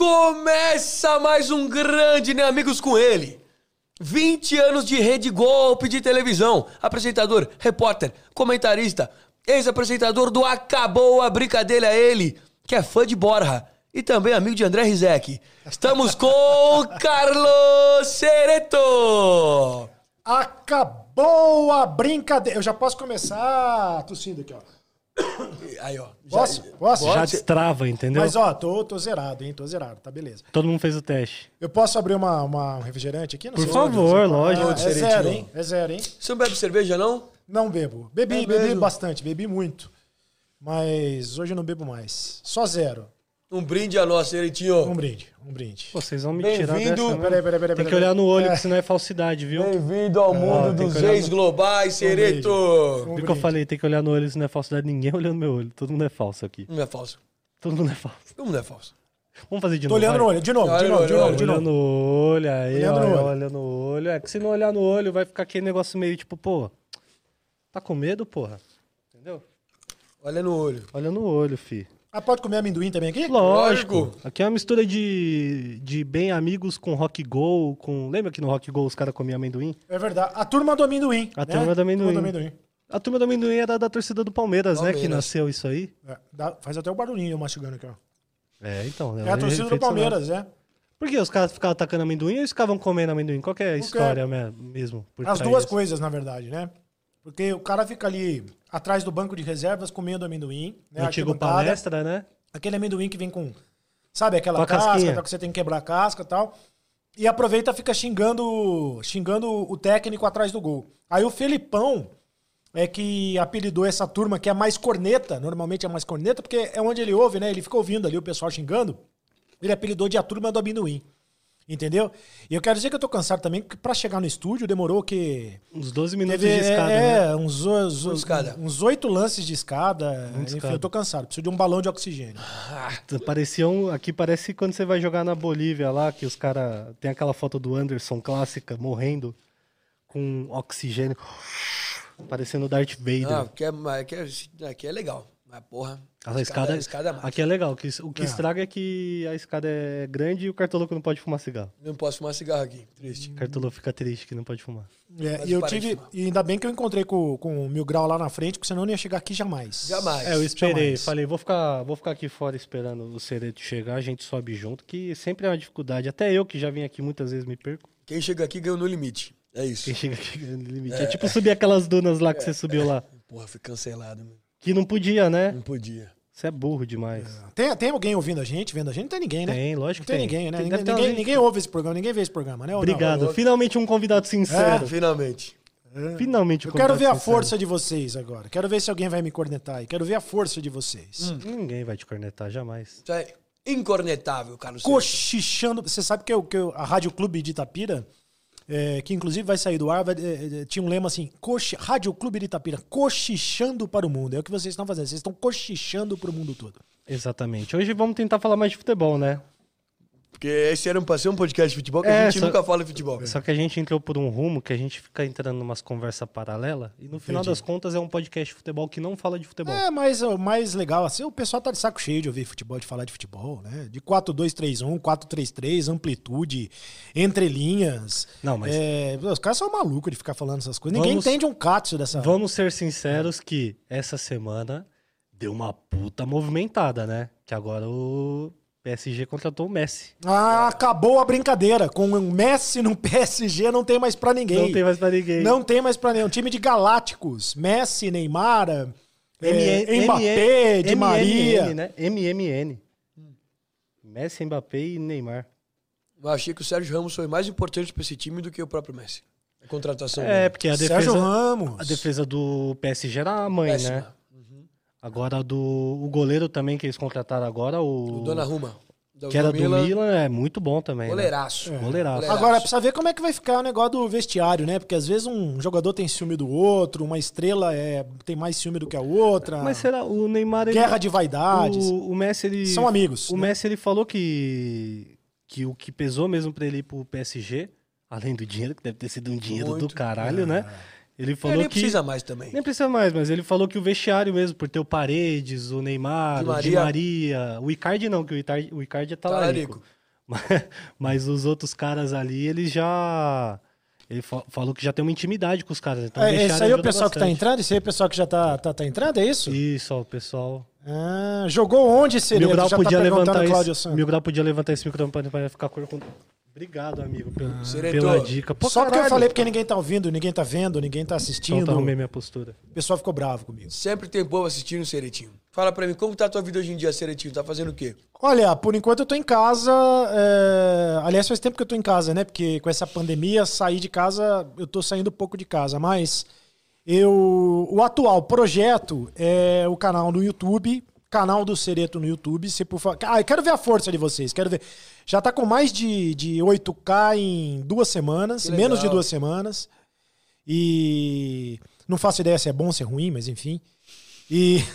Começa mais um grande, né, amigos, com ele. 20 anos de rede golpe de televisão. Apresentador, repórter, comentarista, ex-apresentador do Acabou a Brincadeira Ele, que é fã de Borja e também amigo de André Rizek. Estamos com Carlos Cereto. Acabou a brincadeira. Eu já posso começar tossindo aqui, ó. Aí, ó. Posso? Posso? Já destrava, entendeu? Mas, ó, tô, tô zerado, hein? Tô zerado, tá beleza. Todo mundo fez o teste. Eu posso abrir uma, uma- um refrigerante aqui? Não Por sei favor, onde, lógico. Ah, é zero, não. hein? É zero, hein? Você não bebe cerveja, não? Não bebo. Bebi, É bebi bastante, bebi muito. Mas hoje eu não bebo mais. Só zero. Um brinde a nós, Ceretinho. Um brinde, um brinde. Pô, Vocês vão me tirar Bem-vindo. dessa, né? Peraí, peraí, peraí. Tem que olhar no olho, É. que senão é falsidade, viu? Bem-vindo ao mundo tem dos ex no- globais, Cereto. Um Por que eu falei, tem que olhar no olho, se não é falsidade, ninguém olhando no meu olho. Todo mundo é falso aqui. Não é falso. Todo mundo é falso. Todo mundo é falso. Vamos fazer de Tô novo. olhando no vai. olho. De novo, de Olha novo, no de novo, de Olhando novo. no olho, aí, Olhando no olha, olho. olhando no olho. É que se não olhar no olho, vai ficar aquele negócio meio tipo, pô, tá com medo, porra? Entendeu? Olha no olho. Olha no olho, fi. Ah, pode comer amendoim também aqui? Lógico. Lógico. Aqui é uma mistura de, de bem amigos com rock go, com... Lembra que no rock go os caras comiam amendoim? É verdade. A turma do amendoim. A né? turma do amendoim. Turma do amendoim. A turma do amendoim era da torcida do Palmeiras, né? Que Palmeiras. nasceu isso aí. É, dá- faz até o barulhinho eu mastigando aqui, ó. É, então. É a torcida do. Palmeiras, é. Por que os caras ficavam atacando amendoim ou eles ficavam comendo amendoim? Qual que é a Porque- história me- mesmo? por As duas disso? coisas, na verdade, né? Porque o cara fica ali atrás do banco de reservas comendo amendoim. Né? Antigo palestra, né? Aquele amendoim que vem com, sabe, aquela Com casca, tal, que você tem que quebrar a casca e tal. E aproveita e fica xingando, xingando o técnico atrás do gol. Aí o Felipão é que apelidou essa turma que é mais corneta, normalmente é mais corneta, porque é onde ele ouve, né? Ele fica ouvindo ali o pessoal xingando. Ele apelidou de a turma do amendoim. Entendeu? E eu quero dizer que eu tô cansado também, porque pra chegar no estúdio demorou que Uns 12 minutos Teve, de escada, é, né? uns, uns, Muita escada. uns oito lances de escada. Enfim, escada. eu tô cansado. Preciso de um balão de oxigênio. Parecia um, aqui parece quando você vai jogar na Bolívia lá, que os caras. Tem aquela foto do Anderson clássica morrendo com oxigênio. Parecendo Darth Vader. Ah, aqui é, aqui é, aqui é legal. Mas, porra. a escada, a escada é aqui é legal. que O que É. estraga é que a escada é grande e o cartoloco não pode fumar cigarro. Não posso fumar cigarro aqui. Triste. O cartoloco fica triste que não pode fumar. É, e eu tive. E ainda bem que eu encontrei com, com o Mil Grau lá na frente, porque senão eu não ia chegar aqui jamais. Jamais. É, eu esperei. jamais. Falei, vou ficar, vou ficar aqui fora esperando o Cereto chegar, a gente sobe junto, que sempre é uma dificuldade. Até eu, que já vim aqui muitas vezes, me perco. Quem chega aqui ganhou no limite. É isso. Quem chega aqui no limite. É, tipo subir aquelas dunas lá que você subiu lá. Porra, fui cancelado. Mano. Que não podia, né? Não podia. Você é burro demais. Tem, tem alguém ouvindo a gente, vendo a gente? Não tem ninguém, né? Tem, lógico tem, que tem. ninguém, né? Tem- ninguém, deve ter ninguém, uns- ninguém ouve esse programa, ninguém vê esse programa, né? Ou não? Obrigado. Finalmente um convidado sincero. Finalmente. Finalmente um Eu quero ver a sincero. força de vocês agora. Quero ver se alguém vai me cornetar aí. Quero ver a força de vocês. Ninguém vai te cornetar, jamais. Isso é incornetável, Carlos. cochichando. Você sabe que, eu, que eu- a Rádio Clube de Itapira, é, que inclusive vai sair do ar, vai- é, é, tinha um lema assim: cochi, Rádio Clube de Itapira, cochichando para o mundo. É o que vocês estão fazendo. Vocês estão cochichando para o mundo todo. Exatamente. Hoje vamos tentar falar mais de futebol, né? Porque esse era um passeio, um podcast de futebol que É, a gente só- nunca fala de futebol. Só que a gente entrou por um rumo que a gente fica entrando numas conversas paralelas e no final das contas é um podcast de futebol que não fala de futebol. É, mas o mais legal assim, o pessoal tá de saco cheio de ouvir futebol, de falar de futebol, né? De 4-2-3-1, 4-3-3, amplitude, entre linhas. Não, mas- É, os caras são malucos de ficar falando essas coisas. Ninguém Vamos- entende um catso dessa. Vamos ser sinceros que essa semana deu uma puta movimentada, né? Que agora o PSG contratou o Messi. Ah, acabou a brincadeira. Com o Messi no PSG não tem mais pra ninguém. Não tem mais pra ninguém. Não tem mais pra ninguém. Um time de galácticos. Messi, Neymar, é, M- Mbappé, Di Maria. MMN, né? MMN. Messi, Mbappé e Neymar. Eu achei que o Sérgio Ramos foi mais importante pra esse time do que o próprio Messi. A contratação É, dele. porque a Sérgio defesa, Ramos. a defesa do PSG era a mãe, Péssima. né? Agora do o goleiro também que eles contrataram agora, o, O Donnarumma. que era do Milan, é muito bom também. né? Goleiraço. Goleiraço. Goleiraço. Agora, precisa ver como é que vai ficar o negócio do vestiário, né? Porque às vezes um jogador tem ciúme do outro, uma estrela é, tem mais ciúme do que a outra. Mas será o Neymar ele, Guerra de vaidades. o, o Messi ele São amigos. O né? Messi ele falou que que o que pesou mesmo pra ele ir pro PSG, além do dinheiro, que deve ter sido um dinheiro Muito. do caralho, né? Ele Ele falou nem que. precisa mais também. Nem precisa mais, mas ele falou que o vestiário mesmo, por ter o Paredes, o Neymar, Di o Di Maria. O Icardi não, que o Icardi, o Icardi é Talarico. talarico. Mas, mas os outros caras ali, eles já... Ele fa- falou que já tem uma intimidade com os caras. Então É, esse aí é o pessoal que tá bastante. entrando? Esse aí é o pessoal que já tá, tá, tá entrando, é isso? Isso, ó, o pessoal... Ah, jogou onde, Mil Cereto? Grau Já podia tá levantar esse, Santos. Mil Grau podia levantar esse microfone para ficar cor com... Obrigado, amigo, pelo- Sereto. pela dica. Pô, Só porque eu caralho. falei porque ninguém tá ouvindo, ninguém tá vendo, ninguém tá Então assistindo. tá, arrumei minha postura. O pessoal ficou bravo comigo. Sempre tem povo assistindo o Seretinho. Fala pra mim, como tá a tua vida hoje em dia, Seretinho? Tá fazendo o quê? Olha, por enquanto eu tô em casa. é, Aliás, faz tempo que eu tô em casa, né? Porque com essa pandemia, sair de casa, eu tô saindo pouco de casa. Mas eu. O atual projeto é o canal no YouTube. Canal do Cereto no YouTube. Se por favor. Ah, eu quero ver a força de vocês. Quero ver. Já tá com mais de, de 8K em duas semanas. Menos de duas semanas. E. Não faço ideia se é bom, se é ruim, mas enfim. E.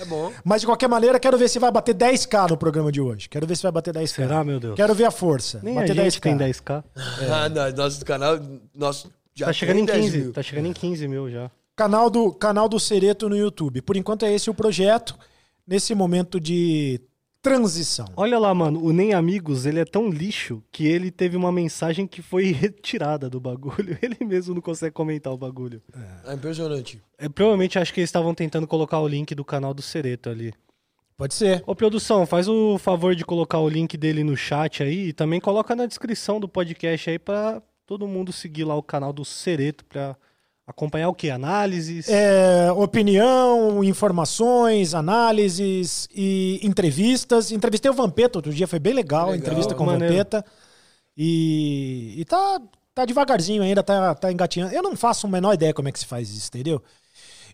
É bom. Mas de qualquer maneira, quero ver se vai bater 10k no programa de hoje. Quero ver se vai bater 10k. Será, meu Deus? Quero ver a força. Nem a bater gente tem 10k. Ah, não, nosso canal, nosso já Tá chegando em 10 15, mil. tá chegando em 15 mil já. Canal do, canal do Cereto no YouTube. Por enquanto é esse o projeto. Nesse momento de transição. Olha lá, mano, o Nem Amigos, ele é tão lixo que ele teve uma mensagem que foi retirada do bagulho. Ele mesmo não consegue comentar o bagulho. É impressionante. É, provavelmente acho que eles estavam tentando colocar o link do canal do Cereto ali. Pode ser. Ô, produção, faz o favor de colocar o link dele no chat aí e também coloca na descrição do podcast aí pra todo mundo seguir lá o canal do Cereto pra acompanhar o quê? Análises? É, opinião, informações, análises e entrevistas. Entrevistei o Vampeta outro dia, foi bem legal, a Legal. entrevista com o. Vampeta. E, e tá, tá devagarzinho ainda, tá, tá engatinhando. Eu não faço a menor ideia como é que se faz isso, entendeu?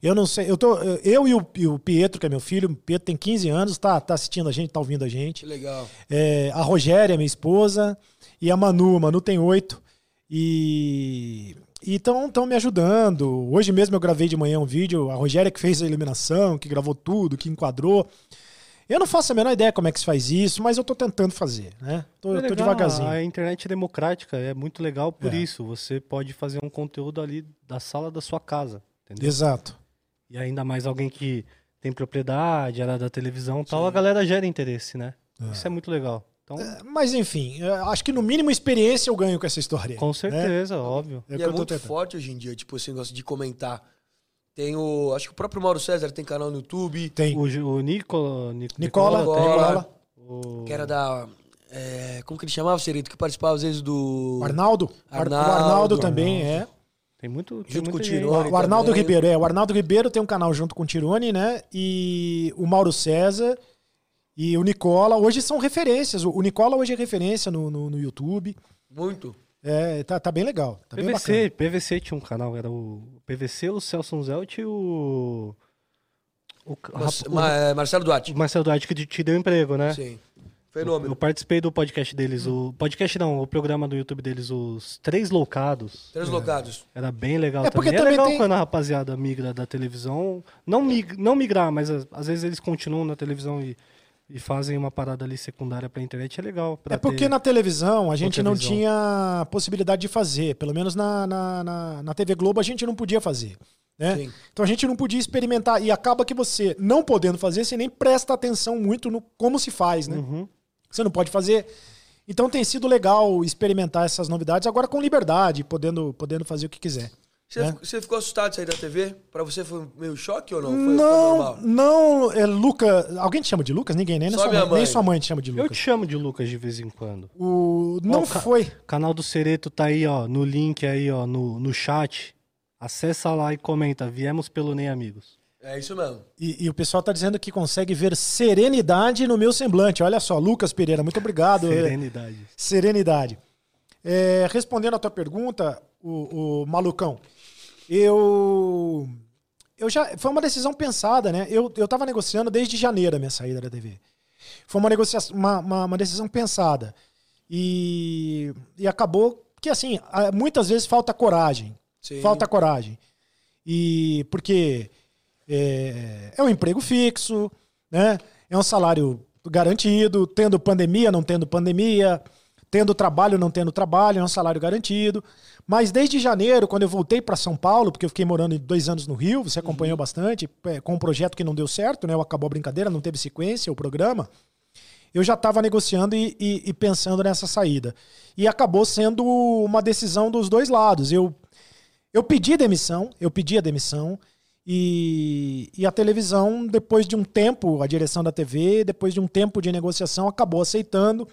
Eu não sei, eu, tô, eu e o, e o Pietro, que é meu filho, o Pietro tem 15 anos, tá, tá assistindo a gente, tá ouvindo a gente. Que legal. É, a Rogéria, minha esposa, e a Manu. A Manu tem oito. E estão me ajudando. Hoje mesmo eu gravei de manhã um vídeo. A Rogéria que fez a iluminação, que gravou tudo, que enquadrou. Eu não faço a menor ideia como é que se faz isso, mas eu tô tentando fazer, né? Tô, É eu tô devagarzinho. A internet é democrática, é muito legal por É. isso. Você pode fazer um conteúdo ali da sala da sua casa, entendeu? Exato. E ainda mais alguém que tem propriedade, era da televisão e tal, a galera gera interesse, né? Isso é muito legal. Então, Mas enfim, eu acho que no mínimo experiência eu ganho com essa história. com né? certeza, óbvio. É e é muito tentando. forte hoje em dia, tipo, esse negócio de comentar. Tem o. Acho que o próprio Mauro César tem canal no YouTube. Tem. O, o Nicola, Nic- Nicola, tem. Nicola, O- Que era da. é, como que ele chamava, Serito? Que participava às vezes do. Arnaldo. Arnaldo. Arnaldo também é. Tem muito. Tem Junto com o. Tirone. O Arnaldo também. Ribeiro, é. O Arnaldo Ribeiro tem um canal junto com o Tirone, né? E o Mauro César e o Nicola. Hoje são referências. O Nicola hoje é referência no, no, no YouTube. Muito. É, tá, tá bem legal. Tá bem bacana. PVC, PVC tinha um canal, era o PVC, o Celso Zelt e o. O, Mas- o- Ma- é, Marcelo Duarte. o Marcelo Duarte que te- deu emprego, né? Sim. Eu Fenômeno. participei do podcast deles, o podcast não, o programa do YouTube deles, os Três Loucados. Translocados. Era bem legal É porque também. É também legal tem- quando a rapaziada migra da televisão. Não, mig, não migrar, mas às, às vezes eles continuam na televisão e, e fazem uma parada ali secundária pra internet. É legal. pra É porque ter- na televisão a gente não outra visão. tinha possibilidade de fazer. Pelo menos na, na, na, na TV Globo a gente não podia fazer. Né? Então a gente não podia experimentar. E acaba que você, não podendo fazer, você nem presta atenção muito no como se faz, né? Uhum. Você não pode fazer. Então tem sido legal experimentar essas novidades, agora com liberdade, podendo, podendo fazer o que quiser. Você, É. você ficou assustado de sair da TV? Pra você foi meio choque ou não? Foi, foi Não, normal? não, é Lucas. Alguém te chama de Lucas? Ninguém, nem, Só sua minha mãe, nem mãe. sua mãe te chama de Eu Lucas. te chamo de Lucas de vez em quando. O, não Ó, ca- foi. Canal do Cereto tá aí, ó, no link aí, ó, no, no chat. Acessa lá e comenta. Viemos pelo Nem Amigos. É isso mesmo. E, e o pessoal tá dizendo que consegue ver serenidade no meu semblante. Olha só, Lucas Pereira, muito obrigado. É, Serenidade. Serenidade. É, respondendo a tua pergunta, o, o malucão, eu. Eu já. Foi uma decisão pensada, né? Eu, eu tava negociando desde janeiro a minha saída da TV. Foi uma negociação, uma, uma, uma decisão pensada. E, e acabou que, assim, muitas vezes falta coragem. Sim. Falta coragem. E porque é, é um emprego fixo, né? É um salário garantido, tendo pandemia, não tendo pandemia, tendo trabalho, não tendo trabalho, não salário garantido. Mas desde janeiro, quando eu voltei para São Paulo, porque eu fiquei morando dois anos no Rio, você acompanhou Uhum. bastante, é, com um projeto que não deu certo, né? O Acabou a Brincadeira, não teve sequência, o programa. Eu já estava negociando e, e- e pensando nessa saída. E acabou sendo uma decisão dos dois lados. Eu, eu pedi demissão, eu pedi a demissão. E, e a televisão, depois de um tempo, a direção da TV, depois de um tempo de negociação, acabou aceitando.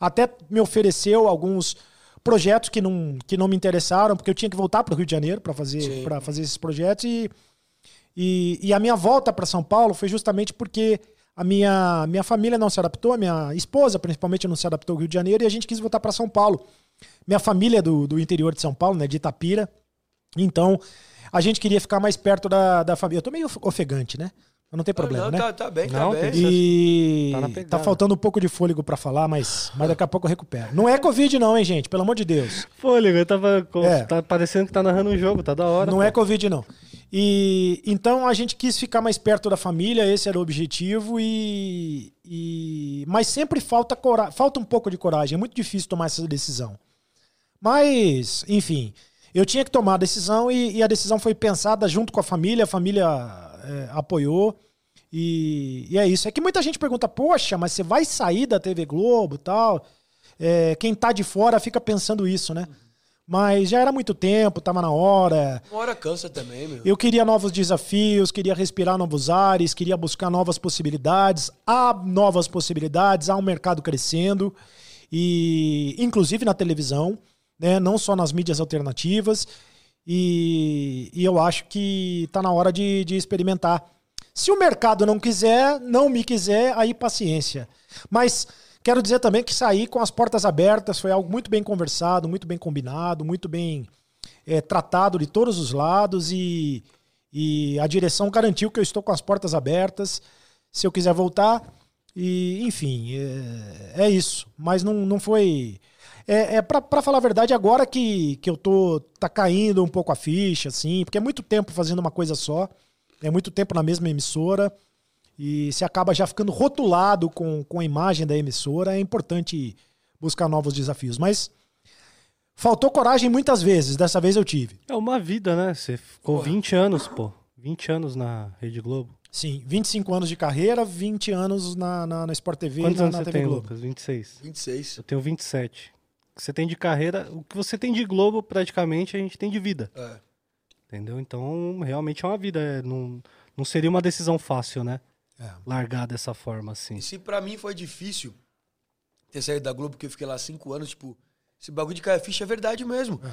Até me ofereceu alguns projetos que não, que não me interessaram, porque eu tinha que voltar para o Rio de Janeiro para fazer, pra fazer esses projetos. E, e, e a minha volta para São Paulo foi justamente porque a minha, minha família não se adaptou, a minha esposa principalmente não se adaptou ao Rio de Janeiro e a gente quis voltar para São Paulo. Minha família é do, do interior de São Paulo, né, de Itapira. Então, a gente queria ficar mais perto da, da família. Eu tô meio ofegante, né? Mas não tem problema, não, né? Tá, tá bem, tá Não, bem. tem- E Tá na tá, faltando um pouco de fôlego pra falar, mas, mas daqui a pouco eu recupero. Não é Covid, não, hein, gente? Pelo amor de Deus. Fôlego, eu tava. É. Tá parecendo que tá narrando um jogo, tá da hora. Não pô. é Covid, não. E então a gente quis ficar mais perto da família, esse era o objetivo, e. e- mas sempre falta, cora... falta um pouco de coragem. É muito difícil tomar essa decisão. Mas, enfim, eu tinha que tomar a decisão e, e a decisão foi pensada junto com a família, a família é, apoiou. E, e é isso. É que muita gente pergunta, poxa, mas você vai sair da TV Globo e tal? É, quem tá de fora fica pensando isso, né? Mas já era muito tempo, tava na hora. Uma hora cansa também, meu. Eu queria novos desafios, queria respirar novos ares, queria buscar novas possibilidades. Há novas possibilidades, há um mercado crescendo, e inclusive na televisão, né? não só nas mídias alternativas. E, e eu acho que está na hora de, de experimentar. Se o mercado não quiser, não me quiser, aí paciência. Mas quero dizer também que sair com as portas abertas foi algo muito bem conversado, muito bem combinado, muito bem é, tratado de todos os lados e, e a direção garantiu que eu estou com as portas abertas. Se eu quiser voltar, e enfim, é, é isso. Mas não, não foi. É, é para falar a verdade, agora que, que eu tô tá caindo um pouco a ficha, assim, porque é muito tempo fazendo uma coisa só, é muito tempo na mesma emissora e se acaba já ficando rotulado com, com a imagem da emissora, é importante buscar novos desafios. Mas faltou coragem muitas vezes, dessa vez eu tive. É uma vida, né? Você ficou Porra. 20 anos, pô. 20 anos na Rede Globo. Sim, 25 anos de carreira, 20 anos na, na, na Sport TV Quantos e na, anos na você TV tem, Globo. Lucas? 26. 26. Eu tenho 27. Que você tem de carreira, o que você tem de Globo, praticamente, a gente tem de vida. É. Entendeu? Então, realmente é uma vida. é, não, não seria uma decisão fácil, né? É. Largar dessa forma, assim. E se pra mim foi difícil ter saído da Globo, porque eu fiquei lá cinco anos, tipo, esse bagulho de cair ficha é verdade mesmo. É.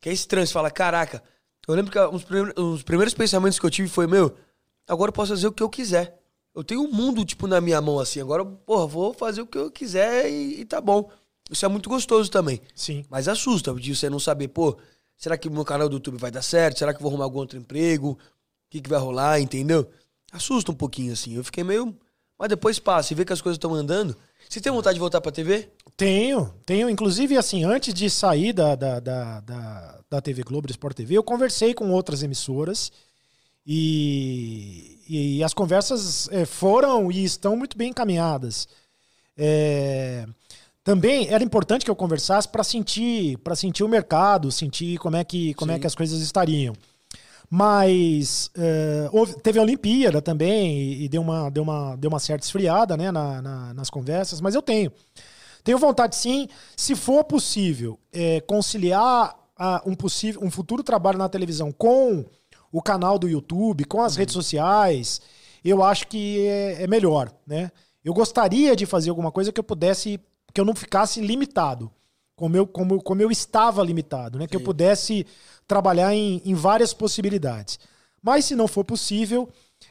Que é estranho, você fala, caraca. Eu lembro que uns primeiros, os primeiros pensamentos que eu tive foi, meu, agora eu posso fazer o que eu quiser. Eu tenho um mundo, tipo, na minha mão, assim. Agora, porra, vou fazer o que eu quiser e, e tá bom. Isso é muito gostoso também. Sim. Mas assusta de você não saber, pô, será que o meu canal do YouTube vai dar certo? Será que eu vou arrumar algum outro emprego? O que, que vai rolar, entendeu? Assusta um pouquinho, assim. Eu fiquei meio. Mas depois passa e vê que as coisas estão andando. Você tem vontade de voltar pra TV? Tenho, tenho. Inclusive, assim, antes de sair da, da, da, da, da TV Globo, do Sport TV, eu conversei com outras emissoras e, e as conversas eh, foram e estão muito bem encaminhadas. É, também era importante que eu conversasse para sentir, para sentir o mercado, sentir como é que, como é Sim. que as coisas estariam. Mas eh, houve- teve a Olimpíada também e, e deu, uma, deu, uma, deu uma certa esfriada né, na- na- nas conversas, mas eu tenho. Tenho vontade sim, se for possível, eh, conciliar ah, um, possível, um futuro trabalho na televisão com o canal do YouTube, com as redes sociais, eu acho que é, é melhor, né? Eu gostaria de fazer alguma coisa que eu pudesse, que eu não ficasse limitado, como eu, como, como eu estava limitado, né? Que eu Sim. pudesse trabalhar em, em várias possibilidades. Mas se não for possível,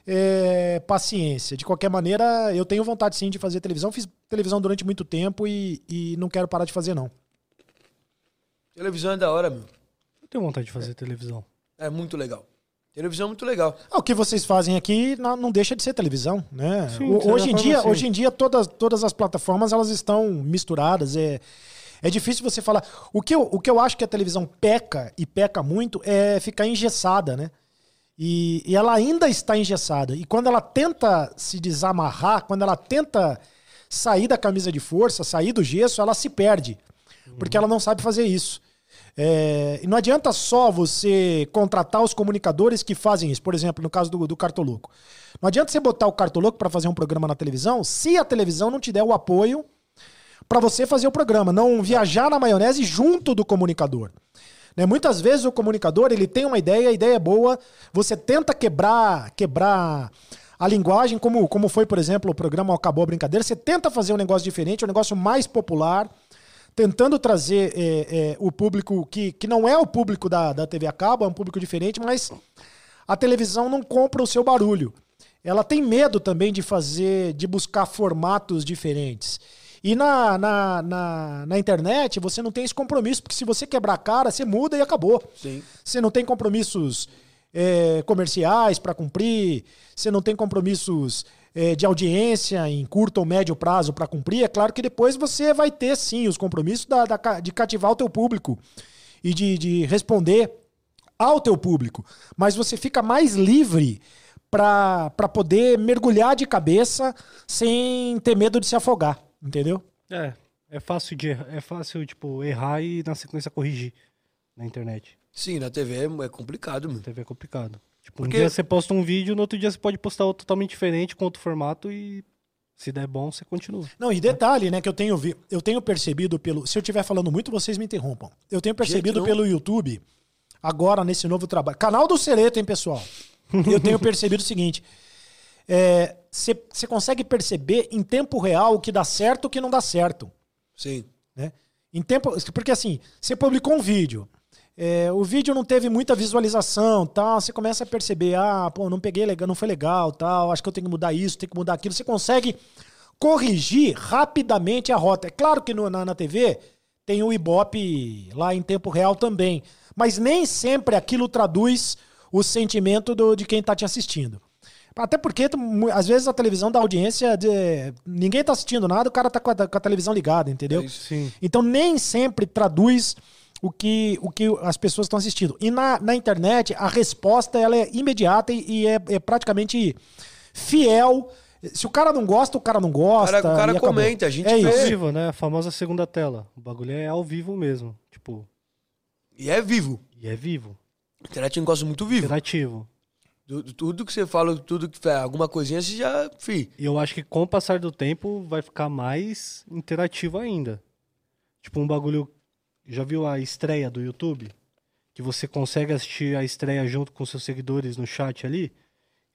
é, paciência. De qualquer maneira, eu tenho vontade sim de fazer televisão. Fiz televisão durante muito tempo e, e não quero parar de fazer, não. Televisão é da hora, meu. Eu tenho vontade de fazer televisão. É muito legal. Televisão é muito legal. Ah, o que vocês fazem aqui não, não deixa de ser televisão, né? Sim, O- hoje em dia, sim. hoje em dia todas, todas as plataformas elas estão misturadas. É, é difícil você falar. O que, eu, o que eu acho que a televisão peca e peca muito é ficar engessada, né? E, e ela ainda está engessada. E quando ela tenta se desamarrar, quando ela tenta sair da camisa de força, sair do gesso, ela se perde. porque ela não sabe fazer isso. É, e não adianta só você contratar os comunicadores que fazem isso. Por exemplo, no caso do, do Cartoloco. Não adianta você botar o Cartoloco para fazer um programa na televisão se a televisão não te der o apoio para você fazer o programa. Não viajar na maionese junto do comunicador. Né? Muitas vezes o comunicador ele tem uma ideia, a ideia é boa, você tenta quebrar, quebrar a linguagem, como, como foi, por exemplo, o programa Acabou a Brincadeira, você tenta fazer um negócio diferente, um negócio mais popular, tentando trazer é, é, o público que, que não é o público da, da TV a cabo, é um público diferente, mas a televisão não compra o seu barulho. Ela tem medo também de fazer, de buscar formatos diferentes. E na, na, na, na, internet você não tem esse compromisso, porque se você quebrar a cara, você muda e acabou. Sim. Você não tem compromissos é, comerciais para cumprir, você não tem compromissos é, de audiência em curto ou médio prazo para cumprir. É claro que depois você vai ter sim os compromissos da, da de cativar o teu público e de, de responder ao teu público. Mas você fica mais livre para poder mergulhar de cabeça sem ter medo de se afogar. Entendeu? É. É fácil de é fácil, tipo, errar e na sequência corrigir na internet. Sim, na TV é, é complicado, mano. Na TV é complicado. Tipo, Porque- um dia você posta um vídeo, no outro dia você pode postar outro totalmente diferente, com outro formato e se der bom, você continua. Não, e detalhe, né, que eu tenho, vi, eu tenho percebido pelo. Se eu estiver falando muito, vocês me interrompam. Eu tenho percebido não. pelo YouTube, agora nesse novo trabalho. Canal do Cereto, hein, pessoal? Eu tenho percebido o seguinte: você consegue perceber em tempo real o que dá certo e o que não dá certo. Sim. né? Em tempo, porque assim, você publicou um vídeo, é, o vídeo não teve muita visualização, tal, você começa a perceber, ah, pô, não peguei legal, não foi legal, tal, acho que eu tenho que mudar isso, tenho que mudar aquilo. Você consegue corrigir rapidamente a rota. É claro que no- na, na TV tem o Ibope lá em tempo real também, mas nem sempre aquilo traduz o sentimento do- de quem está te assistindo. Até porque, às vezes, a televisão dá audiência de. Ninguém tá assistindo nada, o cara tá com a, com a televisão ligada, entendeu? É isso. Então nem sempre traduz o que, o que as pessoas estão assistindo. E na, na internet, a resposta ela é imediata e, e é, é praticamente fiel. Se o cara não gosta, o cara não gosta. O cara- o cara acabou. comenta, a gente é vê. Ao isso. vivo, né? A famosa segunda tela. O bagulho é ao vivo mesmo. Tipo, E é vivo. e é vivo. Internet é um negócio muito vivo. Interativo. Tudo que você fala, tudo que é, alguma coisinha, você já. Fi. E eu acho que com o passar do tempo vai ficar mais interativo ainda. Tipo um bagulho. Já viu a estreia do YouTube? Que você consegue assistir a estreia junto com seus seguidores no chat ali?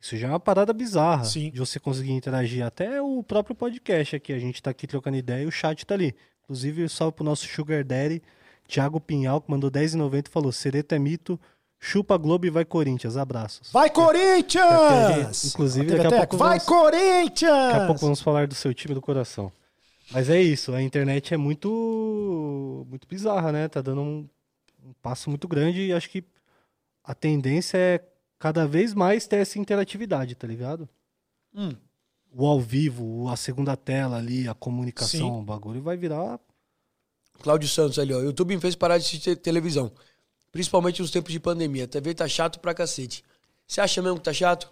Isso já é uma parada bizarra. Sim. De você conseguir interagir. Até o próprio podcast aqui. A gente tá aqui trocando ideia e o chat tá ali. Inclusive, salve pro nosso Sugar Daddy, Thiago Pinhal, que mandou 10,90 e falou: Sereto é mito, chupa Globo e vai Corinthians. Abraços. Vai, Corinthians! Inclusive, daqui a pouco Vai, vamos- Corinthians! Daqui a pouco vamos falar do seu time do coração. Mas é isso, a internet é muito muito bizarra, né? Tá dando um, um passo muito grande e acho que a tendência é cada vez mais ter essa interatividade, tá ligado? Hum. O ao vivo, a segunda tela ali, a comunicação, Sim. o bagulho vai virar. Cláudio Santos ali, ó. O YouTube me fez parar de assistir televisão. Principalmente nos tempos de pandemia. A TV tá chato pra cacete. Você acha mesmo que tá chato?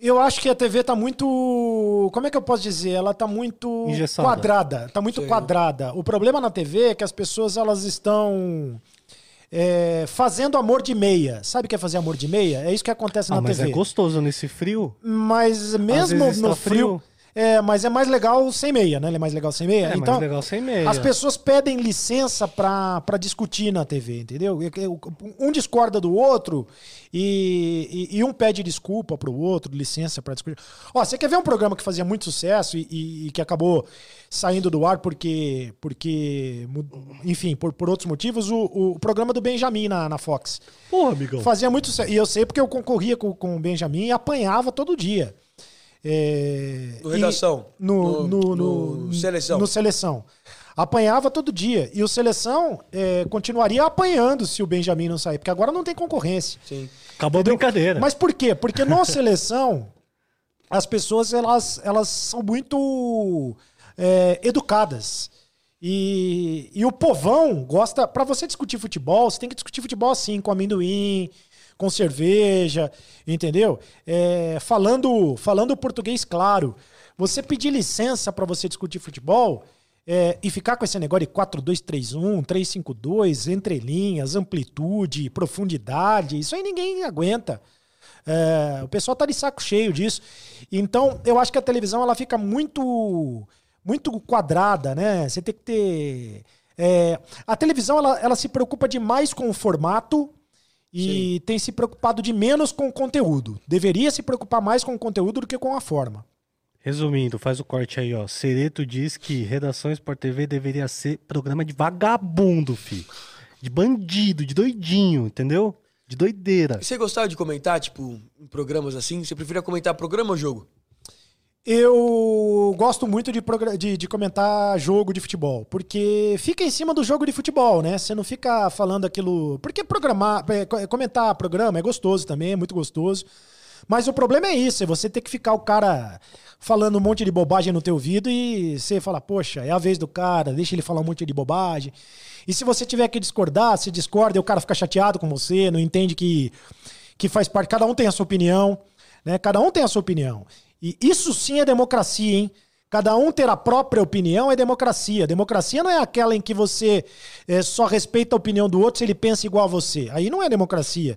Eu acho que a TV tá muito. Como é que eu posso dizer? Ela tá muito Engessada. quadrada. Tá muito Sei. quadrada. O problema na TV é que as pessoas elas estão é, fazendo amor de meia. Sabe o que é fazer amor de meia? É isso que acontece Ah, na mas TV. é gostoso nesse frio. Mas Às mesmo vezes no tá frio. É, mas é mais legal sem meia, né? Ele é mais legal sem meia. É, então, mais legal sem meia. as pessoas pedem licença pra pra discutir na TV, entendeu? Um discorda do outro e, e- e um pede desculpa pro outro, licença pra discutir. Ó, você quer ver um programa que fazia muito sucesso e, e- que acabou saindo do ar porque, porque enfim, por, por outros motivos, o, o programa do Benjamin na, na Fox. Porra, amigão. Fazia muito sucesso. E eu sei porque eu concorria com, com o Benjamin e apanhava todo dia. É, No Redação. no, No- no, no no- Seleção. No seleção. Apanhava todo dia. E o seleção é, continuaria apanhando se o Benjamin não sair, porque agora não tem concorrência. Sim. Acabou a brincadeira. Mas por quê? Porque na seleção, as pessoas elas, elas são muito é, educadas. E, e o povão gosta. Pra você discutir futebol, você tem que discutir futebol assim, com amendoim, com cerveja, entendeu? É, falando, falando português claro. Você pedir licença pra você discutir futebol é, e ficar com esse negócio de 4-2-3-1, 3-5-2, entrelinhas, amplitude, profundidade, isso aí ninguém aguenta. É, o pessoal tá de saco cheio disso. Então, eu acho que a televisão ela fica muito muito quadrada, né? Você tem que ter. É, a televisão ela, ela se preocupa demais com o formato e Sim. tem se preocupado de menos com o conteúdo. Deveria se preocupar mais com o conteúdo do que com a forma. Resumindo, faz o corte aí, ó. Sereto diz que Redação Sport TV deveria ser programa de vagabundo, fi. De bandido, de doidinho, entendeu? De doideira. E você gostava de comentar, tipo, em programas assim? Você preferia comentar programa ou jogo? Eu gosto muito de, de, de, comentar jogo de futebol, porque fica em cima do jogo de futebol, né? Você não fica falando aquilo. Porque programar, é, comentar programa é gostoso também, é muito gostoso. Mas o problema é isso, é você ter que ficar o cara falando um monte de bobagem no teu ouvido e você fala, poxa, é a vez do cara, deixa ele falar um monte de bobagem. E se você tiver que discordar, se discorda e o cara fica chateado com você, não entende que, que faz parte, cada um tem a sua opinião, né? Cada um tem a sua opinião. E isso sim é democracia, hein? Cada um ter a própria opinião é democracia. Democracia não é aquela em que você é, só respeita a opinião do outro se ele pensa igual a você. Aí não é democracia.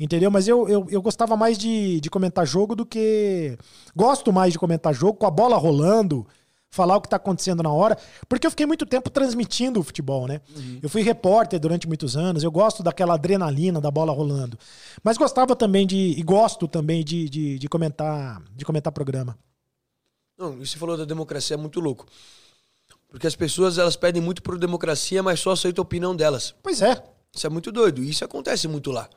Entendeu? Mas eu, eu, eu gostava mais de, de comentar jogo do que. Gosto mais de comentar jogo com a bola rolando, falar o que está acontecendo na hora, porque eu fiquei muito tempo transmitindo o futebol, né? Uhum. Eu fui repórter durante muitos anos, eu gosto daquela adrenalina da bola rolando. Mas gostava também de, e gosto também de, de, de comentar de comentar programa. Não, e você falou da democracia, é muito louco. Porque as pessoas, elas pedem muito por democracia, mas só aceitam a opinião delas. Pois é. Isso é muito doido, e isso acontece muito lá.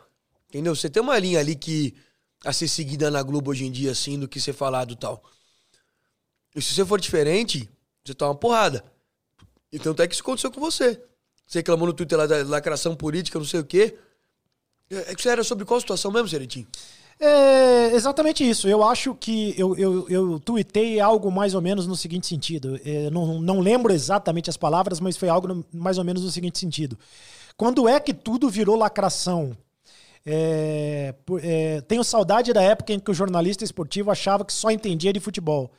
Entendeu? Você tem uma linha ali que a ser seguida na Globo hoje em dia, assim, do que ser falado e tal. E se você for diferente, você toma uma porrada. Então até que isso aconteceu com você. Você reclamou no Twitter lá da lacração política, não sei o quê. É, é que você era sobre qual situação mesmo, Seretinho? É exatamente isso. Eu acho que eu, eu, eu tuitei algo mais ou menos no seguinte sentido. É, não, não lembro exatamente as palavras, mas foi algo no, mais ou menos no seguinte sentido. Quando é que tudo virou lacração? É, é, tenho saudade da época em que o jornalista esportivo achava que só entendia de futebol.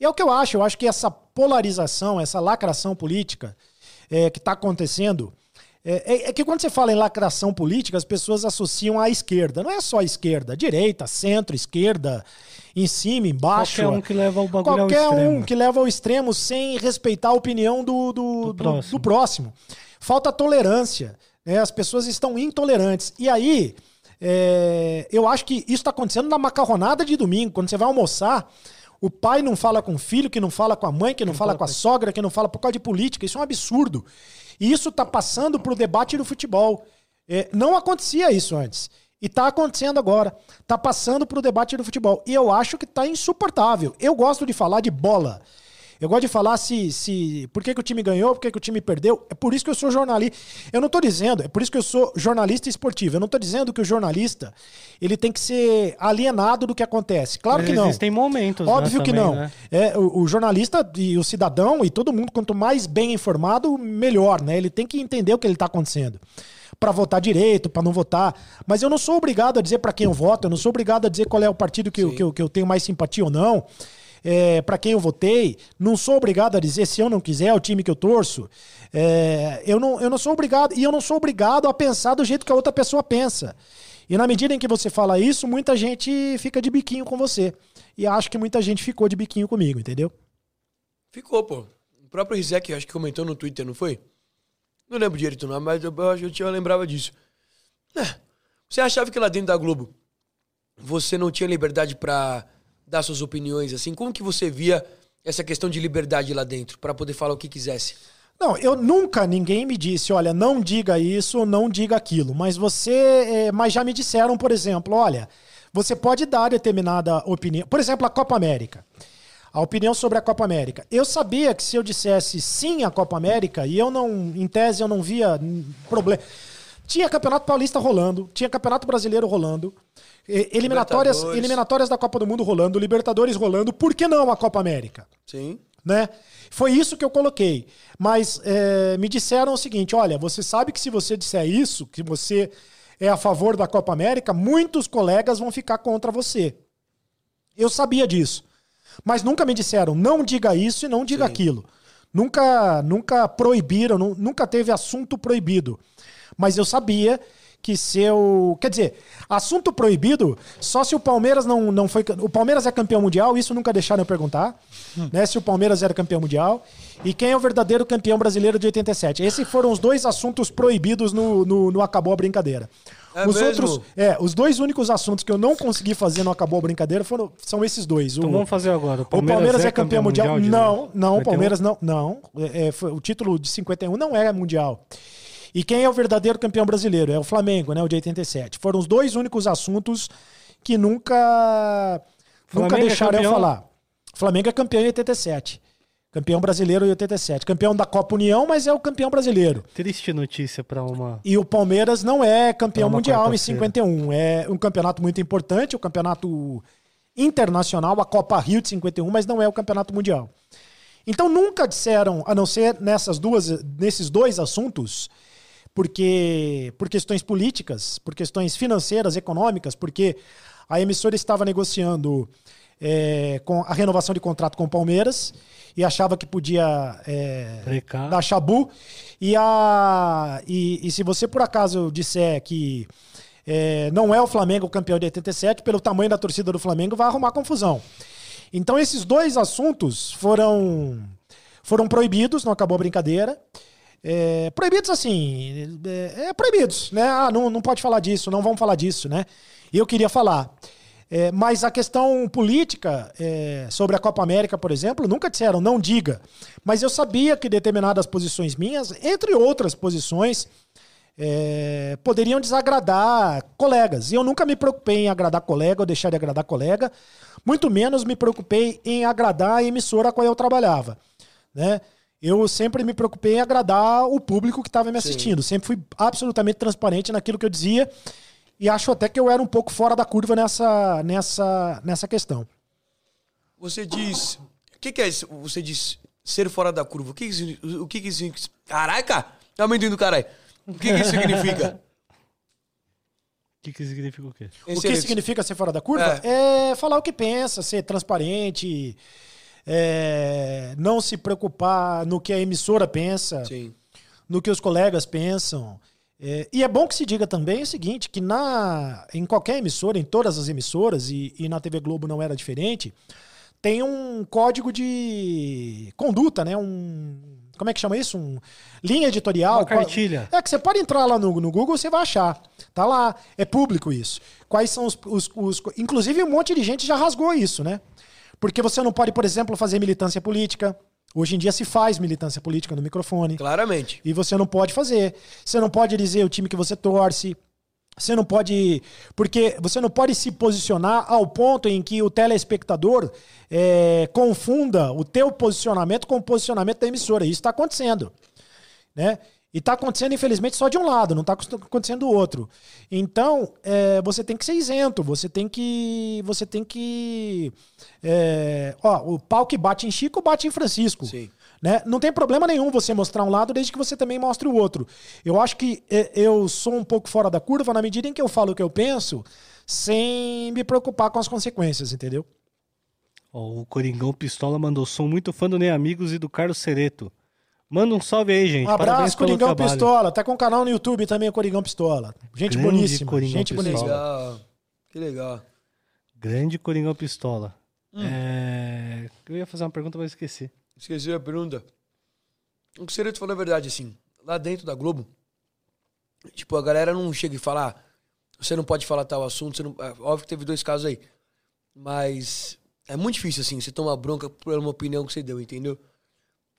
E é o que eu acho. Eu acho que essa polarização, essa lacração política é, que está acontecendo. É, é, é, que quando você fala em lacração política, as pessoas associam à esquerda. Não é só a esquerda, direita, centro, esquerda, em cima, embaixo. Qualquer um que leva o bagulho Qualquer ao extremo. um que leva ao extremo sem respeitar a opinião do, do, do, próximo. do próximo. Falta tolerância. Né? As pessoas estão intolerantes. E aí, é, eu acho que isso está acontecendo na macarronada de domingo. Quando você vai almoçar, o pai não fala com o filho, que não fala com a mãe, que não, fala com a sogra, que não fala por causa de política. Isso é um absurdo. E isso está passando para o debate do futebol. É, não acontecia isso antes. E está acontecendo agora. Está passando para o debate do futebol. E eu acho que está insuportável. Eu gosto de falar de bola. Eu gosto de falar se, se por que, que o time ganhou, por que, que o time perdeu. É por isso que eu sou jornalista. Eu não estou dizendo, é por isso que eu sou jornalista esportivo. Eu não estou dizendo que o jornalista ele tem que ser alienado do que acontece. Claro Mas que não. Existem momentos. Né, Óbvio né, que também, não. Né? É, o, o, jornalista e o cidadão e todo mundo, quanto mais bem informado, melhor, né? Ele tem que entender o que ele está acontecendo para votar direito, para não votar. Mas eu não sou obrigado a dizer para quem eu voto, eu não sou obrigado a dizer qual é o partido que, eu, que, eu, que eu tenho mais simpatia ou não é, para quem eu votei, não sou obrigado a dizer se eu não quiser o time que eu torço. É, eu, não, eu não sou obrigado, e eu não sou obrigado a pensar do jeito que a outra pessoa pensa. E na medida em que você fala isso, muita gente fica de biquinho com você. E acho que muita gente ficou de biquinho comigo, entendeu? Ficou, pô. O próprio Rizek, acho que comentou no Twitter, não foi? Não lembro direito, não, mas eu, eu, eu lembrava disso. É, você achava que lá dentro da Globo você não tinha liberdade para dar suas opiniões, assim? Como que você via essa questão de liberdade lá dentro, para poder falar o que quisesse? Não, eu nunca ninguém me disse, olha, não diga isso, não diga aquilo. Mas você, é, mas já me disseram, por exemplo, olha, você pode dar determinada opinião. Por exemplo, a Copa América. A opinião sobre a Copa América. Eu sabia que se eu dissesse sim à Copa América, e eu não, em tese, eu não via problema. Tinha Campeonato Paulista rolando, tinha Campeonato Brasileiro rolando. Eliminatórias, eliminatórias da Copa do Mundo rolando, Libertadores rolando, por que não a Copa América? Sim. Né? Foi isso que eu coloquei. Mas é, me disseram o seguinte: olha, você sabe que se você disser isso, que você é a favor da Copa América, muitos colegas vão ficar contra você. Eu sabia disso. Mas nunca me disseram, não diga isso e não diga Sim. aquilo. Nunca, nunca proibiram, nu- nunca teve assunto proibido. Mas eu sabia que se eu. Quer dizer, assunto proibido, só se o Palmeiras não, não foi. O Palmeiras é campeão mundial, isso nunca deixaram eu perguntar. Né, se o Palmeiras era campeão mundial. E quem é o verdadeiro campeão brasileiro de 87. Esses foram os dois assuntos proibidos no, no, no Acabou a Brincadeira. É os mesmo? outros. É, os dois únicos assuntos que eu não consegui fazer no Acabou a Brincadeira foram, são esses dois. Então o, vamos fazer agora. O o Palmeiras, Palmeiras é campeão mundial? de não, não, o 51? Palmeiras não. Não. É, foi- o título de 51 não é mundial. E quem é o verdadeiro campeão brasileiro? É o Flamengo, né? O de 87. Foram os dois únicos assuntos que nunca. nunca é deixaram eu campeão? falar. O Flamengo é campeão em 87. Campeão brasileiro em 87. Campeão da Copa União, mas é o campeão brasileiro. Triste notícia pra uma. E o Palmeiras não é campeão É mundial em quarta-feira. 51. É um campeonato muito importante, o campeonato internacional, a Copa Rio de 51, mas não é o campeonato mundial. Então nunca disseram, a não ser nessas duas, nesses dois assuntos, porque por questões políticas, por questões financeiras, econômicas, porque a emissora estava negociando é, com a renovação de contrato com o Palmeiras e achava que podia é, dar chabu. E, a, e, e se você por acaso disser que é, não é o Flamengo o campeão de 87, pelo tamanho da torcida do Flamengo, vai arrumar confusão. Então esses dois assuntos foram, foram proibidos, não acabou a brincadeira. É, proibidos assim, é, é proibidos, né? Ah, não, não pode falar disso, não vamos falar disso, né? Eu queria falar. É, mas a questão política é, sobre a Copa América, por exemplo, nunca disseram, não diga. Mas eu sabia que determinadas posições minhas, entre outras posições, é, poderiam desagradar colegas. E eu nunca me preocupei em agradar colega ou deixar de agradar colega, muito menos me preocupei em agradar a emissora a qual eu trabalhava. Né? Eu sempre me preocupei em agradar o público que estava me assistindo. Sempre fui absolutamente transparente naquilo que eu dizia. E acho até que eu era um pouco fora da curva nessa, nessa, nessa questão. Você diz. O que, que é isso? Você diz ser fora da curva. O que, que isso. O que, que isso. Caraca! É do caralho. O que, que isso significa? O que, que significa o quê? O que significa ser fora da curva? É, falar o que pensa, ser transparente, é, não se preocupar no que a emissora pensa, Sim. no que os colegas pensam. É, e é bom que se diga também o seguinte, que na, em qualquer emissora, em todas as emissoras, e, e na TV Globo não era diferente, tem um código de conduta, né? Um, como é que chama isso? Um, linha editorial. Uma cartilha. É que você pode entrar lá no, no Google, você vai achar. Tá lá, é público isso. Quais são os, os, os- Inclusive, um monte de gente já rasgou isso, né? Porque você não pode, por exemplo, fazer militância política. Hoje em dia se faz militância política no microfone. Claramente. E você não pode fazer. Você não pode dizer o time que você torce. Você não pode. Porque você não pode se posicionar ao ponto em que o telespectador é, confunda o teu posicionamento com o posicionamento da emissora. Isso está acontecendo. Né? E está acontecendo, infelizmente, só de um lado, não está acontecendo do outro. Então, é, você tem que ser isento, você tem que. Você tem que. é, ó, o pau que bate em Chico bate em Francisco. Sim. Né? Não tem problema nenhum você mostrar um lado, desde que você também mostre o outro. Eu acho que é, eu sou um pouco fora da curva na medida em que eu falo o que eu penso, sem me preocupar com as consequências, entendeu? Ó, o Coringão Pistola mandou som muito fã do Nem Amigos e do Carlos Cereto. Manda um salve aí, gente. Um Parabéns abraço, pelo Coringão. Pistola. Tá com um canal no YouTube também, o Coringão Pistola. Gente Grande boníssima. Coringão gente Que Pistola. boníssima. legal. Que legal. Grande Coringão Pistola. Hum. É... Eu ia fazer uma pergunta, mas esqueci. Esqueci a pergunta. O que o Cereto falou é verdade, assim. Lá dentro da Globo, tipo, a galera não chega e fala, ah, você não pode falar tal assunto, você não... é, óbvio que teve dois casos aí. Mas é muito difícil, assim, você tomar bronca por uma opinião que você deu, entendeu?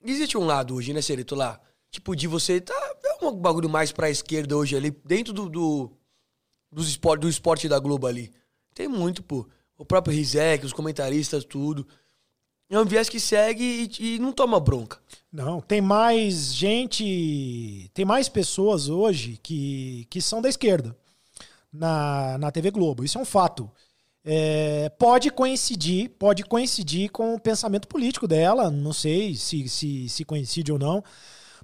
Existe um lado hoje, né, Cereto, lá? Tipo, de você tá. É um bagulho mais pra esquerda hoje ali, dentro do, do, dos esporte, do esporte da Globo ali. Tem muito, pô. O próprio Rizek, os comentaristas, tudo. É um viés que segue e, e não toma bronca. Não, tem mais gente, tem mais pessoas hoje que, que são da esquerda na, na TV Globo. Isso é um fato. É, pode coincidir, pode coincidir com o pensamento político dela, não sei se, se, se coincide ou não,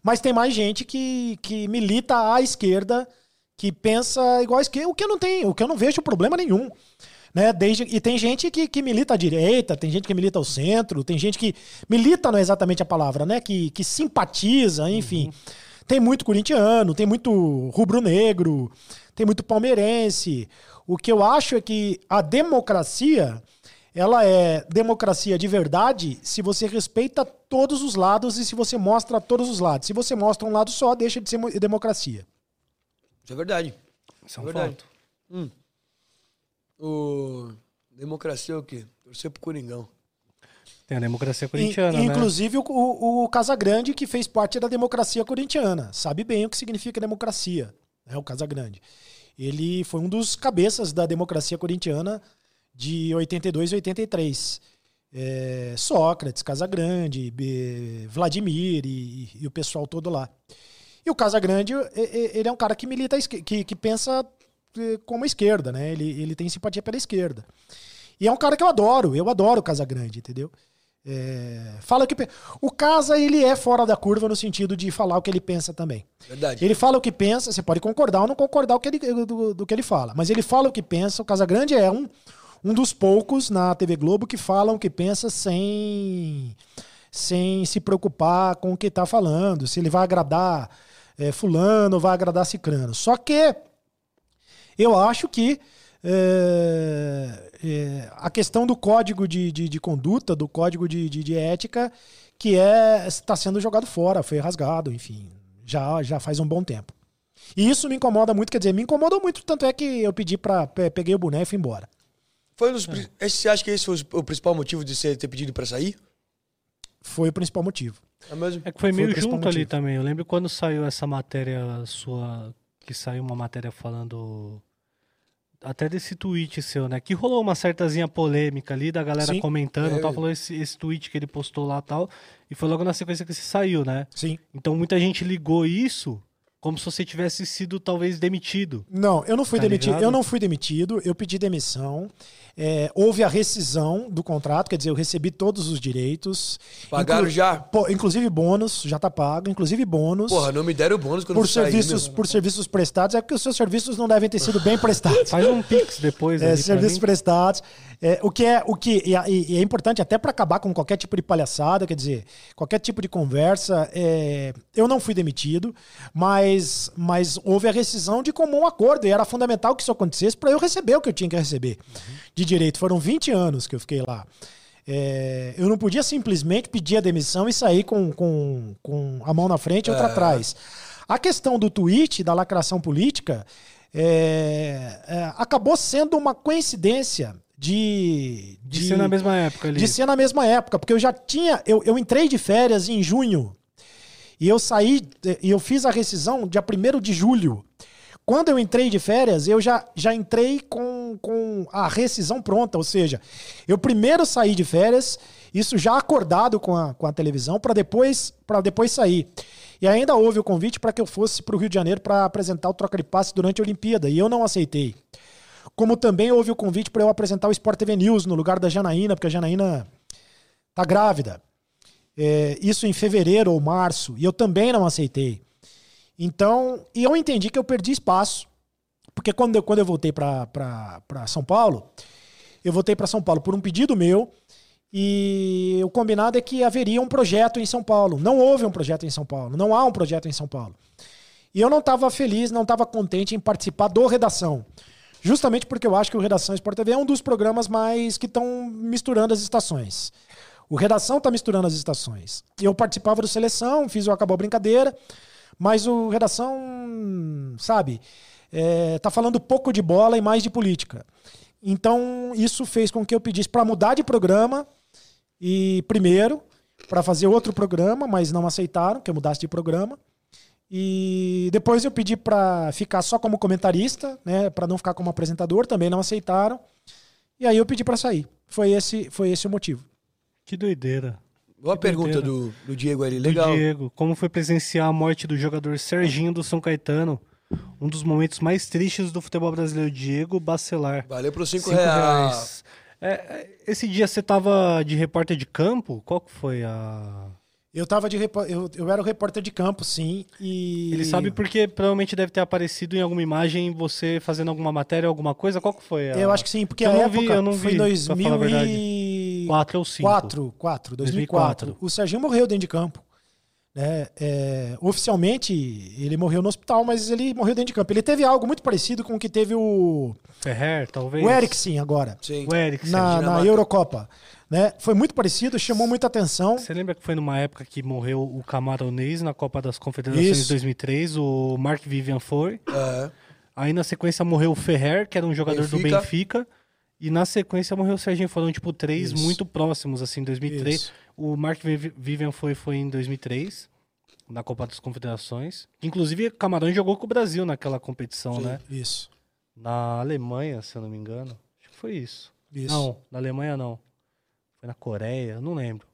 mas tem mais gente que, que milita à esquerda, que pensa igual à esquerda, o que eu não tenho, o que eu não vejo problema nenhum. Né? Desde, e tem gente que, que milita à direita, tem gente que milita ao centro, tem gente que milita não é exatamente a palavra, né? Que, que simpatiza, enfim. Uhum. Tem muito corintiano, tem muito rubro-negro, tem muito palmeirense. O que eu acho é que a democracia ela é democracia de verdade se você respeita todos os lados e se você mostra todos os lados. Se você mostra um lado só, deixa de ser democracia. Isso é verdade. Isso é um é verdade. fato. Hum. O... Democracia é o quê? Torcer pro Coringão. Tem a democracia corintiana, e, né? Inclusive o, o Casagrande, que fez parte da democracia corintiana. Sabe bem o que significa democracia, né? o Casagrande. Ele foi um dos cabeças da democracia corintiana de 82 e 83. É, Sócrates, Casagrande, Vladimir e, e, o pessoal todo lá. E o Casagrande, ele é um cara que milita, que, que pensa é, como a esquerda, né? Ele, ele tem simpatia pela esquerda. E é um cara que eu adoro, eu adoro o Casagrande, entendeu? É, fala que o Casa ele é fora da curva no sentido de falar o que ele pensa também. Verdade. Ele fala o que pensa, você pode concordar ou não concordar o que ele, do, do que ele fala, mas ele fala o que pensa. O Casagrande é um um dos poucos na TV Globo que falam que pensa sem sem se preocupar com o que está falando, se ele vai agradar é, fulano, vai agradar cicrano. Só que eu acho que é, é, a questão do código de, de, de conduta, do código de, de, de, ética, que é está sendo jogado fora, foi rasgado, enfim, já, já faz um bom tempo. E isso me incomoda muito, quer dizer, me incomodou muito, tanto é que eu pedi para peguei o boné e fui embora. Foi um dos, é. Você acha que esse foi o principal motivo de você ter pedido para sair? Foi o principal motivo. É, mesmo? é que foi meio foi junto motivo. ali também. Eu lembro quando saiu essa matéria sua, que saiu uma matéria falando até desse tweet seu, né? Que rolou uma certazinha polêmica ali da galera Sim, comentando, é, tal, falou esse, esse tweet que ele postou lá tal, e foi logo na sequência que você saiu, né? Sim. Então muita gente ligou isso como se você tivesse sido talvez demitido. Não, eu não fui tá demitido. Ligado? Eu não fui demitido. Eu pedi demissão. É, houve a rescisão do contrato, quer dizer, eu recebi todos os direitos. Pagaram inclu já? Pô, inclusive bônus, já tá pago. Inclusive bônus. Porra, não me deram bônus quando por serviços saí, Por serviços prestados. É porque os seus serviços não devem ter sido bem prestados. Faz um pix depois. É, serviços prestados. É, o que é, o que e, e é importante até para acabar com qualquer tipo de palhaçada, quer dizer, qualquer tipo de conversa. É, eu não fui demitido, mas, mas houve a rescisão de comum acordo e era fundamental que isso acontecesse para eu receber o que eu tinha que receber de direito. Foram 20 anos que eu fiquei lá. É, eu não podia simplesmente pedir a demissão e sair com, com, com a mão na frente e outra é. atrás. A questão do tweet, da lacração política, é, é, acabou sendo uma coincidência de, de, de. ser na mesma época ali. De ser na mesma época, porque eu já tinha. Eu, eu entrei de férias em junho. E eu saí. E eu fiz a rescisão dia 1 de julho. Quando eu entrei de férias, eu já, já entrei com, com a rescisão pronta. Ou seja, eu primeiro saí de férias, isso já acordado com a, com a televisão, para depois, depois sair. E ainda houve o convite para que eu fosse para o Rio de Janeiro para apresentar o troca de passe durante a Olimpíada. E eu não aceitei. Como também houve o convite para eu apresentar o Sport TV News no lugar da Janaína, porque a Janaína tá grávida. É, isso em fevereiro ou março. E eu também não aceitei. Então, e eu entendi que eu perdi espaço. Porque quando eu, quando eu voltei para São Paulo, eu voltei para São Paulo por um pedido meu. E o combinado é que haveria um projeto em São Paulo. Não houve um projeto em São Paulo. Não há um projeto em São Paulo. E eu não estava feliz, não estava contente em participar do Redação. Justamente porque eu acho que o Redação Sport TV é um dos programas mais que estão misturando as estações. O Redação está misturando as estações. Eu participava do Seleção, fiz o Acabou a Brincadeira. Mas o Redação, sabe, é, tá falando pouco de bola e mais de política. Então, isso fez com que eu pedisse para mudar de programa e primeiro para fazer outro programa, mas não aceitaram que eu mudasse de programa. E depois eu pedi para ficar só como comentarista, né, para não ficar como apresentador, também não aceitaram. E aí eu pedi para sair. Foi esse, foi esse o motivo. Que doideira. Boa pergunta do, do Diego ali, legal. Do Diego, como foi presenciar a morte do jogador Serginho do São Caetano? Um dos momentos mais tristes do futebol brasileiro, Diego Bacelar. Valeu pelos 5 reais. reais. É, é esse dia você tava de repórter de campo? Qual que foi a. Eu tava de repó- eu, eu era o repórter de campo, sim. E Ele sabe porque provavelmente deve ter aparecido em alguma imagem você fazendo alguma matéria, alguma coisa. Qual que foi? a- Eu acho que sim, porque Eu a não época vi, eu não foi vi, em pra falar a 2004, Quatro ou cinco. 4, 2004. 2004. O Serginho morreu dentro de campo. Né? É, oficialmente, ele morreu no hospital, mas ele morreu dentro de campo. Ele teve algo muito parecido com o que teve o, Ferrer, talvez. o Eriksen agora, Sim. O Eriksen. na, na. Eurocopa. Né? Foi muito parecido, chamou muita atenção. Você lembra que foi numa época que morreu o camaronês na Copa das Confederações Isso. de 2003, o Mark Vivian foi. É. Aí na sequência morreu o Ferrer, que era um jogador do Benfica. Benfica. E na sequência morreu o Serginho. Foram, tipo, três Isso. muito próximos, assim, em 2003. Isso. O Mark Viv- Vivian foi, foi em 2003, na Copa das Confederações. Inclusive, Camarões jogou com o Brasil naquela competição, Sim. né? Isso. Na Alemanha, se eu não me engano. Acho que foi isso. Isso. Não, na Alemanha não. Foi na Coreia, não lembro.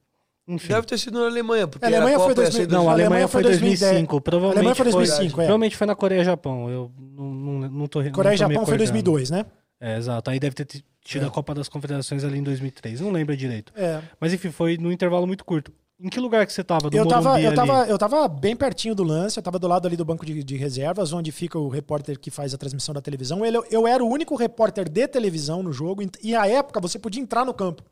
Enfim. Deve ter sido na Alemanha, porque A Alemanha a Copa foi ia 2000 ser Não, a Alemanha, Alemanha foi foi 2005. A Provavelmente Alemanha foi foi, 2005, é. provavelmente foi na Coreia e Japão. Eu não, não, não tô Coreia e Japão foi recordando. 2002, né? É, exato. Aí deve ter tido É. a Copa das Confederações ali em 2003. Não lembro direito. É. Mas enfim, foi num intervalo muito curto. Em que lugar que você tava? Do Eu tava, Morumbi eu, ali? tava, eu tava bem pertinho do lance, eu tava do lado ali do banco de, de reservas, onde fica o repórter que faz a transmissão da televisão. Ele, eu era o único repórter de televisão no jogo, e à época você podia entrar no campo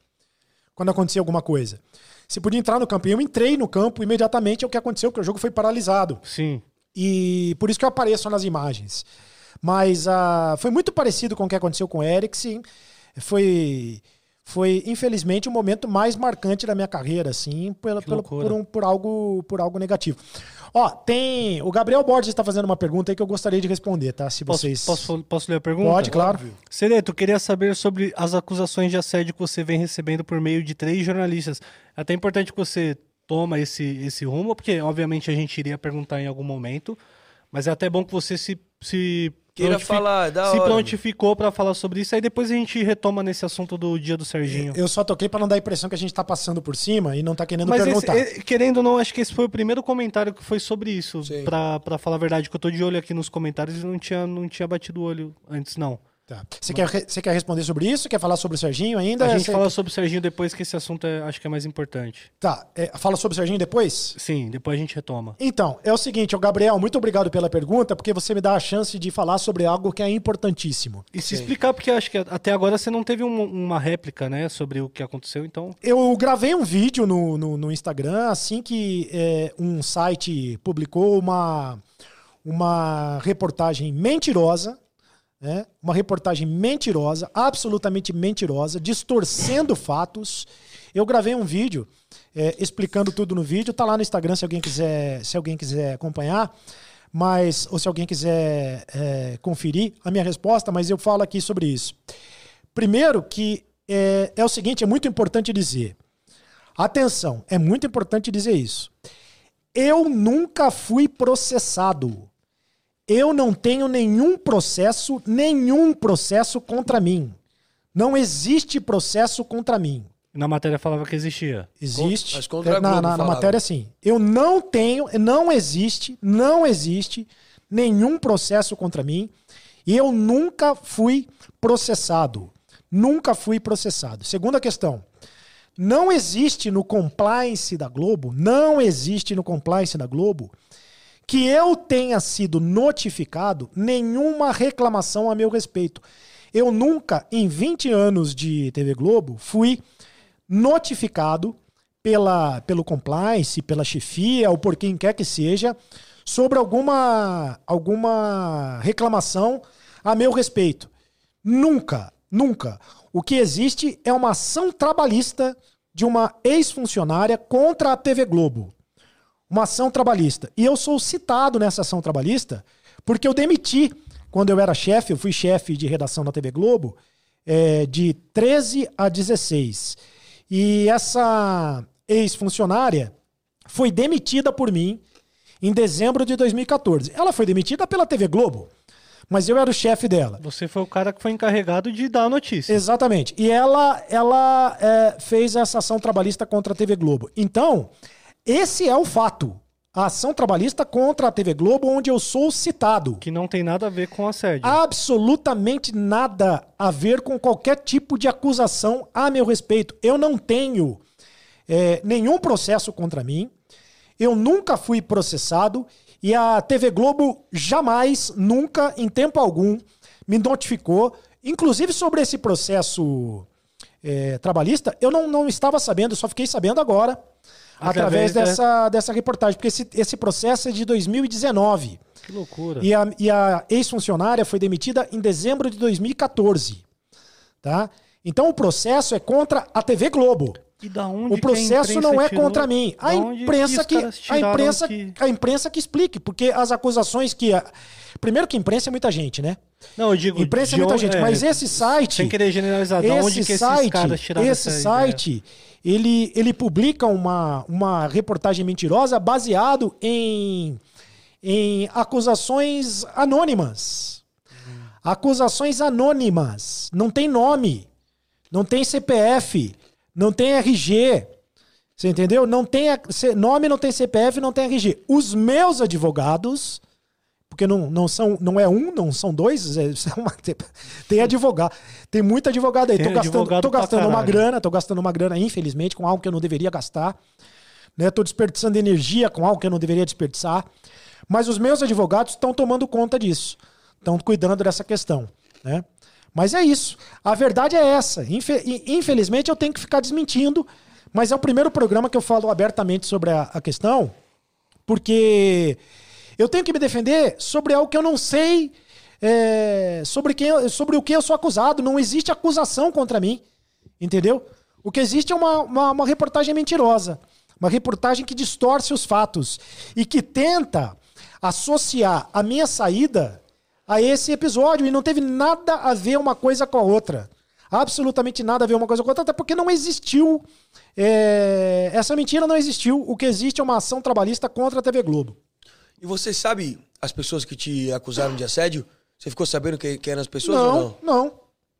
quando acontecia alguma coisa. Você podia entrar no campo. E eu entrei no campo imediatamente, é o que aconteceu, o jogo foi paralisado. Sim. E por isso que eu apareço nas imagens. Mas ah, foi muito parecido com o que aconteceu com o Eriksen. Foi, foi infelizmente, o momento mais marcante da minha carreira, assim, pela, loucura. por, um- por algo, por algo negativo. Ó, tem. O Gabriel Borges está fazendo uma pergunta aí que eu gostaria de responder, tá? Se Posso, vocês. posso, posso ler a pergunta? Pode, claro. Sereto, queria saber sobre as acusações de assédio que você vem recebendo por meio de três jornalistas. É até importante que você toma esse, esse rumo, porque obviamente a gente iria perguntar em algum momento, mas é até bom que você se, se Queira prontifi- falar, é da se hora, prontificou para falar sobre isso, aí depois a gente retoma nesse assunto do dia do Serginho. Eu só toquei para não dar a impressão que a gente tá passando por cima e não tá querendo Mas esse- perguntar. eh, querendo ou não, acho que esse foi o primeiro comentário que foi sobre isso. Pra falar a verdade, que eu tô de olho aqui nos comentários e não tinha, não tinha batido o olho antes, não. Tá. Você, quer, re- você quer responder sobre isso? Quer falar sobre o Serginho ainda? A gente Você- fala sobre o Serginho depois, que esse assunto é, acho que é mais importante. Tá. é, fala sobre o Serginho depois? Sim, depois a gente retoma. Então, é o seguinte, ô Gabriel, muito obrigado pela pergunta, porque você me dá a chance de falar sobre algo que é importantíssimo. E se explicar, porque acho que até agora você não teve um- uma réplica, né, sobre o que aconteceu, então. Eu gravei um vídeo no, no, no Instagram assim que é, um site publicou uma, uma reportagem mentirosa, né? uma reportagem mentirosa, absolutamente mentirosa, distorcendo fatos. Eu gravei um vídeo é, explicando tudo no vídeo, tá lá no Instagram se alguém quiser, se alguém quiser acompanhar, mas ou se alguém quiser é, conferir a minha resposta, mas eu falo aqui sobre isso. Primeiro que é, é o seguinte, é muito importante dizer. Atenção, é muito importante dizer isso. Eu nunca fui processado. Eu não tenho nenhum processo, nenhum processo contra mim. Não existe processo contra mim. Na matéria falava que existia. Existe. Mas contra a É, na, na- na matéria, sim. Eu não tenho, não existe, não existe nenhum processo contra mim. E eu nunca fui processado. Nunca fui processado. Segunda questão. Não existe no compliance da Globo, não existe no compliance da Globo que eu tenha sido notificado nenhuma reclamação a meu respeito. Eu nunca, em 20 anos de TV Globo, fui notificado pela, pelo compliance, pela chefia ou por quem quer que seja sobre alguma, alguma reclamação a meu respeito. Nunca, nunca. O que existe é uma ação trabalhista de uma ex-funcionária contra a TV Globo. Uma ação trabalhista. E eu sou citado nessa ação trabalhista porque eu demiti, quando eu era chefe, eu fui chefe de redação na TV Globo, é, de 13 a 16. E essa ex-funcionária foi demitida por mim em dezembro de 2014. Ela foi demitida pela TV Globo, mas eu era o chefe dela. Você foi o cara que foi encarregado de dar a notícia. Exatamente. E ela, ela é, fez essa ação trabalhista contra a TV Globo. Então, esse é o fato. A ação trabalhista contra a TV Globo, onde eu sou citado. Que não tem nada a ver com assédio. Absolutamente nada a ver com qualquer tipo de acusação a meu respeito. Eu não tenho é, nenhum processo contra mim. eu nunca fui processado e a TV Globo jamais, nunca, em tempo algum, me notificou, inclusive sobre esse processo é, trabalhista, eu não, não estava sabendo, eu só fiquei sabendo agora, através, Através dessa, dessa reportagem, porque esse, esse processo é de 2019. Que loucura. E a, e a ex-funcionária foi demitida em dezembro de 2014. Tá? Então o processo é contra a TV Globo. E da onde O que a processo não é tirou- contra mim. A imprensa que, caras a imprensa, que- a imprensa que explique, porque as acusações que a- primeiro que imprensa é muita gente, né? Não, eu digo. Imprensa é muita onde- gente, é, mas esse site Sem querer generalizar, da onde que esses caras tiraram esse site, ele, ele publica uma, uma reportagem mentirosa baseado em, em acusações anônimas. Acusações anônimas. Não tem nome. Não tem CPF. Não tem RG. Você entendeu? Não tem nome, não tem CPF, não tem RG. Os meus advogados, porque não, não, são, não é um, não são dois, é, uma- tem advogado. Tem muito advogado aí. Tem tô gastando, tô gastando uma grana, tô gastando uma grana, infelizmente, com algo que eu não deveria gastar. Né? Tô desperdiçando energia com algo que eu não deveria desperdiçar. Mas os meus advogados estão tomando conta disso. Estão cuidando dessa questão. Né? Mas é isso. A verdade é essa. Infelizmente eu tenho que ficar desmentindo. Mas é o primeiro programa que eu falo abertamente sobre a, a questão. Porque eu tenho que me defender sobre algo que eu não sei. é, sobre, quem, sobre o que eu sou acusado. Não existe acusação contra mim. Entendeu? O que existe é uma, uma, uma reportagem mentirosa. Uma reportagem que distorce os fatos. E que tenta associar a minha saída a esse episódio. E não teve nada a ver uma coisa com a outra. Absolutamente nada a ver uma coisa com a outra, até porque não existiu. é, essa mentira não existiu. O que existe é uma ação trabalhista contra a TV Globo. E você sabe as pessoas que te acusaram de assédio? Você ficou sabendo que, que eram as pessoas ou Não, não? não.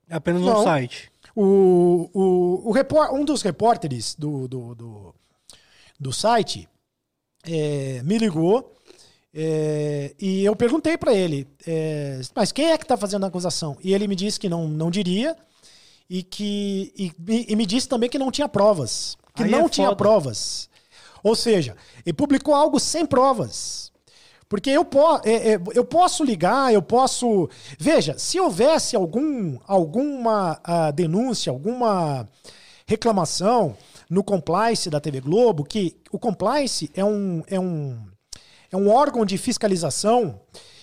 É apenas Não. um site. O, o, o repor- um dos repórteres do, do, do, do site é, me ligou é, e eu perguntei pra ele, é, mas quem é que tá fazendo a acusação? E ele me disse que não, não diria e que e, me- e me disse também que não tinha provas, que Aí não é tinha foda. provas. Ou seja, ele publicou algo sem provas. Porque eu, po é, é, eu posso ligar, eu posso. Veja, se houvesse algum, alguma ah, denúncia, alguma reclamação no compliance da TV Globo, que o compliance é um, é um, é um órgão de fiscalização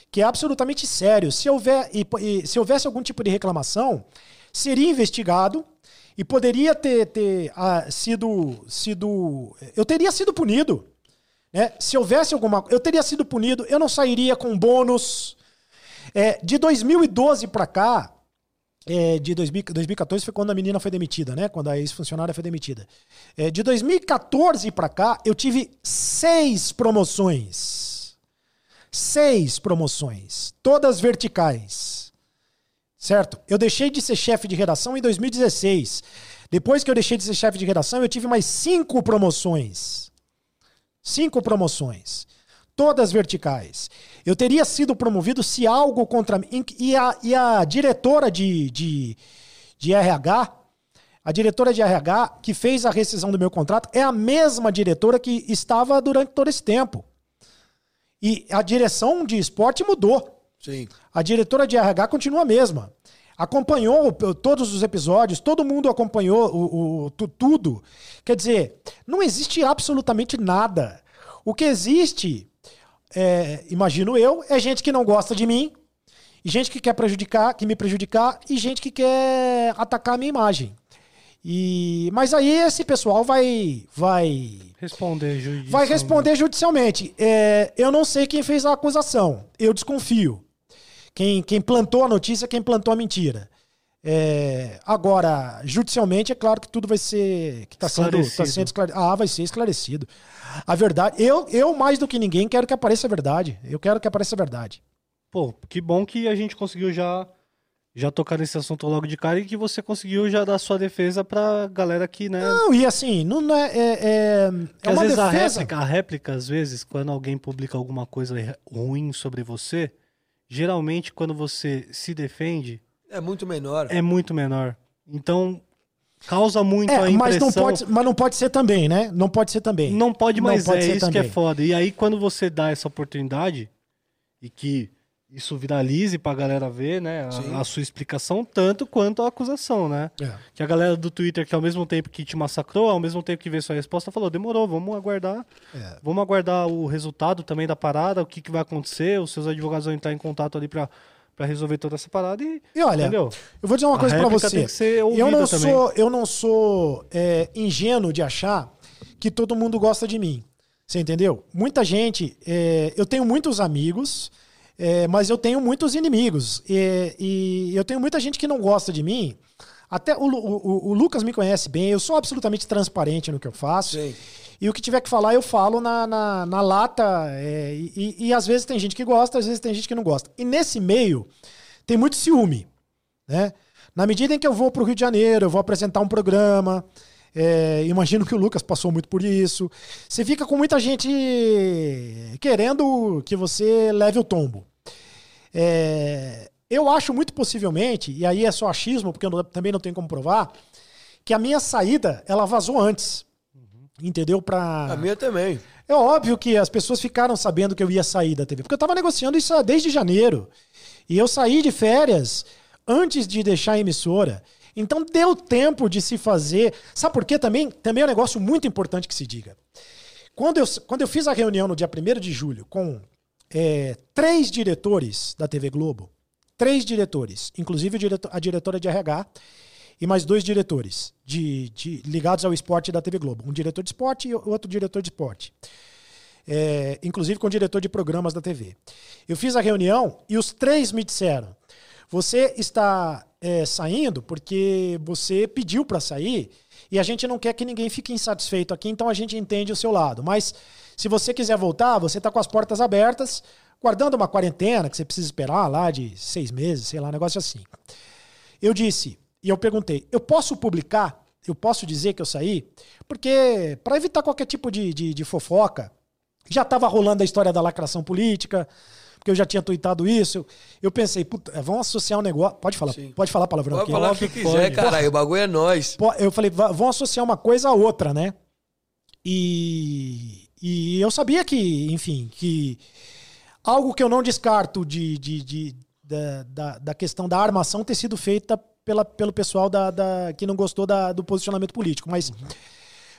que é absolutamente sério. Se, houver, e, e se houvesse algum tipo de reclamação, seria investigado e poderia ter, ter ah, sido, sido. Eu teria sido punido. Né? Se houvesse alguma. Eu teria sido punido, eu não sairia com bônus. É, de 2012 para cá, é, de 2000 2014 foi quando a menina foi demitida, né? Quando a ex-funcionária foi demitida. É, de 2014 para cá, eu tive seis promoções. Seis promoções. Todas verticais. Certo? Eu deixei de ser chefe de redação em 2016. Depois que eu deixei de ser chefe de redação, eu tive mais cinco promoções. Cinco promoções. Todas verticais. Eu teria sido promovido se algo contra mim. E a, e a diretora de, de, de RH, a diretora de RH que fez a rescisão do meu contrato, é a mesma diretora que estava durante todo esse tempo. E a direção de esporte mudou. Sim. A diretora de RH continua a mesma. Acompanhou todos os episódios, todo mundo acompanhou o, o- tu- tudo. Quer dizer, não existe absolutamente nada. O que existe, é, imagino eu, é gente que não gosta de mim, e gente que quer prejudicar, que me prejudicar, e gente que quer atacar a minha imagem. E, mas aí esse pessoal vai, vai Responder judicialmente. Vai responder judicialmente. É, eu não sei quem fez a acusação. Eu desconfio. Quem, quem plantou a notícia, quem plantou a mentira. É, agora, judicialmente, é claro que tudo vai ser. que está sendo, tá Esclarecido. sendo esclarecido. Ah, vai ser esclarecido. A verdade. Eu, eu, mais do que ninguém, quero que apareça a verdade. Eu quero que apareça a verdade. Pô, que bom que a gente conseguiu já já tocar nesse assunto logo de cara e que você conseguiu já dar sua defesa pra galera que, né? Não, e assim, não é. É, é, é às uma vezes a defesa. réplica, a réplica, às vezes, quando alguém publica alguma coisa ruim sobre você, geralmente quando você se defende, É muito menor. é muito menor. Então, causa muito a É, impressão. mas não, pode, mas não pode ser também, né? Não pode ser também. Não pode, mas pode é ser isso que é também. foda. E aí, quando você dá essa oportunidade e que isso viralize pra galera ver, né? A, a sua explicação, tanto quanto a acusação, né? É. Que a galera do Twitter, que ao mesmo tempo que te massacrou, ao mesmo tempo que vê sua resposta, falou: demorou, vamos aguardar. É. Vamos aguardar o resultado também da parada, o que, que vai acontecer. Os seus advogados vão entrar em contato ali pra, pra resolver toda essa parada e. E olha, Entendeu? eu vou dizer uma A coisa pra réplica você. eu não também. sou, eu não sou é, ingênuo de achar que todo mundo gosta de mim. Você entendeu? Muita gente. é, eu tenho muitos amigos, é, mas eu tenho muitos inimigos. E, e eu tenho muita gente que não gosta de mim. Até o, o- o Lucas me conhece bem, eu sou absolutamente transparente no que eu faço. E o que tiver que falar, eu falo na, na, na lata. é, e, e- e às vezes tem gente que gosta, às vezes tem gente que não gosta. E nesse meio, tem muito ciúme. Né? Na medida em que eu vou para o Rio de Janeiro, eu vou apresentar um programa. É, imagino que o Lucas passou muito por isso. Você fica com muita gente querendo que você leve o tombo. É, eu acho muito possivelmente, e aí é só achismo, porque eu não- também não tenho como provar, que a minha saída ela vazou antes. Entendeu? Pra... A minha também. É óbvio que as pessoas ficaram sabendo que eu ia sair da TV, porque eu tava negociando isso desde janeiro. E eu saí de férias antes de deixar a emissora. Então deu tempo de se fazer. Sabe por quê também? Também é um negócio muito importante que se diga. Quando eu, quando eu fiz a reunião no dia 1 de julho com é, três diretores da TV Globo, três diretores, inclusive a diretora de RH, e mais dois diretores de, de- ligados ao esporte da TV Globo. Um diretor de esporte e outro diretor de esporte. É, inclusive com o diretor de programas da TV. Eu fiz a reunião e os três me disseram: você está é, saindo porque você pediu para sair e a gente não quer que ninguém fique insatisfeito aqui, então a gente entende o seu lado. Mas se você quiser voltar, você está com as portas abertas, guardando uma quarentena que você precisa esperar lá de seis meses, sei lá, um negócio assim. Eu disse, e eu perguntei, eu posso publicar? Eu posso dizer que eu saí? Porque, para evitar qualquer tipo de, de, de fofoca, já estava rolando a história da lacração política, porque eu já tinha tuitado isso. Eu pensei, puta, vão associar um negócio. Pode falar, Sim. pode falar palavrão Pode aqui. falar o que quiser, caralho. O bagulho é nós. Eu falei, "Va- vão associar uma coisa a outra, né? E, e eu sabia que, enfim, que algo que eu não descarto de, de, de- da, da, da questão da armação ter sido feita pela, pelo pessoal da, da- que não gostou da- do posicionamento político. Mas,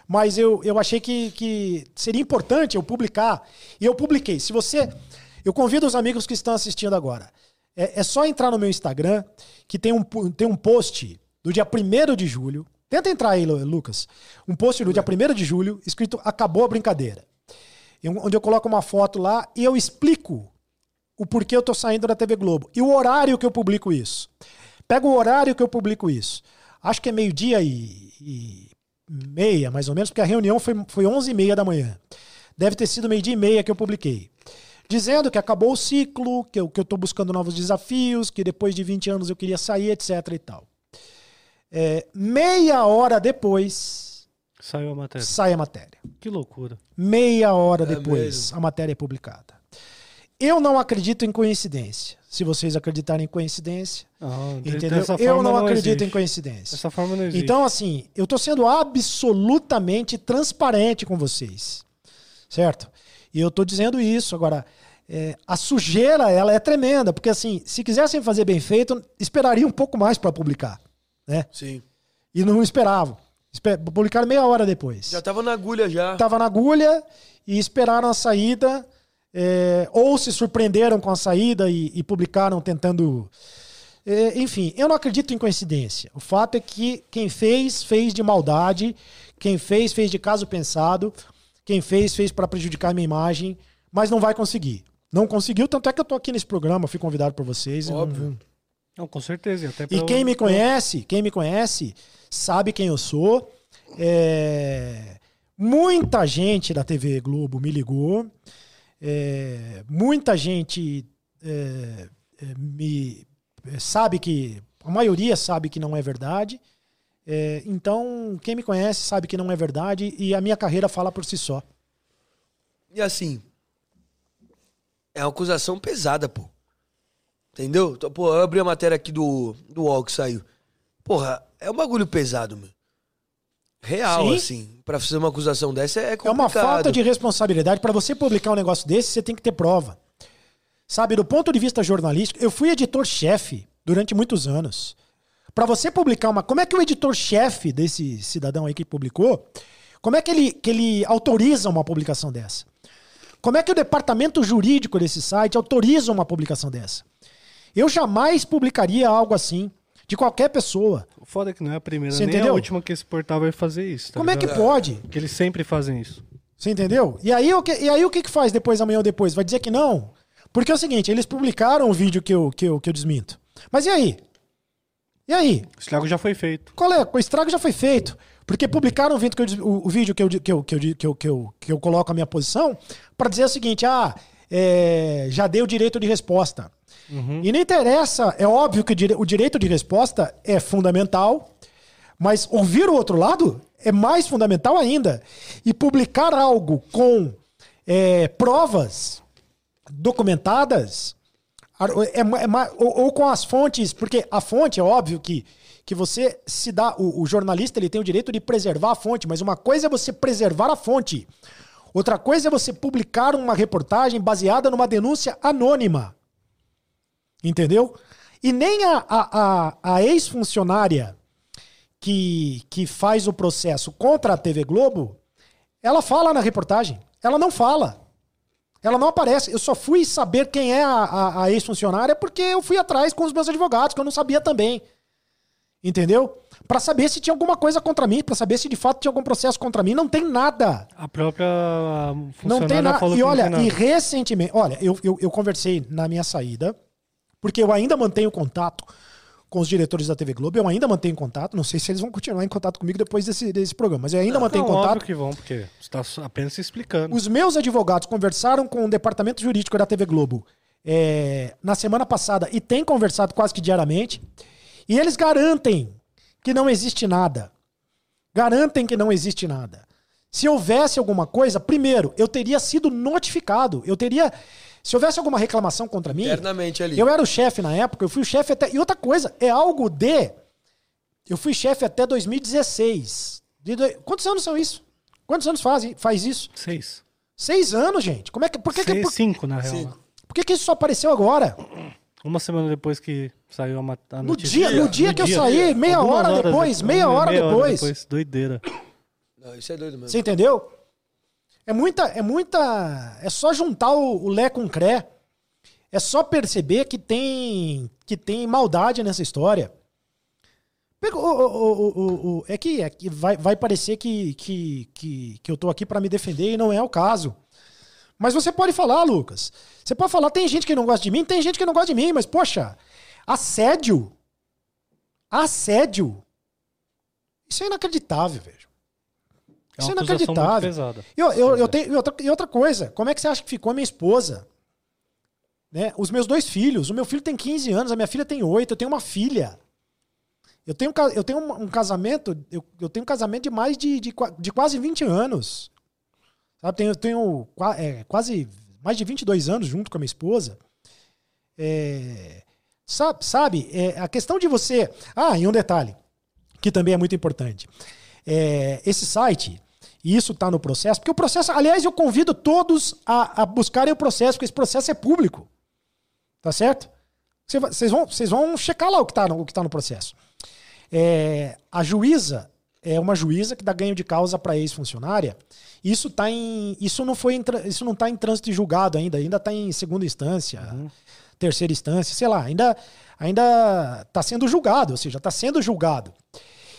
mas eu, eu achei que, que seria importante eu publicar. E eu publiquei. Se você. Eu convido os amigos que estão assistindo agora. É, é só entrar no meu Instagram, que tem um, tem um post do dia 1 de julho. Tenta entrar aí, Lu- Lucas. Um post do dia 1 de julho, escrito Acabou a brincadeira. Onde eu coloco uma foto lá e eu explico o porquê eu tô saindo da TV Globo. E o horário que eu publico isso. Pega o horário que eu publico isso. Acho que é meio-dia e, e meia, mais ou menos, porque a reunião foi, foi 11 e meia da manhã. Deve ter sido meio-dia e meia que eu publiquei. Dizendo que acabou o ciclo, que eu, que eu tô buscando novos desafios, que depois de 20 anos eu queria sair, etc e tal. É, meia hora depois, Saiu a matéria. sai a matéria. Que loucura. Meia hora É depois, mesmo. a matéria é publicada. Eu não acredito em coincidência. Se vocês acreditarem em coincidência, Não, de- entendeu? dessa Eu forma não acredito existe. em coincidência. Dessa forma não existe. Então, assim, eu tô sendo absolutamente transparente com vocês. Certo? E eu tô dizendo isso. Agora, é, a sujeira, ela é tremenda. Porque, assim, se quisessem fazer bem feito, esperaria um pouco mais para publicar. Né? Sim. E não esperavam. Espe- Publicaram meia hora depois. Já tava na agulha já. Tava na agulha e esperaram a saída. é, ou se surpreenderam com a saída e, e publicaram tentando. é, enfim, eu não acredito em coincidência. O fato é que quem fez, fez de maldade. Quem fez, fez de caso pensado. Quem fez, fez para prejudicar a minha imagem. Mas não vai conseguir. Não conseguiu, tanto é que eu tô aqui nesse programa, fui convidado por vocês. e não- Óbvio. Não, com certeza. E, até e quem me conhece, quem me conhece, sabe quem eu sou. É, Muita gente da TV Globo me ligou. É, Muita gente é, é, me é, sabe que. A maioria sabe que não é verdade. É, então, quem me conhece sabe que não é verdade e a minha carreira fala por si só. E assim, é uma acusação pesada, pô. Entendeu? Então, Pô, eu abri a matéria aqui do, do UOL que saiu. Porra, é um bagulho pesado, meu. real, Sim. assim. Pra fazer uma acusação dessa é É complicado. uma falta de responsabilidade. Pra você publicar um negócio desse, você tem que ter prova. Sabe, do ponto de vista jornalístico, eu fui editor-chefe durante muitos anos. Pra você publicar uma. Como é que o editor-chefe desse cidadão aí que publicou, como é que ele, que ele autoriza uma publicação dessa? Como é que o departamento jurídico desse site autoriza uma publicação dessa? Eu jamais publicaria algo assim de qualquer pessoa. O foda é que não é a primeira Você nem entendeu? a última que esse portal vai fazer isso. tá Como é que ligado? pode? Porque eles sempre fazem isso. Você entendeu? E aí, o que, e aí o que, que faz depois, amanhã ou depois? Vai dizer que não? Porque é o seguinte, eles publicaram o vídeo que eu, que eu, que eu desminto. Mas e aí? E aí? O estrago já foi feito. Qual é? O estrago já foi feito. Porque publicaram o vídeo que eu, des- o, o vídeo que eu, que, eu, que, eu, que, eu, que, eu, que eu coloco a minha posição para dizer o seguinte: ah, é, já dei o direito de resposta. E não interessa, é óbvio que o dire- o direito de resposta é fundamental, mas ouvir o outro lado é mais fundamental ainda. E publicar algo com é, provas documentadas é, é ou, ou com as fontes, porque a fonte é óbvio que, que você se dá. O, o jornalista ele tem o direito de preservar a fonte, mas uma coisa é você preservar a fonte. Outra coisa é você publicar uma reportagem baseada numa denúncia anônima. Entendeu? E nem a, a, a, a ex-funcionária que, que faz o processo contra a TV Globo, ela fala na reportagem. Ela não fala. Ela não aparece. Eu só fui saber quem é a, a- a ex-funcionária porque eu fui atrás com os meus advogados, que eu não sabia também. Entendeu? Pra saber se tinha alguma coisa contra mim, pra saber se de fato tinha algum processo contra mim. Não tem nada. A própria ah, Não funcionária tem nada. falou E olha, e recentemente, olha, eu, eu, eu conversei na minha saída, porque eu ainda mantenho contato com os diretores da TV Globo, eu ainda mantenho contato, não sei se eles vão continuar em contato comigo depois desse, desse programa, mas eu ainda mantenho Não, contato. óbvio que vão, porque você está apenas se explicando. Os meus advogados conversaram com o departamento jurídico da TV Globo é, na semana passada e têm conversado quase que diariamente. E eles garantem que não existe nada. Garantem que não existe nada. Se houvesse alguma coisa, primeiro, eu teria sido notificado. Eu teria. Se houvesse alguma reclamação contra mim. Internamente ali. Eu era o chefe na época, eu fui o chefe até. E outra coisa, é algo de. Eu fui chefe até 2016. De do- Quantos anos são isso? Quantos anos faz, faz isso? Seis. Seis anos, gente. Como é que, por que, que, Seis, por, cinco, na real. Cinco. por que, que isso só apareceu agora? Uma semana depois que saiu a, ma- a No notícia. dia, no dia que eu saí, meia Algumas hora horas depois, meia hora depois. Doideira. Não, isso é doido mesmo. Você entendeu? É muita, é muita. É só juntar o, o Lé com o Cré. É só perceber que tem que tem maldade nessa história. O- o- o- é que, é que vai, vai parecer que, que, que, que eu tô aqui para me defender e não é o caso. Mas você pode falar, Lucas. Você pode falar, tem gente que não gosta de mim, tem gente que não gosta de mim, mas, poxa, assédio. Assédio. Isso é inacreditável, velho. É Isso é muito inacreditável. pesada. Eu, eu, eu tenho, e outra, e outra coisa, como é que você acha que ficou a minha esposa? Né? Os meus dois filhos. O meu filho tem 15 anos, a minha filha tem 8, eu tenho uma filha. Eu tenho, um eu tenho um, casamento, eu, eu tenho um casamento de mais de, de, de quase 20 anos. Sabe, tenho, eu tenho é, quase mais de 22 anos junto com a minha esposa. É, sabe, sabe é, a questão de você. Ah, e um detalhe, que também é muito importante. É, esse site, e isso está no processo, porque o processo, aliás, eu convido todos a, a buscarem o processo, porque esse processo é público. Tá certo? Vocês vão, vocês vão checar lá o que está no, o que tá no processo. É, a juíza é uma juíza que dá ganho de causa para ex-funcionária. Isso tá em, isso não foi, isso não está em trânsito de julgado ainda, ainda está em segunda instância, terceira instância, sei lá, ainda ainda está sendo julgado, ou seja, está sendo julgado.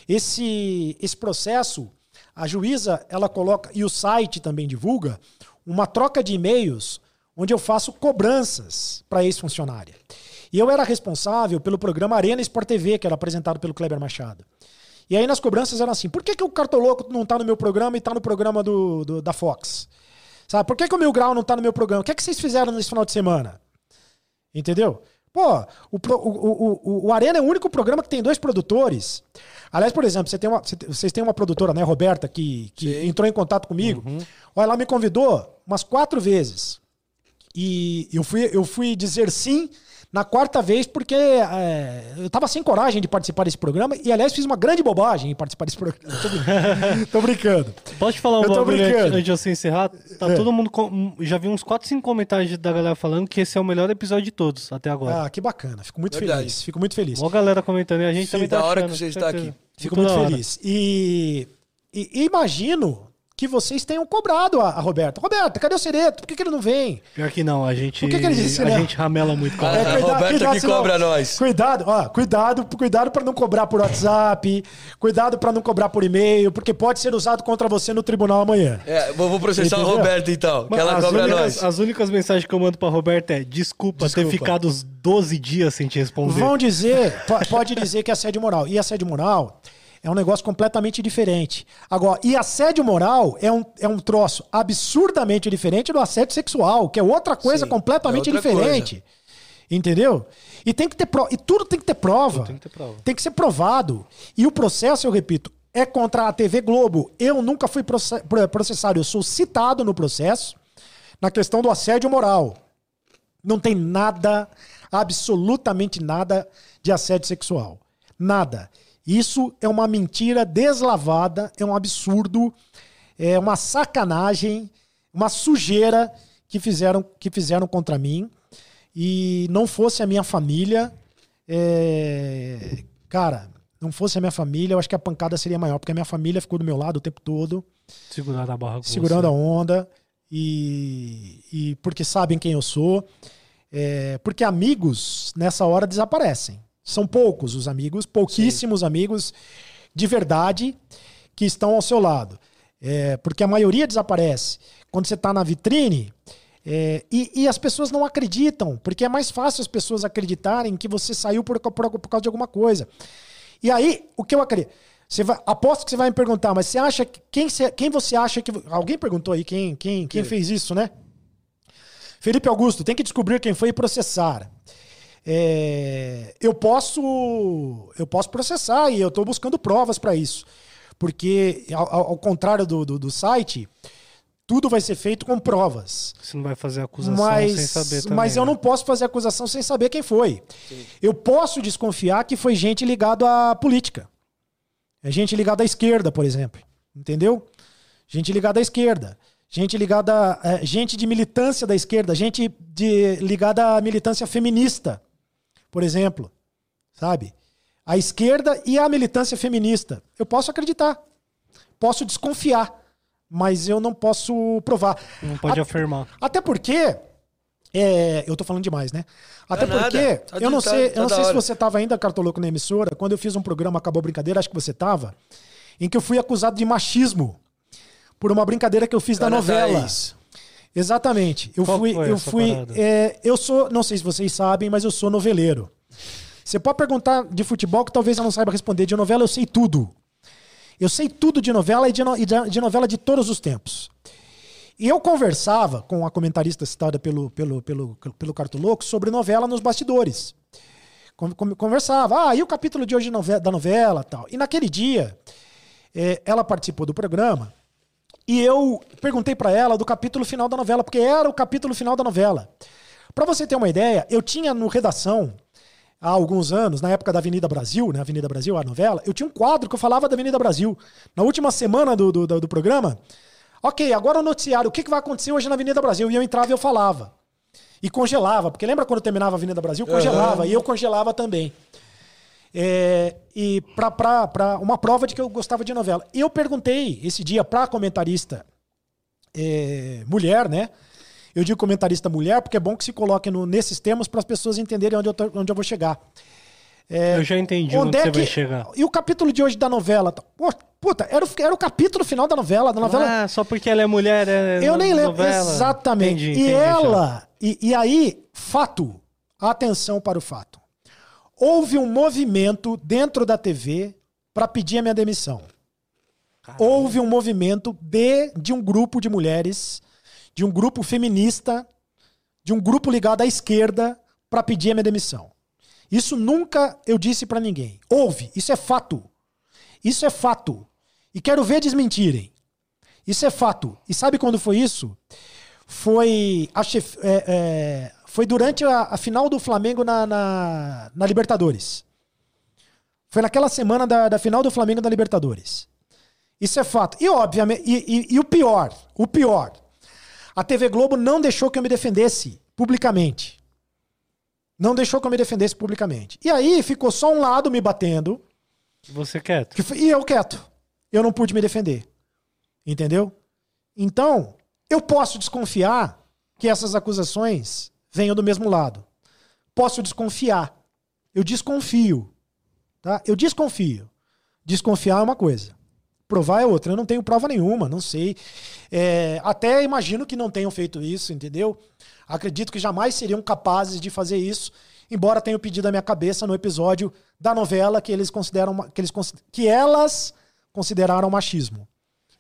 Esse esse processo, a juíza ela coloca e o site também divulga uma troca de e-mails onde eu faço cobranças para ex-funcionária. E eu era responsável pelo programa Arena Sport TV, que era apresentado pelo Kleber Machado. E aí nas cobranças eram assim: por que, que o Cartoloco não tá no meu programa e tá no programa do, do- da Fox? Sabe? Por que, que o Mil Grau não tá no meu programa? O que, é que vocês fizeram nesse final de semana? Entendeu? Pô, o, o, o, o, Arena é o único programa que tem dois produtores. Aliás, por exemplo, você tem uma, vocês têm uma produtora, né, Roberta, que, que Sim. entrou em contato comigo. Olha, ela me convidou umas quatro vezes. E eu fui, eu fui dizer sim Na quarta vez, porque é, eu tava sem coragem de participar desse programa e, aliás, fiz uma grande bobagem em participar desse programa. Tô brincando. tô brincando. Posso te falar um bagulho brincando. antes antes de você encerrar? Tá É. todo mundo. com- Já vi uns 4, 5 comentários da galera falando que esse é o melhor episódio de todos até agora. Ah, que bacana. Fico muito Verdade. feliz. Fico muito feliz. Mó galera comentando e a gente Sim, também tá da hora achando, que você está aqui. Fico muito hora. feliz. E- e imagino que vocês tenham cobrado a, a Roberta. Roberta, cadê o Cereto? Por que, que ele não vem? Pior que não, a gente. Por que que ele disse a gente ramela muito com Ah, ela. a Roberta que senão- cobra nós. Cuidado, ó, cuidado, cuidado para não cobrar por WhatsApp, cuidado para não cobrar por e-mail, porque pode ser usado contra você no tribunal amanhã. É, vou vou processar a Entendeu? Roberta então, que Mas ela as, cobra únicas, nós. as únicas mensagens que eu mando pra Roberta é desculpa, Desculpa. ter ficado os 12 dias sem te responder. Vão dizer, po- pode dizer que é assédio moral. E assédio moral é um negócio completamente diferente. Agora, e assédio moral é um, é um troço absurdamente diferente do assédio sexual, que é outra coisa Sim, completamente é outra diferente. Entendeu? E tem que ter prova. E tudo tem que ter prova. tem que ter prova. Tem que ser provado. E o processo, eu repito, é contra a TV Globo. Eu nunca fui proce- pro- processado, eu sou citado no processo na questão do assédio moral. Não tem nada, absolutamente nada de assédio sexual. Nada. Isso é uma mentira deslavada, é um absurdo, é uma sacanagem, uma sujeira que fizeram, que fizeram contra mim. E não fosse a minha família, é, cara, não fosse a minha família, eu acho que a pancada seria maior, porque a minha família ficou do meu lado o tempo todo Segurar a barra com segurando a você. onda e, e porque sabem quem eu sou. É, porque amigos nessa hora desaparecem. São poucos os amigos, pouquíssimos amigos de verdade que estão ao seu lado. É, porque a maioria desaparece. Quando você está na vitrine, é, e, e as pessoas não acreditam, porque é mais fácil as pessoas acreditarem que você saiu por, por, por causa de alguma coisa. E aí, o que eu acredito? Você vai, aposto que você vai me perguntar, mas você acha que quem, você- quem você acha que. Alguém perguntou aí quem, quem, quem fez isso, né? Felipe Augusto, tem que descobrir quem foi e processar. É, eu posso eu posso processar e eu estou buscando provas para isso. Porque, ao, ao- contrário do, do, do site, tudo vai ser feito com provas. Você não vai fazer acusação Mas, sem saber também. mas eu né? não posso fazer acusação sem saber quem foi. Eu posso desconfiar que foi gente ligada à política. É gente ligada à esquerda, por exemplo. Entendeu? Gente ligada à esquerda. Gente ligada. é, gente de militância da esquerda. Gente de, ligada à militância feminista, por exemplo. Sabe? A esquerda e a militância feminista. Eu posso acreditar. Posso desconfiar. Mas eu não posso provar. Não pode A- afirmar. até porque. é, eu tô falando demais, né? Até Não é porque. nada. Tá eu não tá- sei, tá eu não sei se você tava ainda, Cartoloco, na emissora, quando eu fiz um programa Acabou a Brincadeira, acho que você tava, em que eu fui acusado de machismo por uma brincadeira que eu fiz da novela. Thaís. Exatamente. Eu Qual fui. Eu fui. é, eu sou. Não sei se vocês sabem, mas eu sou noveleiro. Você pode perguntar de futebol que talvez eu não saiba responder. De novela eu sei tudo. Eu sei tudo de novela e de, no- e de- novela de todos os tempos. E eu conversava com a comentarista citada pelo, pelo, pelo, pelo Cartoloco sobre novela nos bastidores. Con- con- Conversava, ah, e o capítulo de hoje da novela tal. E naquele dia, eh, ela participou do programa e eu perguntei pra ela do capítulo final da novela, porque era o capítulo final da novela. Pra você ter uma ideia, eu tinha no Redação, há alguns anos, na época da Avenida Brasil, né? Avenida Brasil, a novela, eu tinha um quadro que eu falava da Avenida Brasil. Na última semana do, do, do- programa, ok, agora o noticiário, o que, que vai acontecer hoje na Avenida Brasil? E eu entrava e eu falava. E congelava, porque lembra quando terminava a Avenida Brasil? Congelava, e eu congelava também. É, e pra uma prova de que eu gostava de novela. Eu perguntei esse dia pra comentarista é, mulher, né? Eu digo comentarista mulher porque é bom que se coloque no- nesses termos para as pessoas entenderem onde eu, tô- onde eu vou chegar. eu já entendi onde, é você vai que- chegar. E o capítulo de hoje da novela? puta, era o, era o capítulo final da novela. Da novela Ah, só porque ela é mulher, é eu nem lembro. novela. Exatamente. Entendi, e entendi ela. E, e aí, fato. Atenção para o fato. Houve um movimento dentro da TV para pedir a minha demissão. Houve um movimento de, de um grupo de mulheres, de um grupo feminista, de um grupo ligado à esquerda para pedir a minha demissão. Isso nunca eu disse para ninguém. Houve, isso é fato. Isso é fato. E quero ver desmentirem. Isso é fato. E sabe quando foi isso? Foi a chef... é, é, Foi durante a, a final do Flamengo na, na, na Libertadores. Foi naquela semana da, da final do Flamengo na Libertadores. Isso é fato. E obviamente, e, e, e o pior, o pior, a TV Globo não deixou que eu me defendesse publicamente. Não deixou que eu me defendesse publicamente. E aí ficou só um lado me batendo. Você quieto. que e eu quieto. Eu não pude me defender. Entendeu? Então, eu posso desconfiar que essas acusações venham do mesmo lado. Posso desconfiar. Eu desconfio. Tá? Eu desconfio. Desconfiar é uma coisa. Provar é outra. Eu não tenho prova nenhuma, não sei. É, até imagino que não tenham feito isso, entendeu? Acredito que jamais seriam capazes de fazer isso, embora tenham pedido a minha cabeça no episódio da novela que eles consideram que, eles, que elas consideraram machismo.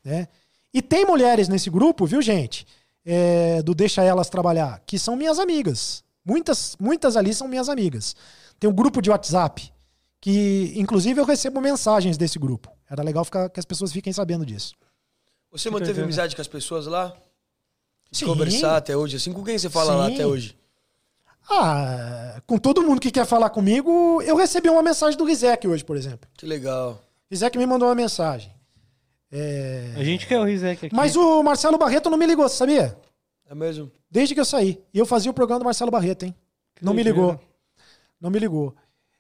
Né? E tem mulheres nesse grupo, viu, gente? É, do Deixa Elas Trabalhar, que são minhas amigas. Muitas, muitas ali são minhas amigas. Tem um grupo de WhatsApp que, inclusive, eu recebo mensagens desse grupo. Era legal ficar, que as pessoas fiquem sabendo disso. Você manteve doideira. amizade com as pessoas lá? De Sim. conversar até hoje, assim? Com quem você fala lá Sim. até hoje? Ah, com todo mundo que quer falar comigo, eu recebi uma mensagem do Rizek hoje, por exemplo. Que legal. Rizek me mandou uma mensagem. É, A gente quer o Rizek aqui. Mas o Marcelo Barreto não me ligou, sabia? É mesmo? Desde que eu saí. E eu fazia o programa do Marcelo Barreto, hein? Que não me ligou. Não me ligou.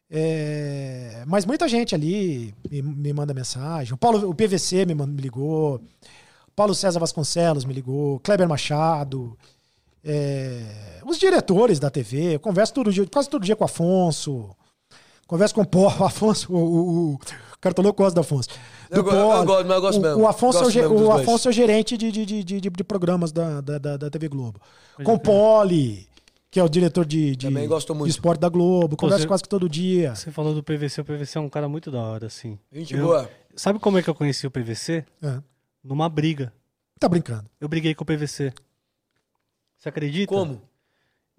É, Mas muita gente ali me, me manda mensagem. O, Paulo, o PVC me, manda- me ligou. Paulo César Vasconcelos me ligou. Kleber Machado. é, Os diretores da TV. Eu converso todo dia, quase todo dia com o Afonso. Converso com o Pó, o Afonso, o, o, o Cartolão gosta do Afonso. Eu go- eu gosto, mas eu gosto o, mesmo. O Afonso, é o, Gosto dos o dois. Afonso é o gerente de, de, de, de, de programas da, da, da, da TV Globo. Com o crer. Poli, que é o diretor de, de, gosto de esporte da Globo. Converso você- quase que todo dia. Você falou do PVC, o PVC é um cara muito da hora, assim. Gente Eu- boa. Sabe como é que eu conheci o PVC? É. Numa briga. Tá brincando. Eu briguei com o PVC. Você acredita? Como?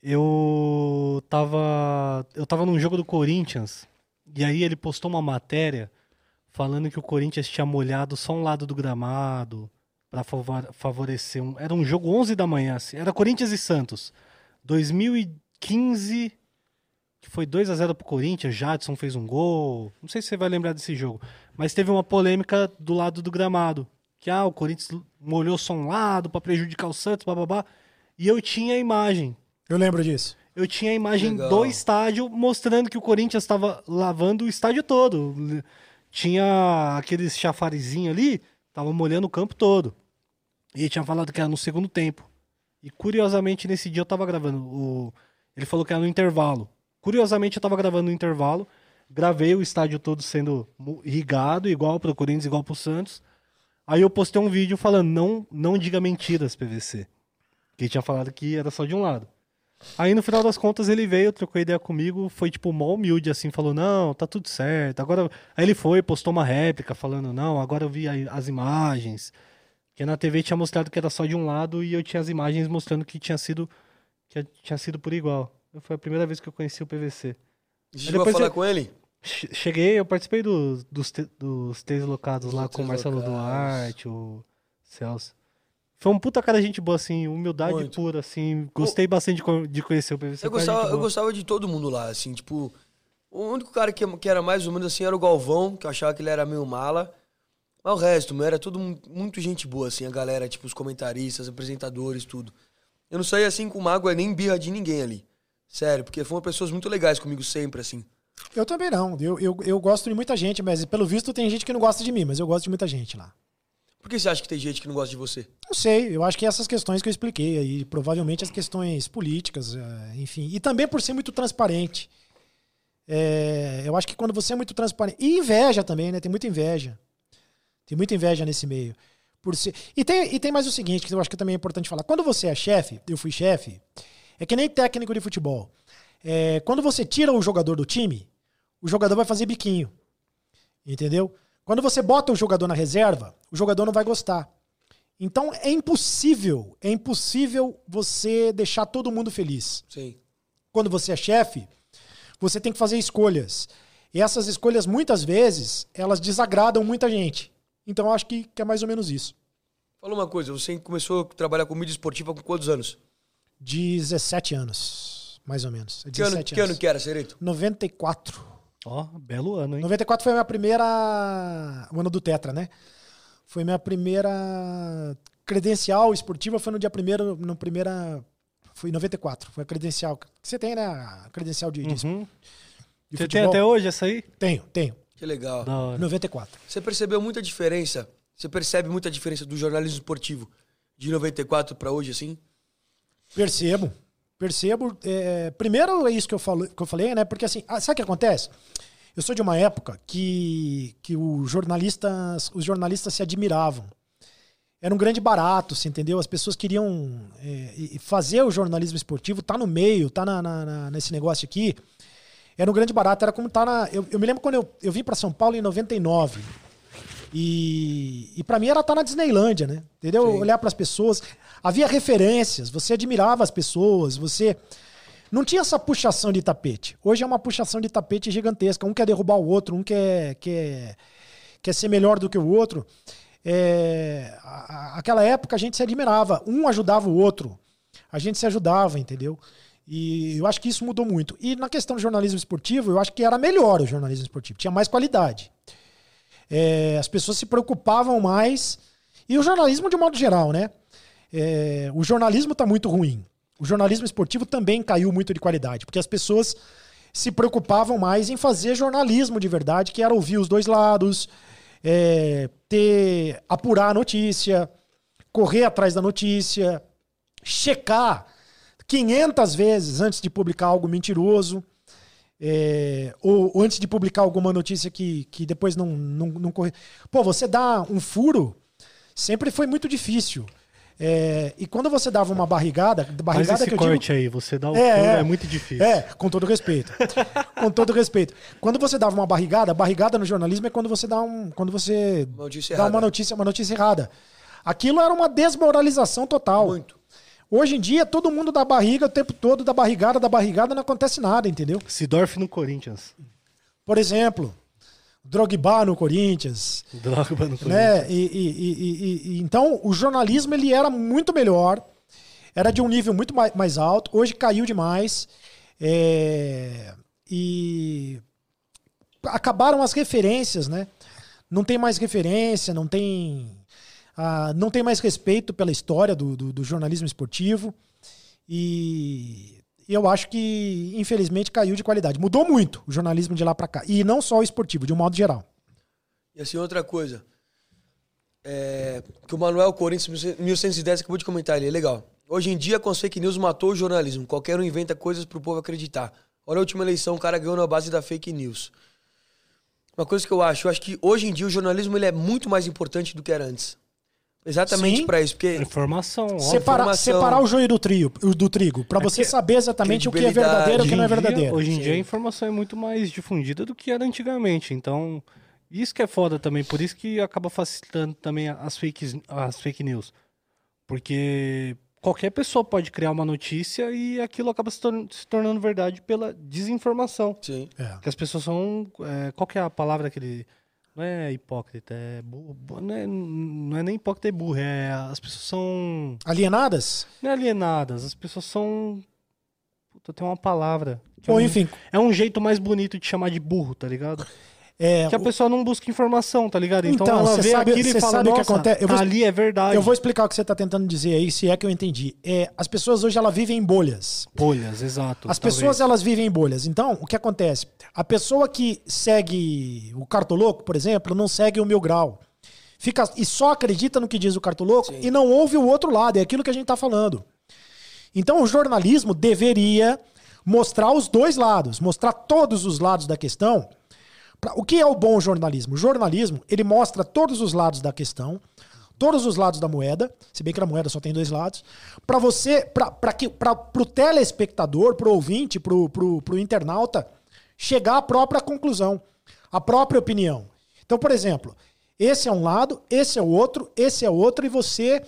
Eu tava. Eu tava num jogo do Corinthians. E aí ele postou uma matéria falando que o Corinthians tinha molhado só um lado do gramado pra favor- favorecer um. Era um jogo 11 da manhã, assim. Era Corinthians e Santos. 2015, que foi 2 a 0 pro Corinthians, Jadson fez um gol. Não sei se você vai lembrar desse jogo, mas teve uma polêmica do lado do gramado, que ah, o Corinthians molhou só um lado pra prejudicar o Santos, bababá. E eu tinha a imagem Eu lembro disso. eu tinha a imagem Legal. do estádio mostrando que o Corinthians estava lavando o estádio todo. Tinha aqueles chafarizinhos ali, tava molhando o campo todo. E ele tinha falado que era no segundo tempo. E curiosamente nesse dia eu tava gravando. O... Ele falou que era no intervalo. Curiosamente eu tava gravando no intervalo. Gravei o estádio todo sendo irrigado, igual pro Corinthians, igual pro Santos. Aí eu postei um vídeo falando, não, não diga mentiras, PVC. Que tinha falado que era só de um lado. Aí no final das contas ele veio, trocou ideia comigo, foi tipo mó humilde assim, falou: "Não, tá tudo certo". Agora aí ele foi, postou uma réplica falando: "Não, agora eu vi as imagens". Que na TV tinha mostrado que era só de um lado e eu tinha as imagens mostrando que tinha sido que tinha sido por igual. Foi a primeira vez que eu conheci o PVC. Chegou a falar você- com ele? Che- Cheguei, eu participei dos, dos, te- dos três locados lá com o Marcelo locados. Duarte, o Celso. Foi um puta cara de gente boa, assim, humildade Muito. pura, assim. Gostei bastante de, co- de conhecer o PVC. Eu gostava, eu gostava de todo mundo lá, assim, tipo. O único cara que, que era mais ou menos assim era o Galvão, que eu achava que ele era meio mala. Mas o resto, meu, era tudo mu- muito gente boa, assim, a galera, tipo, os comentaristas, apresentadores, tudo. Eu não saía assim com mágoa nem birra de ninguém ali. Sério, porque foram pessoas muito legais comigo sempre, assim. Eu também não. Eu, eu, eu gosto de muita gente, mas pelo visto tem gente que não gosta de mim, mas eu gosto de muita gente lá. Por que você acha que tem gente que não gosta de você? Não sei, eu acho que essas questões que eu expliquei aí, provavelmente as questões políticas, eh, enfim. E também por ser muito transparente. É, eu acho que quando você é muito transparente. E inveja também, né? Tem muita inveja. Tem muita inveja nesse meio. Por ser... e, tem, e tem mais o seguinte, que eu acho que também é importante falar. Quando você é chefe, eu fui chefe, é que nem técnico de futebol. É, quando você tira o jogador do time, o jogador vai fazer biquinho. Entendeu? Quando você bota o jogador na reserva, o jogador não vai gostar. Então é impossível, é impossível você deixar todo mundo feliz. Sim. Quando você é chefe, você tem que fazer escolhas. E essas escolhas, muitas vezes, elas desagradam muita gente. Então eu acho que, que é mais ou menos isso. Fala uma coisa, você começou a trabalhar com mídia esportiva com quantos anos? 17 anos. mais ou menos. Que ano, 17 que ano que era, Serito? 94. Ó, belo ano, hein? 94 foi a minha primeira. O ano do Tetra, né? Foi minha primeira credencial esportiva, foi no dia primeiro, no primeira. Foi em 94. Foi a credencial. Você tem, né? A credencial de, Uhum. de Você tem futebol? até hoje essa aí? Tenho, tenho. Que legal. Da hora. 94. Você percebeu muita diferença? Você percebe muita diferença do jornalismo esportivo de 94 pra hoje, assim? Percebo. Percebo. é, primeiro é isso que eu, falo, que eu falei, né? Porque assim, ah, sabe o que acontece? Eu sou de uma época que, que os jornalistas, os jornalistas se admiravam. Era um grande barato, você entendeu? As pessoas queriam é, fazer o jornalismo esportivo, tá no meio, tá na, na- na- nesse negócio aqui. Era um grande barato, era como tá na. Eu, eu me lembro quando eu, eu vim para São Paulo em 99. E, e para mim era estar na Disneylândia, né? Entendeu? Sim. Olhar para as pessoas. Havia referências, você admirava as pessoas, você. Não tinha essa puxação de tapete. Hoje é uma puxação de tapete gigantesca. Um quer derrubar o outro, um quer, quer, quer ser melhor do que o outro. É, aquela época a gente se admirava. Um ajudava o outro. A gente se ajudava, entendeu? E eu acho que isso mudou muito. E na questão do jornalismo esportivo, eu acho que era melhor o jornalismo esportivo. Tinha mais qualidade. É, as pessoas se preocupavam mais. E o jornalismo, de modo geral, né? É, o jornalismo está muito ruim. O jornalismo esportivo também caiu muito de qualidade, porque as pessoas se preocupavam mais em fazer jornalismo de verdade, que era ouvir os dois lados, é, ter apurar a notícia, correr atrás da notícia, checar 500 vezes antes de publicar algo mentiroso. É, ou, ou antes de publicar alguma notícia que, que depois não, não, não corre. Pô, você dá um furo sempre foi muito difícil. É, e quando você dava uma barrigada, Mas barrigada esse que eu digo. corte aí, você dá o É, é. é muito difícil. É, com todo respeito. com todo respeito. Quando você dava uma barrigada, barrigada no jornalismo é quando você dá um. Quando você Uma notícia dá errada. uma notícia, uma notícia errada. Aquilo era uma desmoralização total. Muito. Hoje em dia, todo mundo dá barriga o tempo todo, da barrigada, da barrigada, não acontece nada, entendeu? Sidorf no Corinthians. Por exemplo, Drogba no Corinthians, Drogba no Corinthians. né? E, e- e- e- e- então, o jornalismo ele era muito melhor, era de um nível muito mais, mais alto. Hoje caiu demais. é, e acabaram as referências, né? Não tem mais referência, não tem, ah, não tem mais respeito pela história do, do- do jornalismo esportivo. E eu acho que, infelizmente, caiu de qualidade. Mudou muito o jornalismo de lá pra cá. E não só o esportivo, de um modo geral. E assim, outra coisa. É, que o Manuel Corinthians 1110 acabou de comentar ali, é legal. Hoje em dia, com as fake news matou o jornalismo. Qualquer um inventa coisas pro povo acreditar. Olha a última eleição, o cara ganhou na base da fake news. Uma coisa que eu acho, eu acho que hoje em dia o jornalismo ele é muito mais importante do que era antes. Exatamente pra isso, porque Informação, óbvio. Separar, informação. separar o joio do, trio, do trigo, pra você que- saber exatamente o que é verdadeiro e o que não é dia- verdadeiro. Hoje em Sim. dia a informação é muito mais difundida do que era antigamente. Então, isso que é foda também. Por isso que acaba facilitando também as, fakes, as fake news. Porque qualquer pessoa pode criar uma notícia e aquilo acaba se, tor- se tornando verdade pela desinformação. Sim. É. Que as pessoas são. é, qual que é a palavra que ele. Não é hipócrita, é burro. bu- Não é, não é nem hipócrita e burro, é. As pessoas são. Alienadas? Não é alienadas, as pessoas são. Puta, tem uma palavra. que é um- enfim, é um jeito mais bonito de chamar de burro, tá ligado? É, Que a pessoa não busca informação, tá ligado? Então, Então, ela vê sabe- aquilo e fala, sabe o que acontece? Eu vou- ali é verdade. eu vou explicar o que você está tentando dizer aí, se é que eu entendi. É, as pessoas hoje elas vivem em bolhas. Bolhas, exato. As talvez. pessoas elas vivem em bolhas. Então, o que acontece? A pessoa que segue o Cartoloco, por exemplo, não segue o Mil Grau. Fica, e só acredita no que diz o Cartoloco Sim. e não ouve o outro lado. É aquilo que a gente está falando. Então, o jornalismo deveria mostrar os dois lados, mostrar todos os lados da questão. O que é o bom jornalismo? O jornalismo, ele mostra todos os lados da questão, todos os lados da moeda, se bem que a moeda só tem dois lados, para você, para que para pro telespectador, pro ouvinte, pro, pro, pro internauta chegar à própria conclusão, à própria opinião. Então, por exemplo, esse é um lado, esse é o outro, esse é outro e você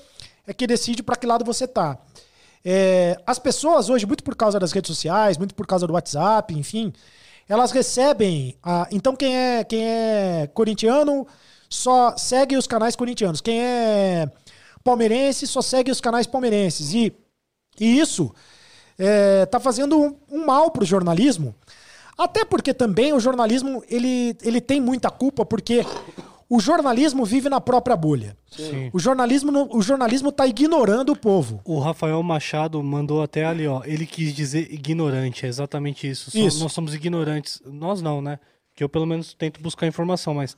é que decide para que lado você tá. É, as pessoas hoje, muito por causa das redes sociais, muito por causa do WhatsApp, enfim, elas recebem. A, então, quem é, quem é corintiano só segue os canais corintianos. Quem é palmeirense só segue os canais palmeirenses. E, e isso é, tá fazendo um, um mal pro jornalismo. Até porque também o jornalismo ele, ele tem muita culpa, porque o jornalismo vive na própria bolha. Sim. O jornalismo, não- o jornalismo tá ignorando o povo. O Rafael Machado mandou até ali, ó. Ele quis dizer ignorante, é exatamente isso. Só- Isso. Nós somos ignorantes. Nós não, né? Que eu pelo menos tento buscar informação, mas.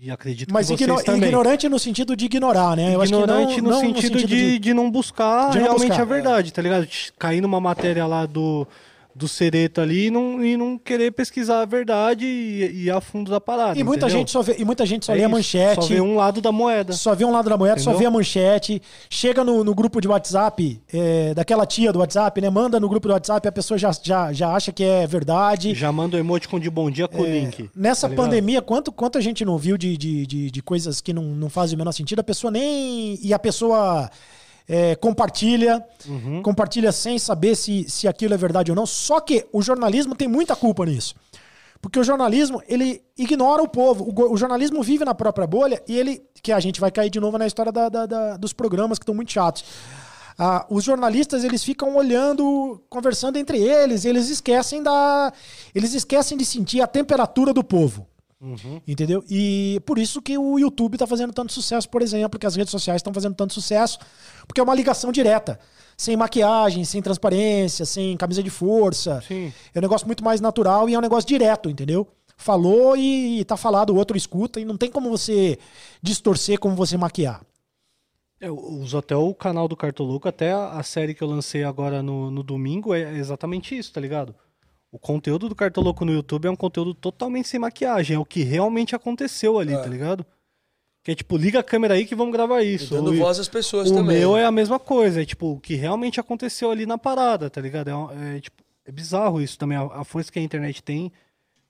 E acredito Mas que igno- vocês também. ignorante no sentido de ignorar, né? Eu acho que não- ignorante no, não sentido de, de não buscar de não realmente buscar. a verdade, tá ligado? Cair numa matéria lá do, do Cereto ali e não, e não querer pesquisar a verdade e, e a fundo da parada. E muita entendeu? gente só vê, e muita gente só É lê a isso, manchete. Só vê um lado da moeda. Só vê um lado da moeda, só Entendeu? vê a manchete, chega no, no grupo de WhatsApp, é, daquela tia do WhatsApp, né? Manda no grupo do WhatsApp, a pessoa já, já, já acha que é verdade. Já manda o emoticon de bom dia com o link. Nessa tá pandemia, quanto, quanto a gente não viu de, de, de, de coisas que não, não fazem o menor sentido, a pessoa nem. E a pessoa é, compartilha, Uhum. compartilha sem saber se, se aquilo é verdade ou não. Só que o jornalismo tem muita culpa nisso. Porque o jornalismo, ele ignora o povo. O, o jornalismo vive na própria bolha e ele. Que a gente vai cair de novo na história da- da- da- dos programas que estão muito chatos. Ah, os jornalistas, eles ficam olhando, conversando entre eles, eles esquecem da. Eles esquecem de sentir a temperatura do povo. Entendeu? E por isso que o YouTube tá fazendo tanto sucesso, por exemplo, que as redes sociais estão fazendo tanto sucesso, porque é uma ligação direta. Sem maquiagem, sem transparência, sem camisa de força. Sim. É um negócio muito mais natural e é um negócio direto, entendeu? Falou e tá falado, o outro escuta, e não tem como você distorcer, como você maquiar. Eu uso até o canal do Cartoloco, até a, a série que eu lancei agora no, no domingo é exatamente isso, tá ligado? O conteúdo do Cartoloco no YouTube é um conteúdo totalmente sem maquiagem, é o que realmente aconteceu ali, tá ligado? Que é tipo, liga a câmera aí que vamos gravar E isso. dando O- voz às pessoas o também. meu é a mesma coisa, é tipo, o que realmente aconteceu ali na parada, tá ligado? É, é, tipo, é bizarro isso também, a, a força que a internet tem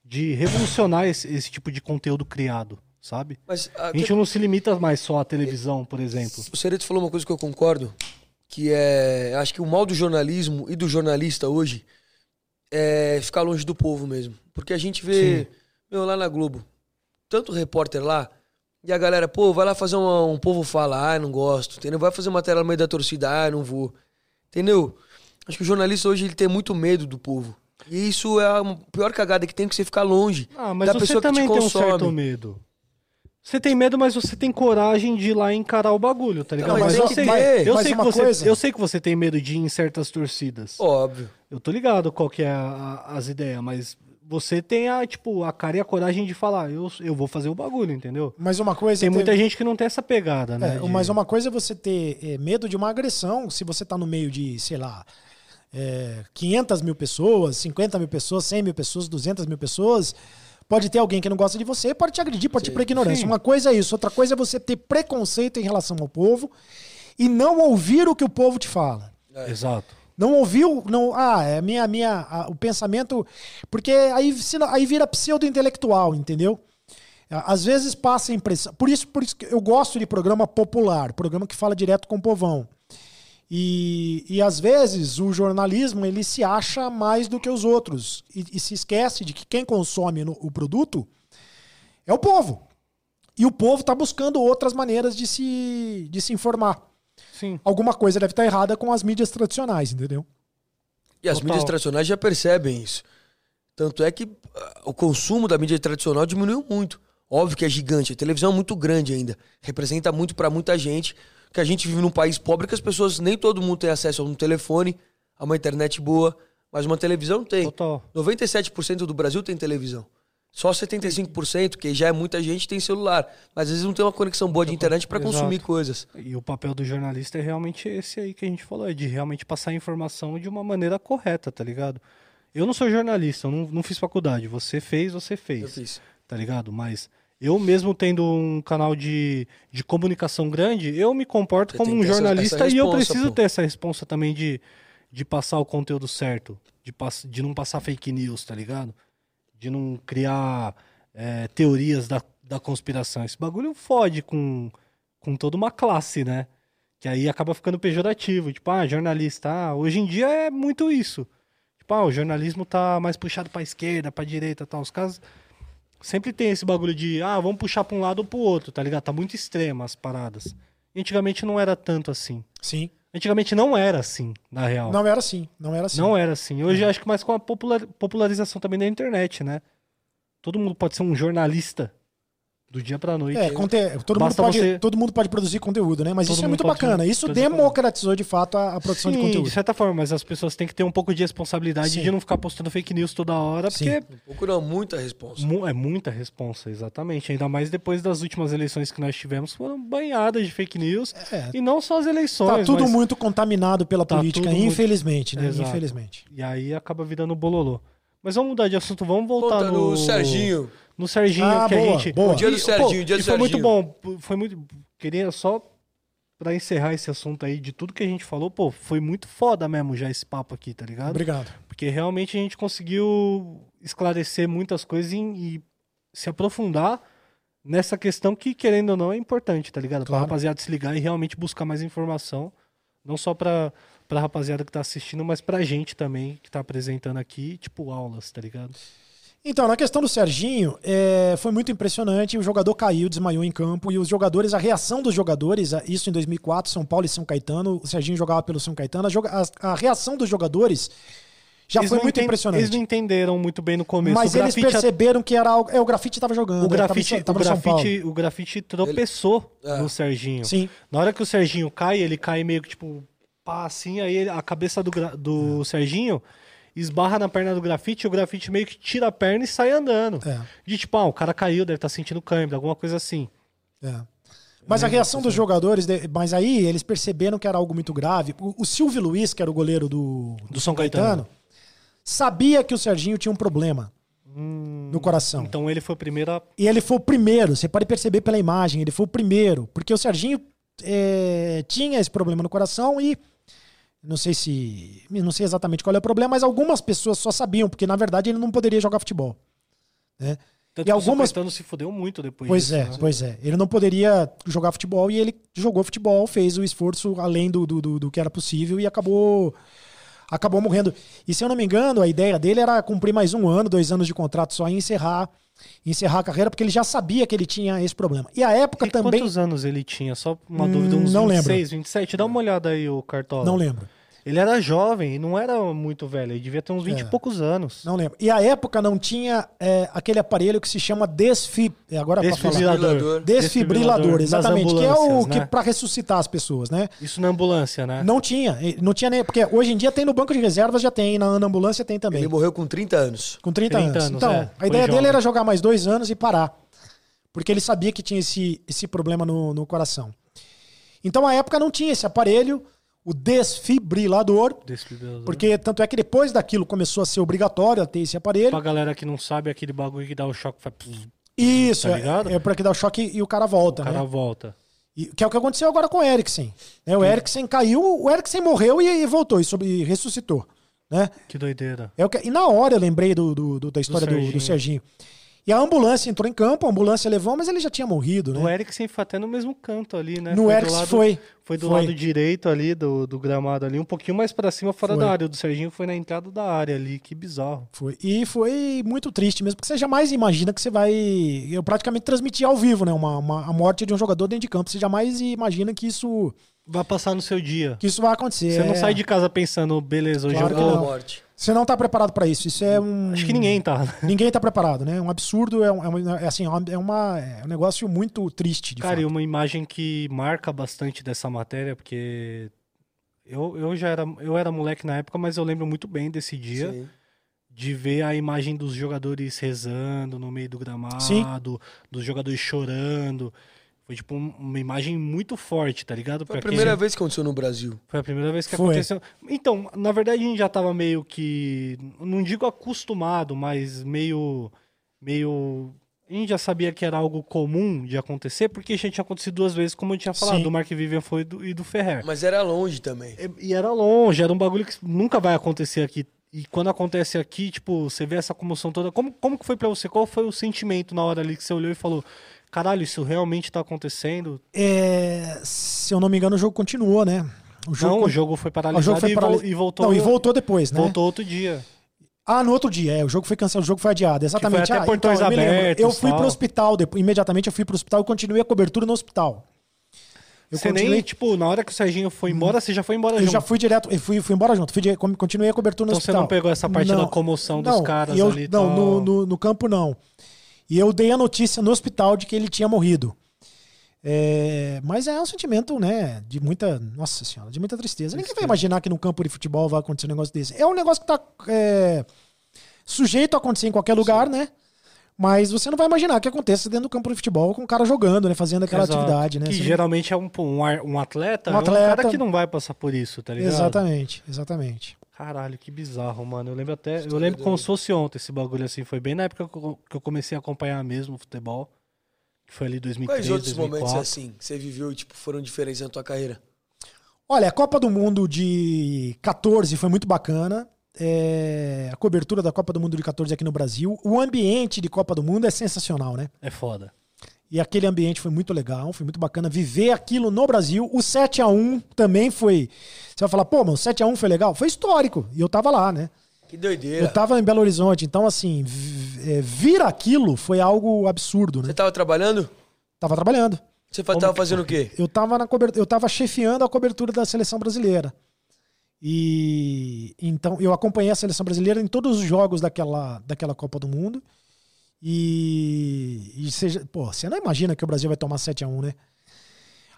de revolucionar esse, esse tipo de conteúdo criado, sabe? Mas a, A gente não se limita mais só à televisão, por exemplo. o Cereto falou uma coisa que eu concordo, que é. Acho que o mal do jornalismo e do jornalista hoje é ficar longe do povo mesmo. Porque a gente vê, meu, lá na Globo, tanto repórter lá, e a galera, pô, vai lá fazer uma- um povo fala, ah, não gosto, entendeu? Vai fazer matéria no meio da torcida, ah, não vou. Entendeu? Acho que o jornalista hoje ele tem muito medo do povo. E isso é a pior cagada que tem que você ficar longe Ah, mas da você pessoa que te também tem um consome. certo medo. Você tem medo, mas você tem coragem de ir lá encarar o bagulho, tá ligado? Não, mas eu, tem que sei, eu, Mas sei que você, coisa- eu sei que você tem medo de ir em certas torcidas. Óbvio. Eu tô ligado qual que é a- a- as ideias, mas você tem a, tipo, a cara e a coragem de falar, eu, eu vou fazer o bagulho, entendeu? Mas uma coisa Tem é ter- muita gente que não tem essa pegada, né? É, de- Mas uma coisa é você ter é, medo de uma agressão se você tá no meio de, sei lá, é, 500 mil pessoas, 50 mil pessoas, 100 mil pessoas, 200 mil pessoas. Pode ter alguém que não gosta de você, pode te agredir, pode te ir pra ignorância. Sim. Uma coisa é isso, outra coisa é você ter preconceito em relação ao povo e não ouvir o que o povo te fala. Exato. Não ouviu, não, ah, é minha, minha, a- o pensamento, porque aí, aí vira pseudo-intelectual, entendeu? Às vezes passa a impressão, por isso, por isso que eu gosto de programa popular, programa que fala direto com o povão. E, e às vezes o jornalismo ele se acha mais do que os outros e, e se esquece de que quem consome no- o produto é o povo. E o povo está buscando outras maneiras de se, de se informar. Sim. Alguma coisa deve estar errada com as mídias tradicionais, entendeu? E as Total. mídias tradicionais já percebem isso. Tanto é que ah, o consumo da mídia tradicional diminuiu muito. Óbvio que é gigante, a televisão é muito grande ainda. Representa muito pra muita gente. Que a gente vive num país pobre que as pessoas, nem todo mundo tem acesso a um telefone, a uma internet boa, mas uma televisão tem. Total. 97% do Brasil tem televisão. Só 75%, que já é muita gente, tem celular. Mas às vezes não tem uma conexão boa de internet pra Exato. consumir coisas. E o papel do jornalista é realmente esse aí que a gente falou, é de realmente passar a informação de uma maneira correta, tá ligado? Eu não sou jornalista, eu não, não fiz faculdade. Você fez, você fez. Eu fiz. Tá ligado? Mas eu mesmo tendo um canal de, de comunicação grande, eu me comporto Você como um jornalista e eu preciso pô. ter essa responsa também de, de passar o conteúdo certo. De, pass, de não passar fake news, tá ligado? De não criar é, teorias da, da conspiração. Esse bagulho fode com, com toda uma classe, né? Que aí acaba ficando pejorativo. Tipo, ah, jornalista. Ah, hoje em dia é muito isso. Tipo, ah, o jornalismo tá mais puxado pra esquerda, pra direita tal. Os caras sempre tem esse bagulho de, ah, vamos puxar pra um lado ou pro outro, tá ligado? Tá muito extremo as paradas. Antigamente não era tanto assim. Sim. Antigamente não era assim, na real. Não era assim, não era assim. Não era assim. Hoje acho que mais com a popular- popularização também da internet, né? Todo mundo pode ser um jornalista do dia pra noite. É, conte... todo, mundo pode, você- todo mundo pode produzir conteúdo, né? Mas Todo isso é muito bacana. Isso democratizou de fato a, a produção Sim, de conteúdo. certa forma, mas as pessoas têm que ter um pouco de responsabilidade Sim. de não ficar postando fake news toda hora, Sim. porque Um pouco não, muita responsa. mu- é muita responsa, exatamente. Ainda mais depois das últimas eleições que nós tivemos, foram banhadas de fake news. É. E não só as eleições. Tá tudo mas- muito contaminado pela Tá política, tudo muito- infelizmente, né? Exato. Infelizmente. E aí acaba virando bololô. Mas vamos mudar de assunto, vamos voltar Conta no... no Serginho. No Serginho, Ah, que boa, a gente... boa. O dia do E, Serginho, o dia e do foi muito Serginho. bom, foi muito... Queria só pra encerrar esse assunto aí, de tudo que a gente falou, pô, foi muito foda mesmo já esse papo aqui, tá ligado? Obrigado. Porque realmente a gente conseguiu esclarecer muitas coisas e, e se aprofundar nessa questão que, querendo ou não, é importante, tá ligado? Pra Claro. rapaziada se ligar e realmente buscar mais informação. Não só pra, pra rapaziada que tá assistindo, mas pra gente também, que tá apresentando aqui, tipo, aulas, tá ligado? Então, na questão do Serginho, é, foi muito impressionante. O jogador caiu, desmaiou em campo e os jogadores, a reação dos jogadores, a- isso em 2004, São Paulo e São Caetano, o Serginho jogava pelo São Caetano, a, a- reação dos jogadores já Eles foi muito impressionante. Eles não entenderam muito bem no começo. Mas o eles perceberam que era algo. É, o grafite estava jogando. o ele tava em grafite, o grafite, o grafite tropeçou É. no Serginho. Sim. Na hora que o Serginho cai, ele cai meio que tipo, pá, assim, aí ele- a cabeça do, do Serginho esbarra na perna do grafite, e o grafite meio que tira a perna e sai andando. É. De tipo, ah, o cara caiu, deve estar sentindo câimbra, alguma coisa assim. É. Mas a reação dos jogadores, mas aí eles perceberam que era algo muito grave. O, Silvio Luiz, que era o goleiro do, Do São Caetano. sabia que o Serginho tinha um problema no coração. Então ele foi o primeiro a. E ele foi o primeiro, você pode perceber pela imagem, ele foi o primeiro, porque o Serginho é, tinha esse problema no coração e não sei se, não sei exatamente qual é o problema, mas algumas pessoas só sabiam, porque na verdade ele não poderia jogar futebol. né? Tanto E o algumas- Caetano se fudeu muito depois Pois disso, é, né? pois é. Ele não poderia jogar futebol e ele jogou futebol, fez o esforço além do, do, do, do que era possível e acabou acabou morrendo. E se eu não me engano, a ideia dele era cumprir mais um ano, dois anos de contrato só e encerrar, encerrar a carreira, porque ele já sabia que ele tinha esse problema. E a época E também. quantos anos ele tinha? Só uma Hum, dúvida, uns não 26, 27? Dá uma olhada aí, o Cartola. Não lembro. Ele era jovem e não era muito velho, ele devia ter uns 20 É. e poucos anos. Não lembro. E a época não tinha é, aquele aparelho que se chama desfib... é, Agora. Desfibrilador. Desfibrilador, nas exatamente. Que é o ambulâncias, que né? para ressuscitar as pessoas, né? Isso na ambulância, né? Não tinha. Não tinha nem. Porque hoje em dia tem no banco de reservas, já tem, na, na ambulância tem também. Ele morreu com 30 anos. Com 30, 30 anos. anos, Então, é. a Foi ideia dele jovem. era jogar mais dois anos e parar. Porque ele sabia que tinha esse, esse problema no, no coração. Então, a época não tinha esse aparelho, o desfibrilador. Desfibrilador. Porque tanto é que depois daquilo começou a ser obrigatório a ter esse aparelho. Pra galera que não sabe, aquele bagulho que dá o choque, faz... Isso, Tá ligado? é, é para que dá o choque e o cara volta, o cara né? volta. E- que é o que aconteceu agora com o Eriksen. Né? O Eriksen caiu, o Eriksen morreu e, e voltou, e, sobre- e ressuscitou. Né? Que doideira. É o que- e na hora eu lembrei do, do- do- da história do, do Serginho. Serginho. E a ambulância entrou em campo, a ambulância levou, mas ele já tinha morrido, né? O Eriksen foi até no mesmo canto ali, né? no Eriksen foi. Foi do foi. lado direito ali do, do gramado ali, um pouquinho mais pra cima, fora Foi. da área. O do Serginho foi na entrada da área ali, que bizarro. Foi. E foi muito triste mesmo, porque você jamais imagina que você vai. Eu praticamente transmiti ao vivo, né? Uma, uma- a morte de um jogador dentro de campo. Você jamais imagina que isso, Vai passar no seu dia. que isso vai acontecer. Você não É- sai de casa pensando, beleza, hoje Claro eu vou. Morte. Você não tá preparado para isso. Isso é um. Acho que ninguém tá. né? Ninguém tá preparado, né? Um absurdo, é, um, é, um- é assim, é uma- é, uma, é um negócio muito triste, de Cara, e fato. uma imagem que marca bastante dessa matéria, porque eu, eu já era, eu era moleque na época, mas eu lembro muito bem desse dia Sim. de ver a imagem dos jogadores rezando no meio do gramado, Sim. dos jogadores chorando. Foi tipo um- uma imagem muito forte, tá ligado? Foi a Pra quem- primeira vez que aconteceu no Brasil. Foi a primeira vez que Foi. aconteceu. Então, na verdade, a gente já tava meio que. Não digo acostumado, mas meio. meio. A gente já sabia que era algo comum de acontecer, porque já tinha acontecido duas vezes, como eu tinha falado, Sim. do Mark Vivian foi e do, e do Ferrer. Mas era longe também. E, e era longe, era um bagulho que nunca vai acontecer aqui. E quando acontece aqui, tipo, você vê essa comoção toda. Como, como que foi pra você? Qual foi o sentimento na hora ali que você olhou e falou: caralho, isso realmente tá acontecendo? É, se eu não me engano, o jogo continuou, né? O jogo, Não, o jogo foi paralisado jogo foi e, e voltou. Não, e voltou depois, né? voltou outro dia. Ah, no outro dia, é. O jogo foi cancelado, o jogo foi adiado. Exatamente. até ah, portões eu lembro. abertos, Eu fui tal. pro hospital, depois, imediatamente eu fui pro hospital e continuei a cobertura no hospital. Eu você continuei, nem, tipo, na hora que o Serginho foi embora, você já foi embora eu junto. já fui direto, eu fui, fui embora junto. Fui continuei a cobertura no Então você hospital. não pegou essa parte da comoção dos caras eu- ali Não, no, no, no campo não. E eu dei a notícia no hospital de que ele tinha morrido. É, mas é um sentimento, né, de muita, nossa senhora, de muita tristeza. Ninguém vai imaginar que no campo de futebol vai acontecer um negócio desse. É um negócio que tá é, sujeito a acontecer em qualquer lugar, né? Mas você não vai imaginar que aconteça dentro do campo de futebol com o cara jogando, né, fazendo aquela Exato. atividade, né? Que Você- geralmente é um, um, um atleta, Um é um atleta. cara que não vai passar por isso, tá ligado? Exatamente, exatamente. Caralho, que bizarro, mano. Eu lembro até. Eu lembro como se fosse ontem esse bagulho assim. Foi bem na época que eu- que eu comecei a acompanhar mesmo o futebol. Que foi ali 2003, Quais outros 2004. momentos assim que você viveu e tipo, foram diferentes na tua carreira? Olha, a Copa do Mundo de 14 foi muito bacana. É, a cobertura da Copa do Mundo de 14 aqui no Brasil. O ambiente de Copa do Mundo é sensacional, né? É foda. E aquele ambiente foi muito legal, foi muito bacana viver aquilo no Brasil. O 7 a 1 também foi. Você vai falar, pô, mas o 7 a 1 foi legal? Foi histórico. E eu tava lá, né? Que doideira. Eu tava em Belo Horizonte. Então, assim, é, vir aquilo foi algo absurdo, né? Você tava trabalhando? Tava trabalhando. Você fa- tava fazendo o quê? Eu tava, na cobertura, eu tava chefiando a cobertura da seleção brasileira. E então eu acompanhei a seleção brasileira em todos os jogos daquela, daquela Copa do Mundo. E, e seja, pô, você não imagina que o Brasil vai tomar 7 a 1, né?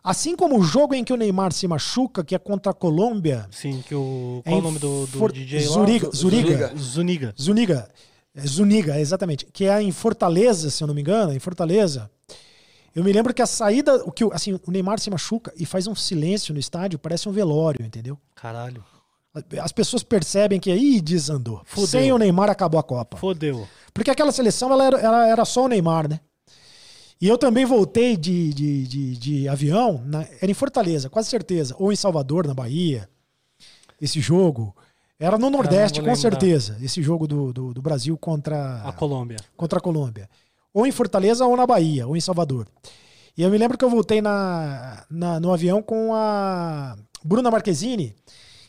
Assim como o jogo em que o Neymar se machuca, que é contra a Colômbia, Sim, que o. É Qual em o nome do, do For- DJ lá? Zuriga, Zuriga. Zuniga. Zuniga, é, Zuniga, exatamente, que é em Fortaleza, se eu não me engano, em Fortaleza. Eu me lembro que a saída, o que assim, o Neymar se machuca e faz um silêncio no estádio, parece um velório, entendeu? Caralho. As pessoas percebem que aí desandou. Fudeu. Sem o Neymar acabou a Copa. Fodeu. Porque aquela seleção ela era, ela era só o Neymar, né? E eu também voltei de, de, de, de avião, na- era em Fortaleza, quase certeza, ou em Salvador, na Bahia. Esse jogo. Era no Nordeste, com certeza. Esse jogo do, do, do Brasil contra A Colômbia. contra a Colômbia. Ou em Fortaleza ou na Bahia, ou em Salvador. E eu me lembro que eu voltei na, na- no avião com a Bruna Marquezine,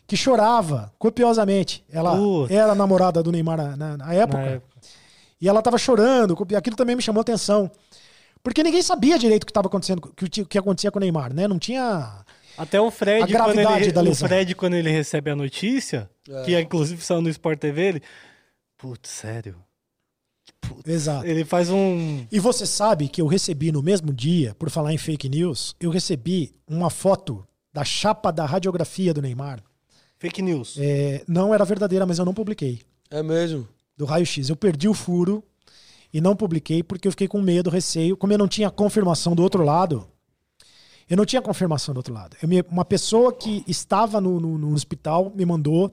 que chorava copiosamente. Ela Putz. era namorada do Neymar na, na- na época. Na época. E ela tava chorando. Aquilo também me chamou atenção. Porque ninguém sabia direito o que estava acontecendo, o que, o que acontecia com o Neymar, né? Não tinha. Até o Fred, A quando gravidade ele, da o. Fred, quando ele recebe a notícia, É. que inclusive saiu no Sport TV, ele. Putz, sério. Putz. Exato. Ele faz um. E você sabe que eu recebi no mesmo dia, por falar em fake news, eu recebi uma foto da chapa da radiografia do Neymar. Fake news. É, não era verdadeira, mas eu não publiquei. É mesmo. Do raio-x. Eu perdi o furo e não publiquei porque eu fiquei com medo, receio. Como eu não tinha confirmação do outro lado, eu não tinha confirmação do outro lado. Eu me- uma pessoa que estava no, no- no hospital me mandou,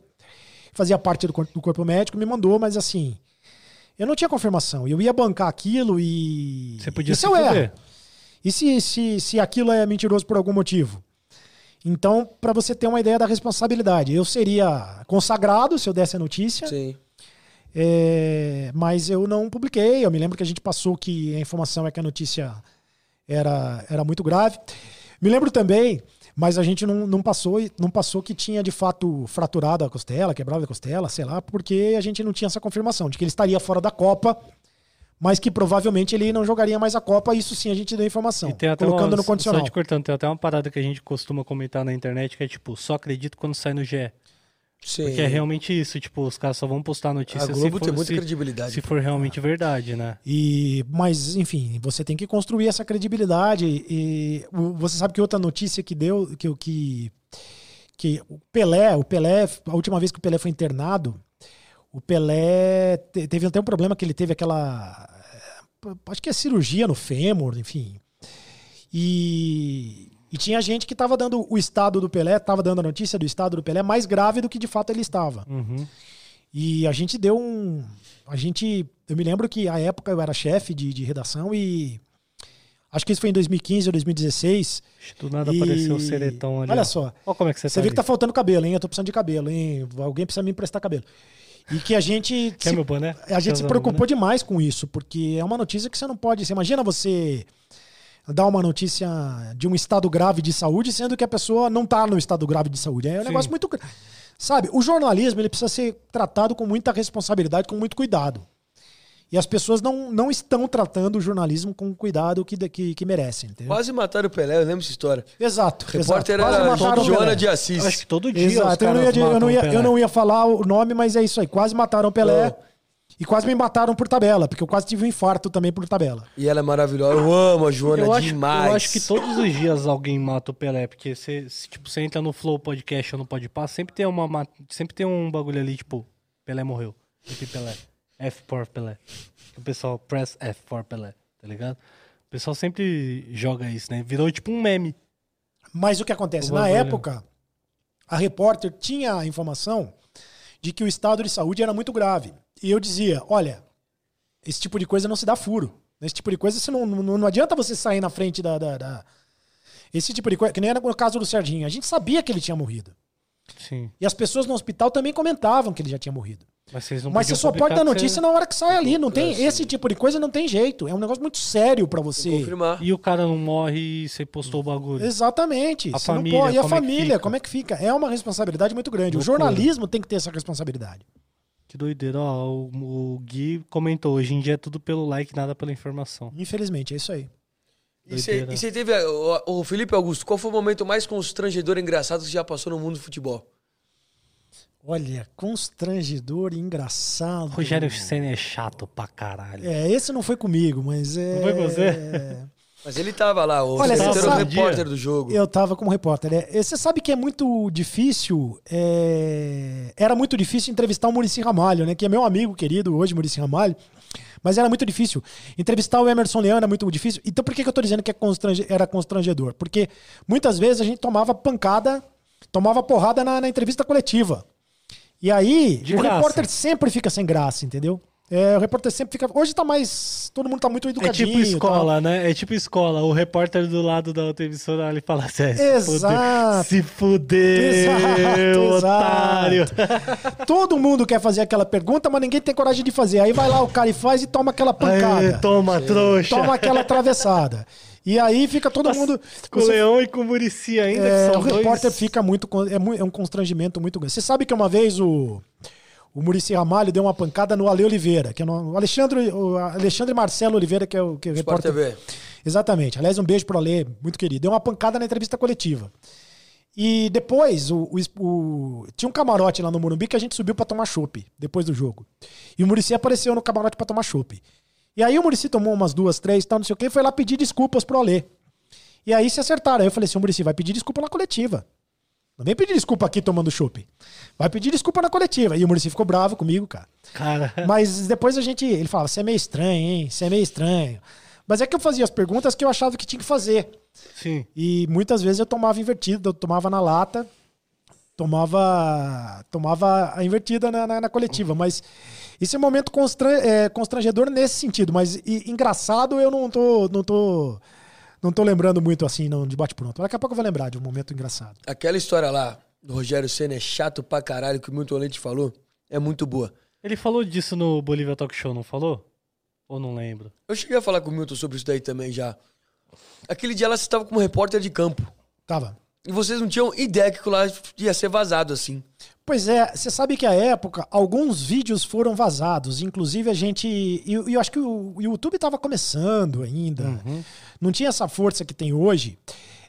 fazia parte do, do corpo médico, me mandou, mas assim, eu não tinha confirmação. Eu ia bancar aquilo e. Você podia e se se eu. E se, se, se aquilo é mentiroso por algum motivo? Então, para você ter uma ideia da responsabilidade, eu seria consagrado se eu desse a notícia, Sim. É, mas eu não publiquei. Eu me lembro que a gente passou que a informação é que a notícia era, era muito grave. Me lembro também, mas a gente não, não passou não passou que tinha de fato fraturado a costela, quebrado a costela, sei lá, porque a gente não tinha essa confirmação de que ele estaria fora da Copa, mas que provavelmente ele não jogaria mais a Copa. Isso sim a gente deu informação, E tem até colocando uma, no condicional. Só te cortando, tem até uma parada que a gente costuma comentar na internet que é tipo, só acredito quando sai no GE. Sim. Porque é realmente isso, tipo, os caras só vão postar a notícia A se Globo for, tem muita se, credibilidade. se for realmente verdade, né? E, mas, enfim, você tem que construir essa credibilidade. E você sabe que outra notícia que deu, que, o- que, que o Pelé, o Pelé, a última vez que o Pelé foi internado, o Pelé te- teve até um problema que ele teve aquela. eh, Acho que é cirurgia no fêmur, enfim. E, e tinha gente que estava dando o estado do Pelé, estava dando a notícia do estado do Pelé mais grave do que de fato ele estava. Uhum. E a gente deu um. A gente. Eu me lembro que à época eu era chefe de, de redação e. Acho que isso foi em 2015 ou 2016. Do nada e- apareceu o seretão ali. Olha só. Olha como é que você, Você tá vê que tá ali. faltando cabelo, hein? Eu tô precisando de cabelo, hein? Alguém precisa me emprestar cabelo. E que a gente. Quer se- meu boné? a gente se Quer preocupou meu demais com isso, porque é uma notícia que você não pode. Você imagina você dar uma notícia de um estado grave de saúde, sendo que a pessoa não tá no estado grave de saúde. É um Sim. negócio muito. Sabe, o jornalismo ele precisa ser tratado com muita responsabilidade, com muito cuidado. E as pessoas não, não estão tratando o jornalismo com o cuidado que, que, que merecem, entendeu? Quase mataram o Pelé, eu lembro essa história. Exato. O repórter exato. Quase era mataram o Joana de Assis. Acho que todo dia. os Exato, eu não, ia, eu, não ia, o Pelé. eu não ia falar o nome, mas é isso aí. Quase mataram o Pelé. Não. E quase me mataram por tabela, porque eu quase tive um infarto também por tabela. E ela é maravilhosa. Eu amo a Joana Eu acho, demais. eu acho que todos os dias alguém mata o Pelé, porque você, se, tipo, você entra no Flow Podcast ou no Podpah, sempre tem uma ma- sempre tem um bagulho ali, tipo, Pelé morreu. F Pelé. F for Pelé. O pessoal press F for Pelé, tá ligado? O pessoal sempre joga isso, né? Virou tipo um meme. Mas o que acontece? O Na bagulho. época, a repórter tinha a informação de que o estado de saúde era muito grave. E eu dizia: olha, esse tipo de coisa não se dá furo. Esse tipo de coisa, você não, não, não adianta você sair na frente da, da- da- Esse tipo de coisa, que nem era no caso do Serginho. A gente sabia que ele tinha morrido. Sim. E as pessoas no hospital também comentavam que ele já tinha morrido. Mas vocês não Mas você só pode dar notícia você- na hora que sai ali. Não tem É, sim. esse tipo de coisa, não tem jeito. É um negócio muito sério pra você. Confirmar. E o cara não morre e você postou o bagulho. Exatamente. A Você não família, pode- E a como é família, fica? como é que fica? É uma responsabilidade muito grande. O Loucura. jornalismo tem que ter essa responsabilidade. Que doideira. Ó, o, o Gui comentou, hoje em dia é tudo pelo like, nada pela informação. Infelizmente, é isso aí. E você teve. O, o Felipe Augusto, qual foi o momento mais constrangedor e engraçado que você já passou no mundo do futebol? Olha, constrangedor e engraçado. Rogério Senna é chato pra caralho. É, esse não foi comigo, mas é. Não foi com você? Mas ele tava lá, o Olha, você você era o sabe- repórter do jogo. Eu tava como repórter. É, você sabe que é muito difícil. é, Era muito difícil entrevistar o Murici Ramalho, né? Que é meu amigo querido hoje, Murici Ramalho. Mas era muito difícil. Entrevistar o Emerson Leão era muito difícil. Então por que, que eu tô dizendo que é constrange- era constrangedor? Porque muitas vezes a gente tomava pancada, tomava porrada na, na entrevista coletiva. E aí, De o graça. repórter sempre fica sem graça, entendeu? É, o repórter sempre fica. Hoje tá mais. Todo mundo tá muito É educadinho. tipo e tal. escola, né? É tipo escola. O repórter do lado da outra emissora ele fala assim: "É, se Exato. fuder, Se fuder, Exato, otário. Todo mundo quer fazer aquela pergunta, mas ninguém tem coragem de fazer. Aí vai lá o cara e faz e toma aquela pancada. Aí, toma, trouxa. toma aquela atravessada. E aí fica todo mundo. Com o Leão e com o Murici ainda, é, que o são dois. repórter fica muito. É, é um constrangimento muito grande. Você sabe que uma vez o. O Murici Ramalho deu uma pancada no Ale Oliveira, que é no, o Alexandre, o Alexandre Marcelo Oliveira, que é o, que é o repórter. TV. Exatamente. Aliás, um beijo pro Ale, muito querido. Deu uma pancada na entrevista coletiva. E depois, o, o- tinha um camarote lá no Morumbi que a gente subiu pra tomar chopp, depois do jogo. E o Murici apareceu no camarote pra tomar chopp. E aí o Murici tomou umas duas, três, tal, não sei o quê, e foi lá pedir desculpas pro Ale. E aí se acertaram. Aí eu falei assim, o Murici vai pedir desculpa na coletiva. Não vem pedir desculpa aqui tomando chopp. Vai pedir desculpa na coletiva. E o Murici ficou bravo comigo, cara. Cara, Mas depois a gente. Ele falava, você é meio estranho, hein? Você é meio estranho. Mas é que eu fazia as perguntas que eu achava que tinha que fazer. sim. E muitas vezes eu tomava invertido, eu tomava na lata, tomava tomava a invertida na, na- na coletiva. Mas esse é um momento é, constrangedor nesse sentido. Mas e- engraçado eu não tô, não tô. Não tô lembrando muito assim, não, de bate-pronto. Daqui a pouco eu vou lembrar de um momento engraçado. Aquela história lá do Rogério Senna é chato pra caralho, que o Milton Leite falou, é muito boa. Ele falou disso no Bolívia Talk Show, não falou? Ou não lembro? Eu cheguei a falar com o Milton sobre isso daí também já. Aquele dia lá você estava como repórter de campo. Tava. E vocês não tinham ideia que aquilo lá ia ser vazado assim. Pois é, você sabe que à época alguns vídeos foram vazados, inclusive a gente. E e eu acho que o YouTube estava começando ainda, Uhum. Não tinha essa força que tem hoje.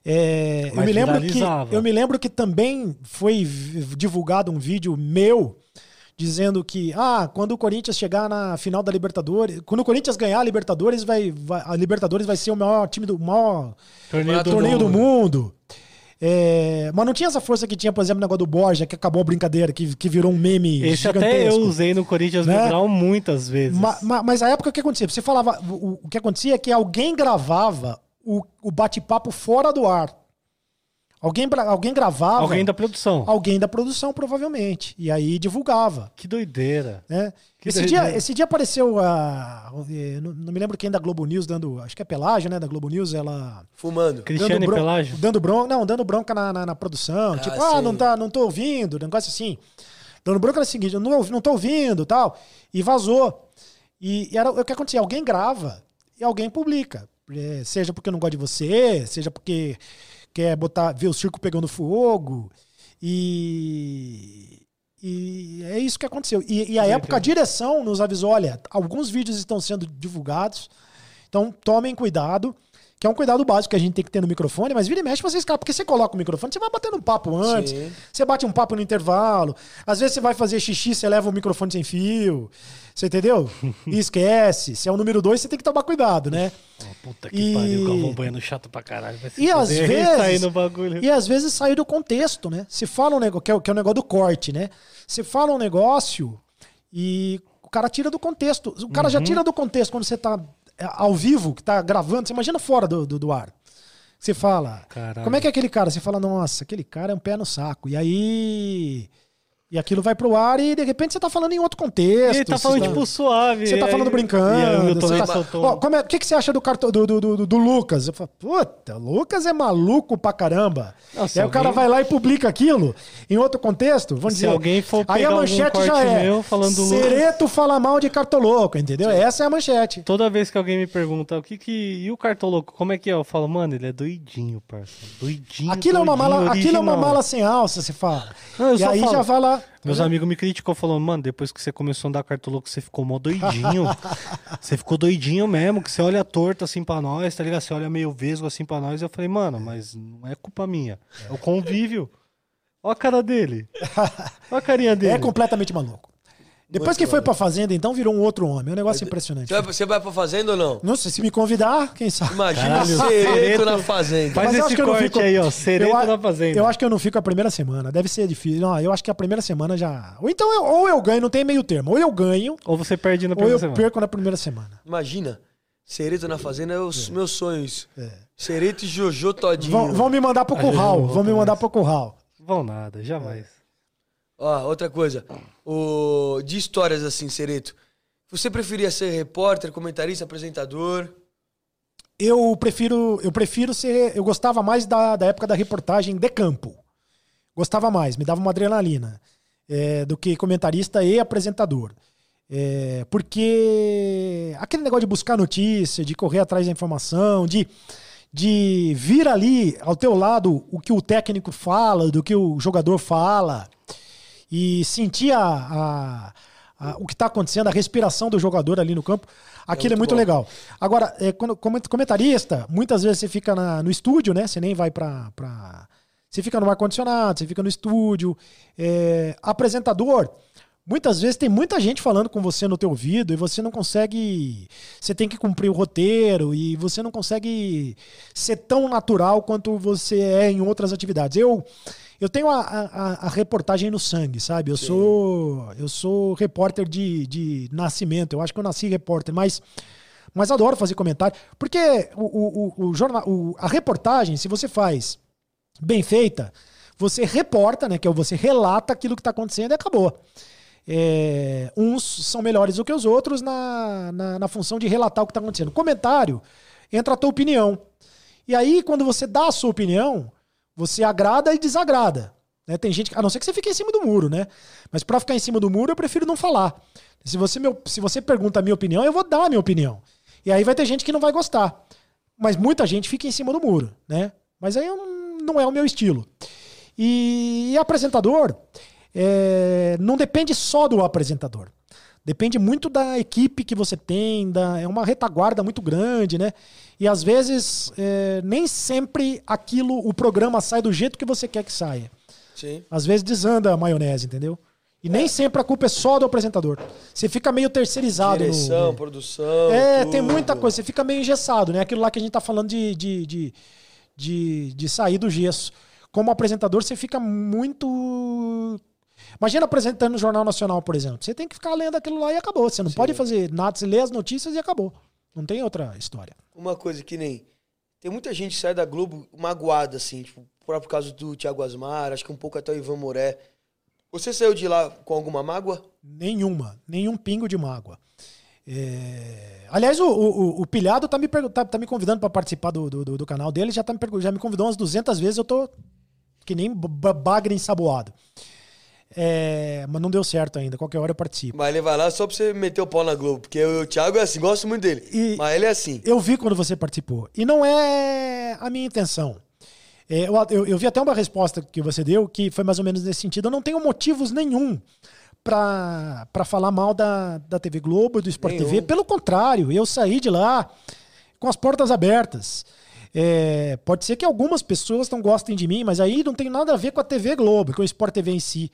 É, eu, me lembro que, eu me lembro que também foi divulgado um vídeo meu dizendo que ah, quando o Corinthians chegar na final da Libertadores, quando o Corinthians ganhar a Libertadores, vai, vai- a Libertadores vai ser o maior time do maior Torneio do torneio do mundo. mundo. É, mas não tinha essa força que tinha, por exemplo, o negócio do Borja, que acabou a brincadeira, que, que virou um meme Esse até gigantesco. eu usei no Corinthians Né? Grau muitas vezes. Ma- ma- mas a época o que acontecia? Você falava. O, o que acontecia é que alguém gravava o, o bate-papo fora do ar. Alguém, alguém gravava. Alguém da produção. alguém da produção, provavelmente. E aí divulgava. Que doideira. Né? Que Esse, doideira. dia, esse dia apareceu a. Não, não me lembro quem da Globo News dando. Acho que é Pelágio, né? Da Globo News, ela. Fumando. Cristiane bron- Pelágio? Dando bronca, não, dando bronca na, na, na produção. tipo, ah, não, tá, não tô ouvindo, negócio assim. Dando bronca era o seguinte, eu não, não tô ouvindo tal. E vazou. E, e era o que acontecia, alguém grava e alguém publica. É, seja porque não gosta de você, seja porque quer botar, ver o circo pegando fogo. E, e é isso que aconteceu. E, e a época, a direção nos avisou: olha, alguns vídeos estão sendo divulgados, então tomem cuidado. Que é um cuidado básico que a gente tem que ter no microfone, mas vira e mexe você escapa. Porque você coloca o microfone, você vai batendo um papo antes, Sim. você bate um papo no intervalo. Às vezes você vai fazer xixi, você leva o microfone sem fio. Você entendeu? E esquece. Se é o número dois, você tem que tomar cuidado, né? Oh, puta que E- pariu, Galvão Bueno chato pra caralho. Vai se E às fuder, vezes. E às vezes sair do contexto, né? Se fala um negócio, que é, o- que é o negócio do corte, né? Você fala um negócio e o cara tira do contexto. O cara Uhum. já tira do contexto quando você tá é, ao vivo, que tá gravando. Você imagina fora do, do, do ar. Você fala. Caralho. Como é que é aquele cara? Você fala, nossa, aquele cara é um pé no saco. E aí. E aquilo vai pro ar e de repente você tá falando em outro contexto. Ele tá falando, tipo, suave. você tá falando aí- brincando. Aí você tá- soltou. Ó, como é- o que, que você acha do, cartão, do, do, do, do Lucas? Eu falo, puta, Lucas é maluco pra caramba. Não, e se aí o cara alguém- vai lá e publica aquilo em outro contexto. Vamos Se dizer, alguém for aí pegar a algum manchete já é. meu falando do Lucas- Sereto fala mal de cartoloco, entendeu? Essa é a manchete. Toda vez que alguém me pergunta o que que. E o cartoloco, como é que é? Eu falo, mano, ele é doidinho, parça. Doidinho. Aquilo é, uma doidinho, mala, aquilo é uma mala sem alça, você fala. Não, e aí falo. já vai lá. Meus amigos me criticou, falou, mano, depois que você começou a andar cartoloco, você ficou mó doidinho. você ficou doidinho mesmo, que você olha torto assim pra nós, tá ligado? Você olha meio vesgo assim pra nós. Eu falei, mano, mas não é culpa minha. É o convívio. Ó a cara dele. Ó a carinha dele. É completamente maluco. Depois que foi pra fazenda, então virou um outro homem. É um negócio impressionante. Você vai, você vai pra fazenda ou não? Não sei se me convidar, quem sabe. Imagina Caralho, o Sereto Sereto. na fazenda. Faz Mas eu esse acho que eu não corte fico- aí, ó. Sereto eu, a- na fazenda. Eu acho que eu não fico a primeira semana. Deve ser difícil. Não, eu acho que a primeira semana já. Ou então eu, ou eu ganho, não tem meio termo. Ou eu ganho, Ou você perde na ou primeira eu semana. perco na primeira semana. Imagina. Sereto na fazenda é os meus sonhos. Sereto e Jojo todinho. Vão, vão me mandar pro curral. Vão me mandar pro curral. Vão nada, jamais. Ó, outra coisa. O... De histórias assim, Sereto. Você preferia ser repórter, comentarista, apresentador? Eu prefiro, eu prefiro ser. Eu gostava mais da, da época da reportagem de campo. Gostava mais, me dava uma adrenalina. é, do que comentarista e apresentador. É, porque aquele negócio de buscar notícia, de correr atrás da informação, de, de vir ali ao teu lado o que o técnico fala, do que o jogador fala, e sentir a, a- a- o que está acontecendo, a respiração do jogador ali no campo, aquilo é muito, muito bom. legal. Agora, é, quando, como comentarista, muitas vezes você fica na- no estúdio, né? Você nem vai para. Pra... Você fica no ar-condicionado, você fica no estúdio. É, apresentador, muitas vezes tem muita gente falando com você no teu ouvido e você não consegue. Você tem que cumprir o roteiro e você não consegue ser tão natural quanto você é em outras atividades. Eu. Eu tenho a, a- a reportagem no sangue, sabe? Eu sou eu sou repórter de, de nascimento. Eu acho que eu nasci repórter, mas mas adoro fazer comentário. Porque o, o, o, jornal, a reportagem, se você faz bem feita, você reporta, né? Que é você relata aquilo que está acontecendo e acabou. É, uns são melhores do que os outros na, na, na função de relatar o que está acontecendo. Comentário, entra a tua opinião. E aí, quando você dá a sua opinião, você agrada e desagrada. né? Tem gente que, a não ser que você fique em cima do muro, né? Mas para ficar em cima do muro, eu prefiro não falar. Se você, me, se você pergunta a minha opinião, eu vou dar a minha opinião. E aí vai ter gente que não vai gostar. Mas muita gente fica em cima do muro, né? Mas aí não é o meu estilo. E, e apresentador é, não depende só do apresentador. Depende muito da equipe que você tem, da, é uma retaguarda muito grande, né? E às vezes é, nem sempre aquilo, o programa sai do jeito que você quer que saia. Sim. Às vezes desanda a maionese, entendeu? E nem sempre a culpa é só do apresentador. Você fica meio terceirizado. no- Direção, produção. é, tudo. tem muita coisa. Você fica meio engessado, né? Aquilo lá que a gente tá falando de, de, de, de, de sair do gesso. Como apresentador, você fica muito. Imagina apresentando no Jornal Nacional, por exemplo. Você tem que ficar lendo aquilo lá e acabou. Você não pode fazer nada, você lê as notícias e acabou. Não tem outra história. Uma coisa que nem. Tem muita gente que sai da Globo magoada, assim, tipo, o próprio caso do Thiago Asmar, acho que um pouco até o Ivan Moré. Você saiu de lá com alguma mágoa? Nenhuma. Nenhum pingo de mágoa. É, Aliás, o, o, o Pilhado tá me, tá, tá me convidando para participar do, do, do- canal dele. Já, tá me, já me convidou umas 200 vezes. Eu tô que nem bagre ensaboado. É, mas não deu certo ainda. Qualquer hora eu participo. Mas ele vai lá só pra você meter o pau na Globo. Porque o Thiago é assim, gosto muito dele. E- Mas ele é assim. Eu vi quando você participou. E não é a minha intenção. É, eu, eu, eu vi até uma resposta que você deu que foi mais ou menos nesse sentido. Eu não tenho motivos nenhum pra pra falar mal da, da TV Globo, do Sport Nenhum. TV. Pelo contrário, eu saí de lá com as portas abertas. É, pode ser que algumas pessoas não gostem de mim, mas aí não tem nada a ver com a TV Globo, com o Sport TV em si.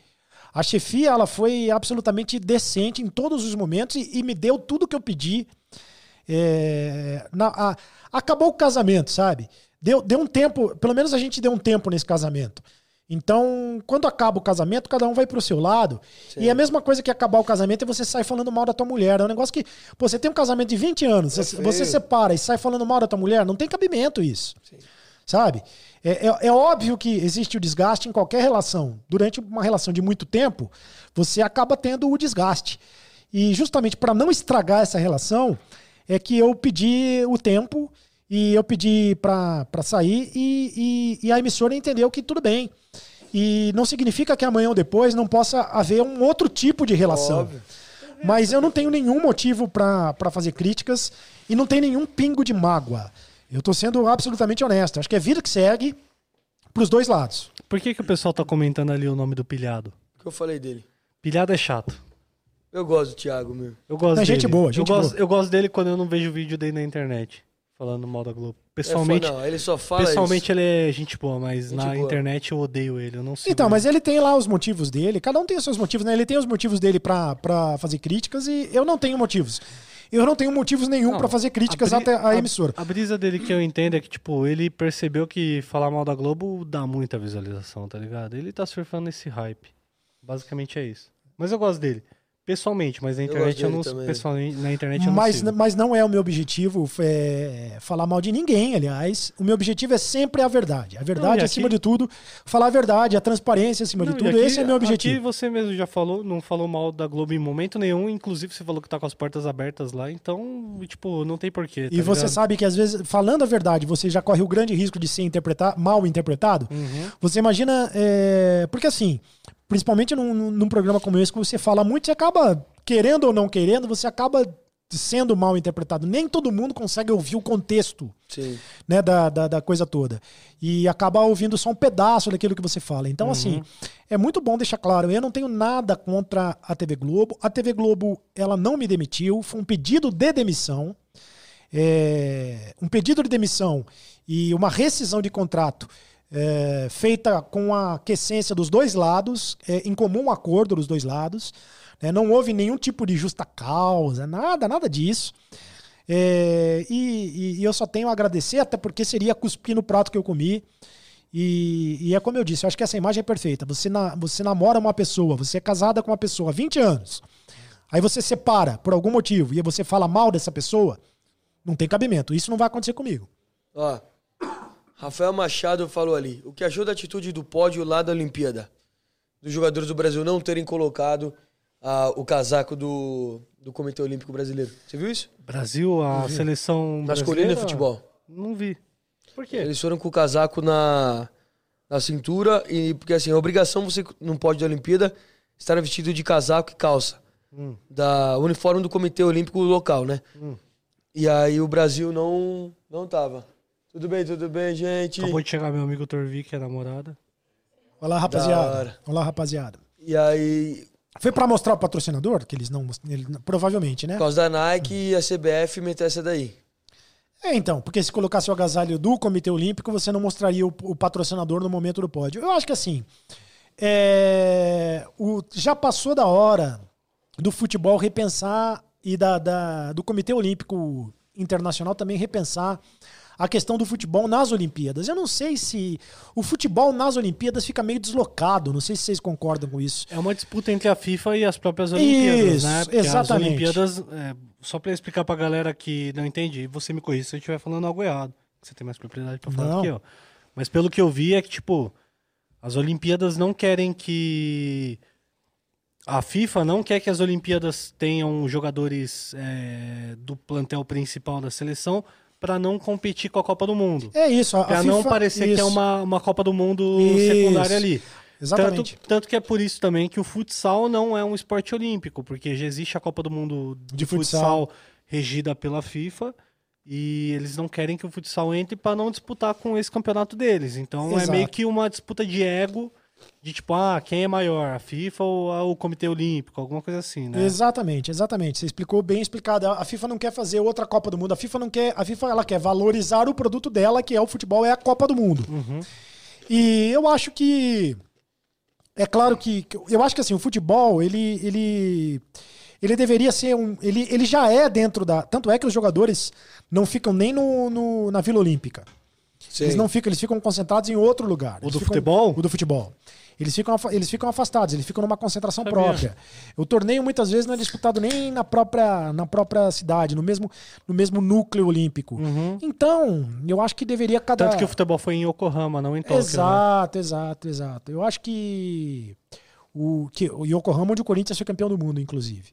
A chefia ela foi absolutamente decente em todos os momentos e, e me deu tudo que eu pedi. É, na- a- acabou o casamento, sabe? Deu, deu um tempo, pelo menos a gente deu um tempo nesse casamento. Então, quando acaba o casamento, cada um vai pro seu lado. E é a mesma coisa que acabar o casamento é você sai falando mal da tua mulher. É um negócio que, pô, você tem um casamento de 20 anos, você, feio. você separa e sai falando mal da tua mulher, não tem cabimento isso. Sabe? É, é- é óbvio que existe o desgaste em qualquer relação. Durante uma relação de muito tempo, você acaba tendo o desgaste. E justamente para não estragar essa relação, é que eu pedi o tempo e eu pedi para sair e, e- e a emissora entendeu que tudo bem. E não significa que amanhã ou depois não possa haver um outro tipo de relação. Óbvio. Mas eu não tenho nenhum motivo para fazer críticas e não tem nenhum pingo de mágoa. Eu tô sendo absolutamente honesto. Acho que é vida que segue pros dois lados. Por que, que o pessoal tá comentando ali o nome do pilhado? O que eu falei dele? Pilhado é chato. Eu gosto do Thiago, meu. Eu gosto É dele. gente boa, gente eu gosto, boa. Eu gosto dele quando eu não vejo vídeo dele na internet. Falando mal da Globo. Pessoalmente, É, não, ele só fala pessoalmente ele é gente boa, mas Gente na boa. internet eu odeio ele. Eu não sei. Então, mas ele tem lá os motivos dele. Cada um tem os seus motivos, né? Ele tem os motivos dele pra pra fazer críticas e eu não tenho motivos. Eu não tenho motivos nenhum pra fazer críticas a até a emissora. A, brisa dele que eu entendo é que, tipo, ele percebeu que falar mal da Globo dá muita visualização, tá ligado? Ele tá surfando nesse hype. Basicamente é isso. Mas eu gosto dele. Pessoalmente, mas na internet eu, dele não. também. Pessoalmente, na internet eu Mas, não. sigo. mas não é o meu objetivo é, falar mal de ninguém, aliás. O meu objetivo é sempre a verdade. A verdade Não, e acima aqui- de tudo. Falar a verdade, a transparência acima Não, de e tudo. aqui- Esse é meu Aqui objetivo. você mesmo já falou, não falou mal da Globo em momento nenhum. Inclusive, você falou que tá com as portas abertas lá. Então, tipo, não tem porquê. E tá você ligado? sabe que às vezes, falando a verdade, você já corre o grande risco de ser interpretar, mal interpretado. Uhum. Você imagina. é, Porque assim, principalmente num, num- programa como esse que você fala muito, você acaba, querendo ou não querendo, você acaba sendo mal interpretado. Nem todo mundo consegue ouvir o contexto Sim. né, da, da, da coisa toda. E acabar ouvindo só um pedaço daquilo que você fala. Então, assim, é muito bom deixar claro, eu não tenho nada contra a TV Globo. A TV Globo, ela não me demitiu, foi um pedido de demissão. É, um pedido de demissão e uma rescisão de contrato é, feita com a aquiescência dos dois lados, é, em comum acordo dos dois lados. né? Não houve nenhum tipo de justa causa, nada, nada disso. É, e, e- e eu só tenho a agradecer, até porque seria cuspir no prato que eu comi. E, e é como eu disse, eu acho que essa imagem é perfeita. Você, na- você namora uma pessoa, você é casada com uma pessoa há 20 anos. Aí você separa por algum motivo e você fala mal dessa pessoa, não tem cabimento. Isso não vai acontecer comigo. Ó, Rafael Machado falou ali. O que achou da atitude do pódio lá da Olimpíada? Dos jogadores do Brasil não terem colocado ah, o casaco do, do Comitê Olímpico Brasileiro. Você viu isso? Brasil, a seleção. Masculino e brasileira, futebol. Não vi. Por quê? Eles foram com o casaco na, na cintura e porque assim, a obrigação você não pode da Olimpíada estar vestido de casaco e calça. Hum. Da uniforme do Comitê Olímpico local, né? Hum. E aí o Brasil não não tava. Tudo bem, tudo bem, gente. Acabou de chegar meu amigo Torvi, que é namorada. Olá, Da rapaziada. Olá, rapaziada. E aí, Foi pra mostrar o patrocinador? Que eles não. ele- provavelmente, né? por causa da Nike e a CBF meter essa daí. É, então, porque se colocasse o agasalho do Comitê Olímpico, você não mostraria o, o patrocinador no momento do pódio. Eu acho que assim, é, o, já passou da hora do futebol repensar e da, da- do Comitê Olímpico Internacional também repensar a questão do futebol nas Olimpíadas. Eu não sei se o futebol nas Olimpíadas fica meio deslocado, não sei se vocês concordam com isso. É uma disputa entre a FIFA e as próprias Olimpíadas, Isso, né? Porque exatamente. As Olimpíadas, é, só pra explicar pra galera que não entende, você me corrija se eu estiver falando algo errado. Você tem mais propriedade pra falar Não. do que eu. Mas pelo que eu vi é que, tipo, as Olimpíadas não querem que. A FIFA não quer que as Olimpíadas tenham jogadores é, do plantel principal da seleção pra não competir com a Copa do Mundo. É isso, a, a Pra FIFA, não parecer que é isso, uma, uma Copa do Mundo Isso. secundária ali. Exatamente. Tanto, tanto que é por isso também que o futsal não é um esporte olímpico, porque já existe a Copa do Mundo de, De futsal. futsal. regida pela FIFA E eles não querem que o futsal entre para não disputar com esse campeonato deles. Então Exato. é meio que uma disputa de ego, de tipo, ah, quem é maior, a FIFA ou o Comitê Olímpico, alguma coisa assim, né? Exatamente, exatamente. Você explicou bem explicado. A FIFA não quer fazer outra Copa do Mundo. A FIFA não quer. A FIFA ela quer valorizar o produto dela, que é o futebol, é a Copa do Mundo. E eu acho que é claro que que- eu acho que assim o futebol ele ele ele deveria ser um ele, ele já é dentro da tanto é que os jogadores não ficam nem no, no- na Vila Olímpica. Sim. Eles não ficam, eles ficam concentrados em outro lugar. O Eles do ficam- futebol? O do futebol. Eles ficam, eles ficam afastados, eles ficam numa concentração Sabia. própria. O torneio muitas vezes não é disputado nem na própria, na própria cidade, no mesmo, no mesmo núcleo olímpico. Então, eu acho que deveria cada. Tanto que o futebol foi em Yokohama, não em Tóquio. né? Exato, exato, exato. Eu acho que o, que o Yokohama, onde o Corinthians foi campeão do mundo, inclusive.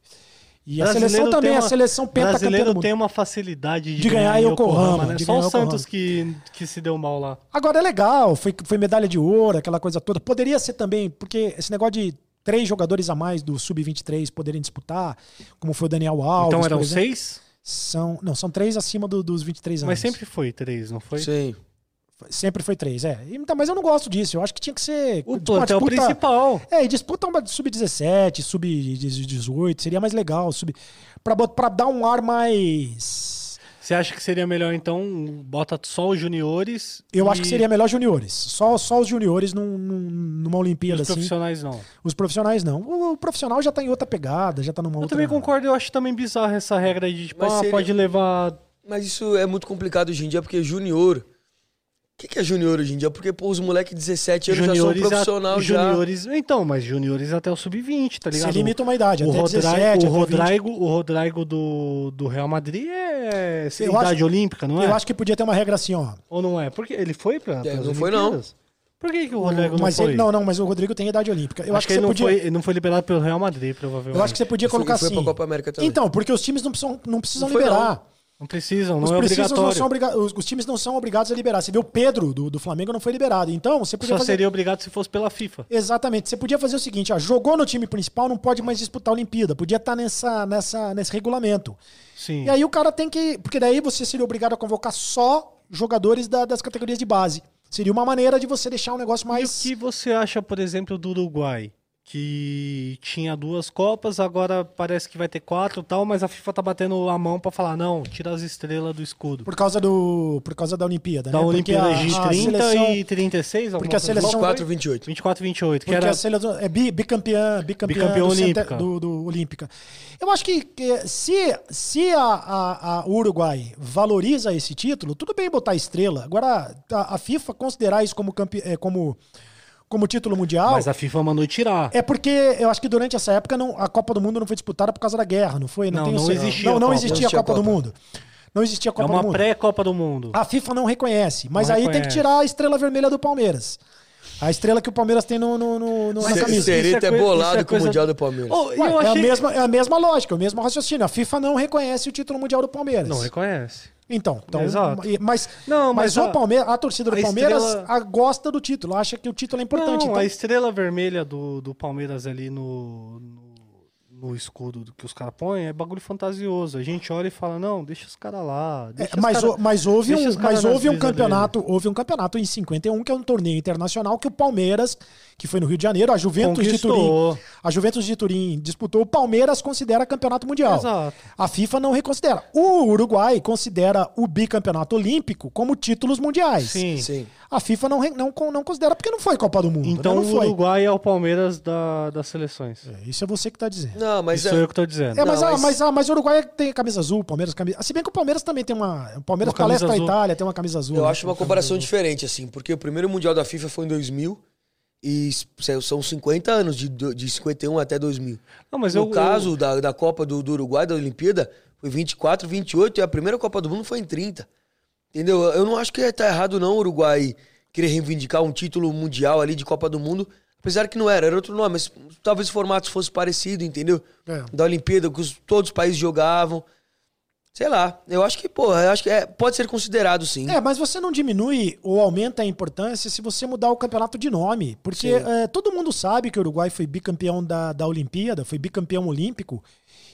E a seleção também, tem a uma- seleção pentacampeã brasileiro tem uma facilidade de, De ganhar em em Yokohama, né? Só ganhar o Yokohama. Santos que, que se deu mal lá. Agora é legal, foi, foi medalha de ouro, aquela coisa toda. Poderia ser também, porque esse negócio de três jogadores a mais do Sub-23 poderem disputar, como foi o Daniel Alves. então eram seis? São, não, são três acima do- dos 23 anos. Mas sempre foi três, não foi? Sim. Sempre foi três, é. Então, mas eu não gosto disso. Eu acho que tinha que ser. O tipo, plantel disputa- principal. É, e disputa uma sub-17, sub-18, seria mais legal. Sub, pra, pra dar um ar mais. Você acha que seria melhor, então, bota só os juniores? Eu e acho que seria melhor juniores. Só, só os juniores num, num- numa Olimpíada os assim. profissionais não. Os profissionais não. O, o profissional já tá em outra pegada, já tá numa Eu outra. também concordo, eu acho também bizarro essa regra de, tipo, ah, seria- pode levar... Mas isso é muito complicado hoje em dia, porque junior. O que, que é junior hoje em dia? Porque, pô, os moleques de 17 anos já são Juniores, a- profissional já. juniores, então, mas juniores até o sub-20, tá ligado? limita uma idade, o até Rodrigo, 17, o até 20. Rodrigo, o Rodrigo do, do Real Madrid é Eu idade acho- olímpica, não é? Eu acho que podia ter uma regra assim, ó. Ou não é? Porque ele foi pra, É, não foi, não. Por que, que o Rodrigo não mas foi? ele, não, não, mas o Rodrigo tem idade olímpica. Eu acho, acho que, que, ele, você não podia. foi, ele não foi liberado pelo Real Madrid, provavelmente. Eu acho que você podia foi- colocar e foi assim. pra Copa América também. Então, porque os times não precisam, não precisam Não foi, liberar. Não precisam, Os, não é precisam não obrigatório. são obriga- os, os times não são obrigados a liberar. Você vê o Pedro do, do Flamengo não foi liberado. Então, você podia Só fazer. seria obrigado se fosse pela FIFA. Exatamente. Você podia fazer o seguinte: ó, jogou no time principal, não pode mais disputar a Olimpíada. Podia estar nessa, nessa, nesse regulamento. Sim. E aí o cara tem que. Porque daí você seria obrigado a convocar só jogadores da- das categorias de base. Seria uma maneira de você deixar um negócio E mais. o que você acha, por exemplo, do Uruguai? Que tinha duas Copas, agora parece que vai ter quatro e tal, mas a FIFA tá batendo a mão pra falar, não, tira as estrelas do escudo. Por causa do. Por causa da Olimpíada, Da né? Olimpíada Porque de a- a 30 seleção- e 36, alguma porque a seleção- assim? 24, 28. 24 e 28, que Porque era... a seleção é bi- bicampeã, bicampeã, Bicampeã do, olímpica. do, do Olímpica. Eu acho que, que se, se a, a- a- o Uruguai valoriza esse título, tudo bem botar estrela. Agora, a, a FIFA considerar isso como, campe, é, como, como título mundial. Mas a FIFA mandou tirar. É porque eu acho que durante essa época não, a Copa do Mundo não foi disputada por causa da guerra, não foi? Não, tenho não certeza. existia Não, a não Copa. existia Não a existia a Copa do Copa. Mundo. Não existia a É Copa do uma Mundo. pré-Copa do Mundo. A FIFA não reconhece, mas Não aí tem que reconhece. tirar a estrela vermelha do Palmeiras. A estrela que o Palmeiras tem no, no, no- no- na Mas camisa. isso é é bolado é com o coisa- Mundial do Palmeiras. Oh, Ué, eu é, a achei... mesma, é a mesma lógica, é o mesmo raciocínio. A FIFA não reconhece o título mundial do Palmeiras. Não reconhece. Então, então Exato. mas, Não, mas, mas o a- Palmeiras, a torcida do a Palmeiras estrela- gosta do título, acha que o título é importante. Não, então, a estrela vermelha do, do Palmeiras ali no, no, no escudo que os caras põem é bagulho fantasioso. A gente olha e fala, não, deixa os caras lá. É, mas, cara- mas houve deixa um, os cara mas houve um campeonato, houve um campeonato em 51 que é um torneio internacional que o Palmeiras, que foi no Rio de Janeiro, a Juventus de Turim, Conquistou. a Juventus de Turim disputou, o Palmeiras considera campeonato mundial. Exato. A FIFA não reconsidera. O Uruguai considera o bicampeonato olímpico como títulos mundiais. Sim. Sim. A FIFA não, não, não considera porque não foi Copa do Mundo. Então né? o não foi. Uruguai é o Palmeiras da, das seleções. É, Isso é você que tá dizendo. Não, mas Isso é, eu que tô dizendo. É, mas, Não, a- mas- mas, a- mas o Uruguai tem camisa azul, o Palmeiras camisa. Se bem que o Palmeiras também tem uma. O Palmeiras Uma palestra a. Itália, tem uma camisa azul. eu né? acho uma comparação diferente, assim, porque o primeiro Mundial da FIFA foi em 2000 e são 50 anos, de, de 51 até 2000. Não, mas no eu, caso da, da Copa do, do Uruguai, da Olimpíada, foi 24, 28 e a primeira Copa do Mundo foi em 30. Entendeu? Eu não acho que tá errado não o Uruguai querer reivindicar um título mundial ali de Copa do Mundo, apesar que não era, era outro nome, mas talvez o formato fosse parecido, entendeu? É. Da Olimpíada, que os- todos os países jogavam. Sei lá, eu acho que, pô, eu acho que é, pode ser considerado sim. É, mas você não diminui ou aumenta a importância se você mudar o campeonato de nome. Porque é, todo mundo sabe que o Uruguai foi bicampeão da, da Olimpíada, foi bicampeão olímpico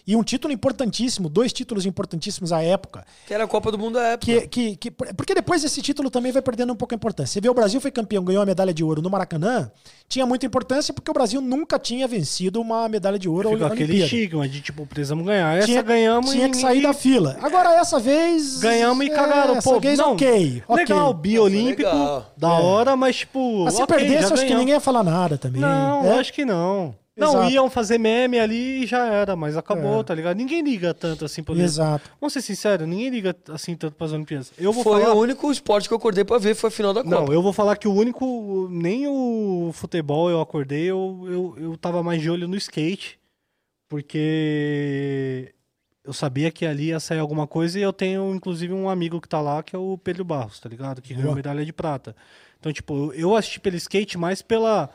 E um título importantíssimo, dois títulos importantíssimos à época. Que era a Copa do Mundo da época. Que, que, que, porque depois esse título também vai perdendo um pouco a importância. Você vê, o Brasil foi campeão, ganhou a medalha de ouro no Maracanã, tinha muita importância porque o Brasil nunca tinha vencido uma medalha de ouro Ficou na aquele Olimpíada. estigma de, tipo, precisamos ganhar. Essa Tinha, ganhamos tinha e que sair da fila. Agora, essa vez. Ganhamos e cagaram. Essa Pô, vez, não, ok. ok. Legal, biolímpico, legal. da hora, mas tipo. Mas se ok, perdesse, acho que ganhamos. ninguém ia falar nada também. Não, É? acho que não. Não, Exato. iam fazer meme ali e já era, mas acabou, É. tá ligado? Ninguém liga tanto assim pra Exato. Vamos ser sinceros, ninguém liga assim tanto pras Olimpíadas. Eu vou Foi falar. o único esporte que eu acordei pra ver, foi a final da Copa. Não, eu vou falar que o único. Nem o futebol eu acordei, eu, eu, eu tava mais de olho no skate. Porque eu sabia que ali ia sair alguma coisa e eu tenho, inclusive, um amigo que tá lá, que é o Pedro Barros, tá ligado? Que ganhou medalha de prata. Então, tipo, eu assisti pelo skate mais pela.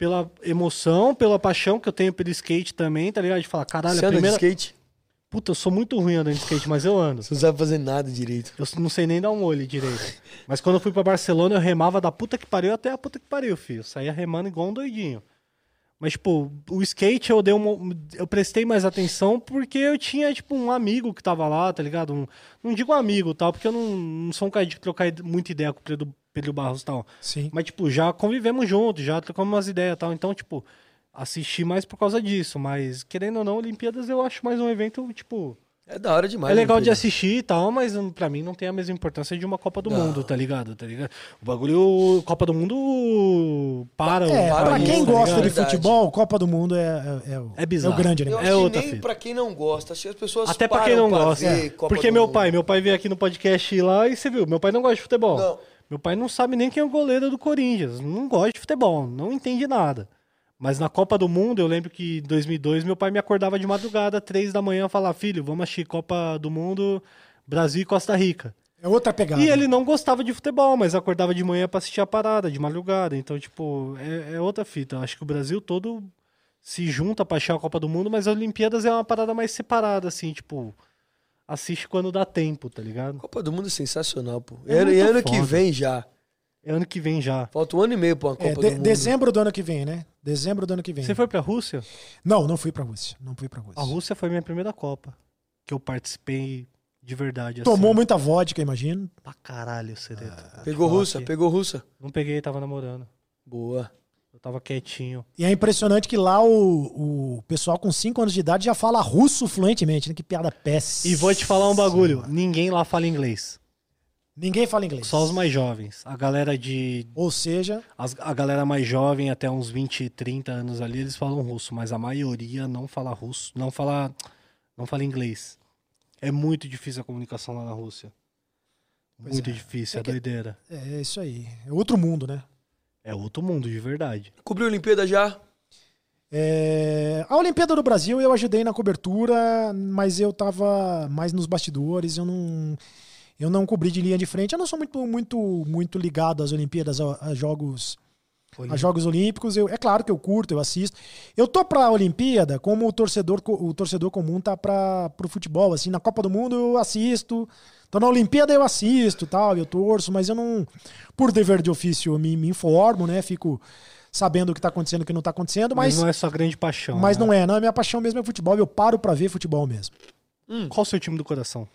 Pela emoção, pela paixão que eu tenho pelo skate também, tá ligado? De falar, caralho, Você a anda primeira. de skate? Puta, eu sou muito ruim andando de skate, mas eu ando. Você não sabe fazer nada direito. Eu não sei nem dar um olho direito. Mas quando eu fui pra Barcelona, eu remava da puta que pariu até a puta que pariu, filho. Eu saía remando igual um doidinho. Mas, tipo, o skate eu dei uma, Eu prestei mais atenção porque eu tinha, tipo, um amigo que tava lá, tá ligado? Um, não digo amigo tal, porque eu não, não sou um cara de trocar muita ideia com o Pedro, Pedro Barros e tal. Sim. Mas, tipo, já convivemos juntos, já trocamos umas ideias e tal. Então, tipo, assisti mais por causa disso. Mas, querendo ou não, Olimpíadas eu acho mais um evento, tipo. É da hora demais. É legal de assistir e tal, mas hum, pra mim não tem a mesma importância de uma Copa do Não. Mundo, tá ligado? Tá ligado? O bagulho, Copa do Mundo para. É, o para quem tá gosta de futebol, Copa do Mundo é, é, é o, É bizarro. o grande acho É que outra nem pra quem não gosta. Acho que as pessoas Até pra param quem não pra gosta. Copa Porque meu Mundo. pai, meu pai veio aqui no podcast lá e você viu, meu pai não gosta de futebol. Não. Meu pai não sabe nem quem é o goleiro do Corinthians, não gosta de futebol, não entende nada. Mas na Copa do Mundo, eu lembro que em 2002 meu pai me acordava de madrugada, três da manhã, falar: "Filho, vamos assistir Copa do Mundo, Brasil e Costa Rica". É outra pegada. E ele não gostava de futebol, mas acordava de manhã pra assistir a parada, de madrugada. Então, tipo, é, é outra fita. Acho que o Brasil todo se junta pra achar a Copa do Mundo, mas as Olimpíadas é uma parada mais separada, assim, tipo, assiste quando dá tempo, tá ligado? Copa do Mundo é sensacional, pô. É E ano, ano que vem já. É ano que vem já. Falta um ano e meio pra uma Copa É, do de- Mundo. dezembro do ano que vem, né? Dezembro do ano que vem. Você foi pra Rússia? Não, não fui pra Rússia. Não fui pra Rússia. A Rússia foi minha primeira Copa. Que eu participei de verdade. Tomou assim. muita vodka, imagino. Pra caralho, Sereta. Pegou Falar russa, pegou russa. Não peguei, tava namorando. Boa. Eu tava quietinho. E é impressionante que lá o, o pessoal com 5 anos de idade já fala russo fluentemente, né? Que piada péssima. E vou te falar um bagulho. Ninguém lá fala inglês. Ninguém fala inglês. Só os mais jovens. A galera de. Ou seja, as- a galera mais jovem, até uns 20, 30 anos ali, eles falam russo, mas a maioria não fala russo, não fala, não fala inglês. É muito difícil a comunicação lá na Rússia. Pois muito é. difícil, É é, que- doideira. é isso aí. É outro mundo, né? É outro mundo, de verdade. Cobriu a Olimpíada já? É, A Olimpíada do Brasil eu ajudei na cobertura, mas eu tava mais nos bastidores, eu não, eu não cobri de linha de frente. Eu não sou muito, muito, muito ligado às Olimpíadas, a, a jogos, a Jogos Olímpicos. Eu, é claro que eu curto, eu assisto. Eu tô pra Olimpíada como o torcedor, o torcedor comum tá para pro futebol. Assim, na Copa do Mundo eu assisto. Tô na Olimpíada eu assisto, tal, eu torço, mas eu não, por dever de ofício, eu me, me informo, né? Fico sabendo o que tá acontecendo e o que não tá acontecendo, Mas, mas não é sua grande paixão. mas né? não é, não. A minha paixão mesmo é futebol. Eu paro pra ver futebol mesmo. Qual o seu time do coração?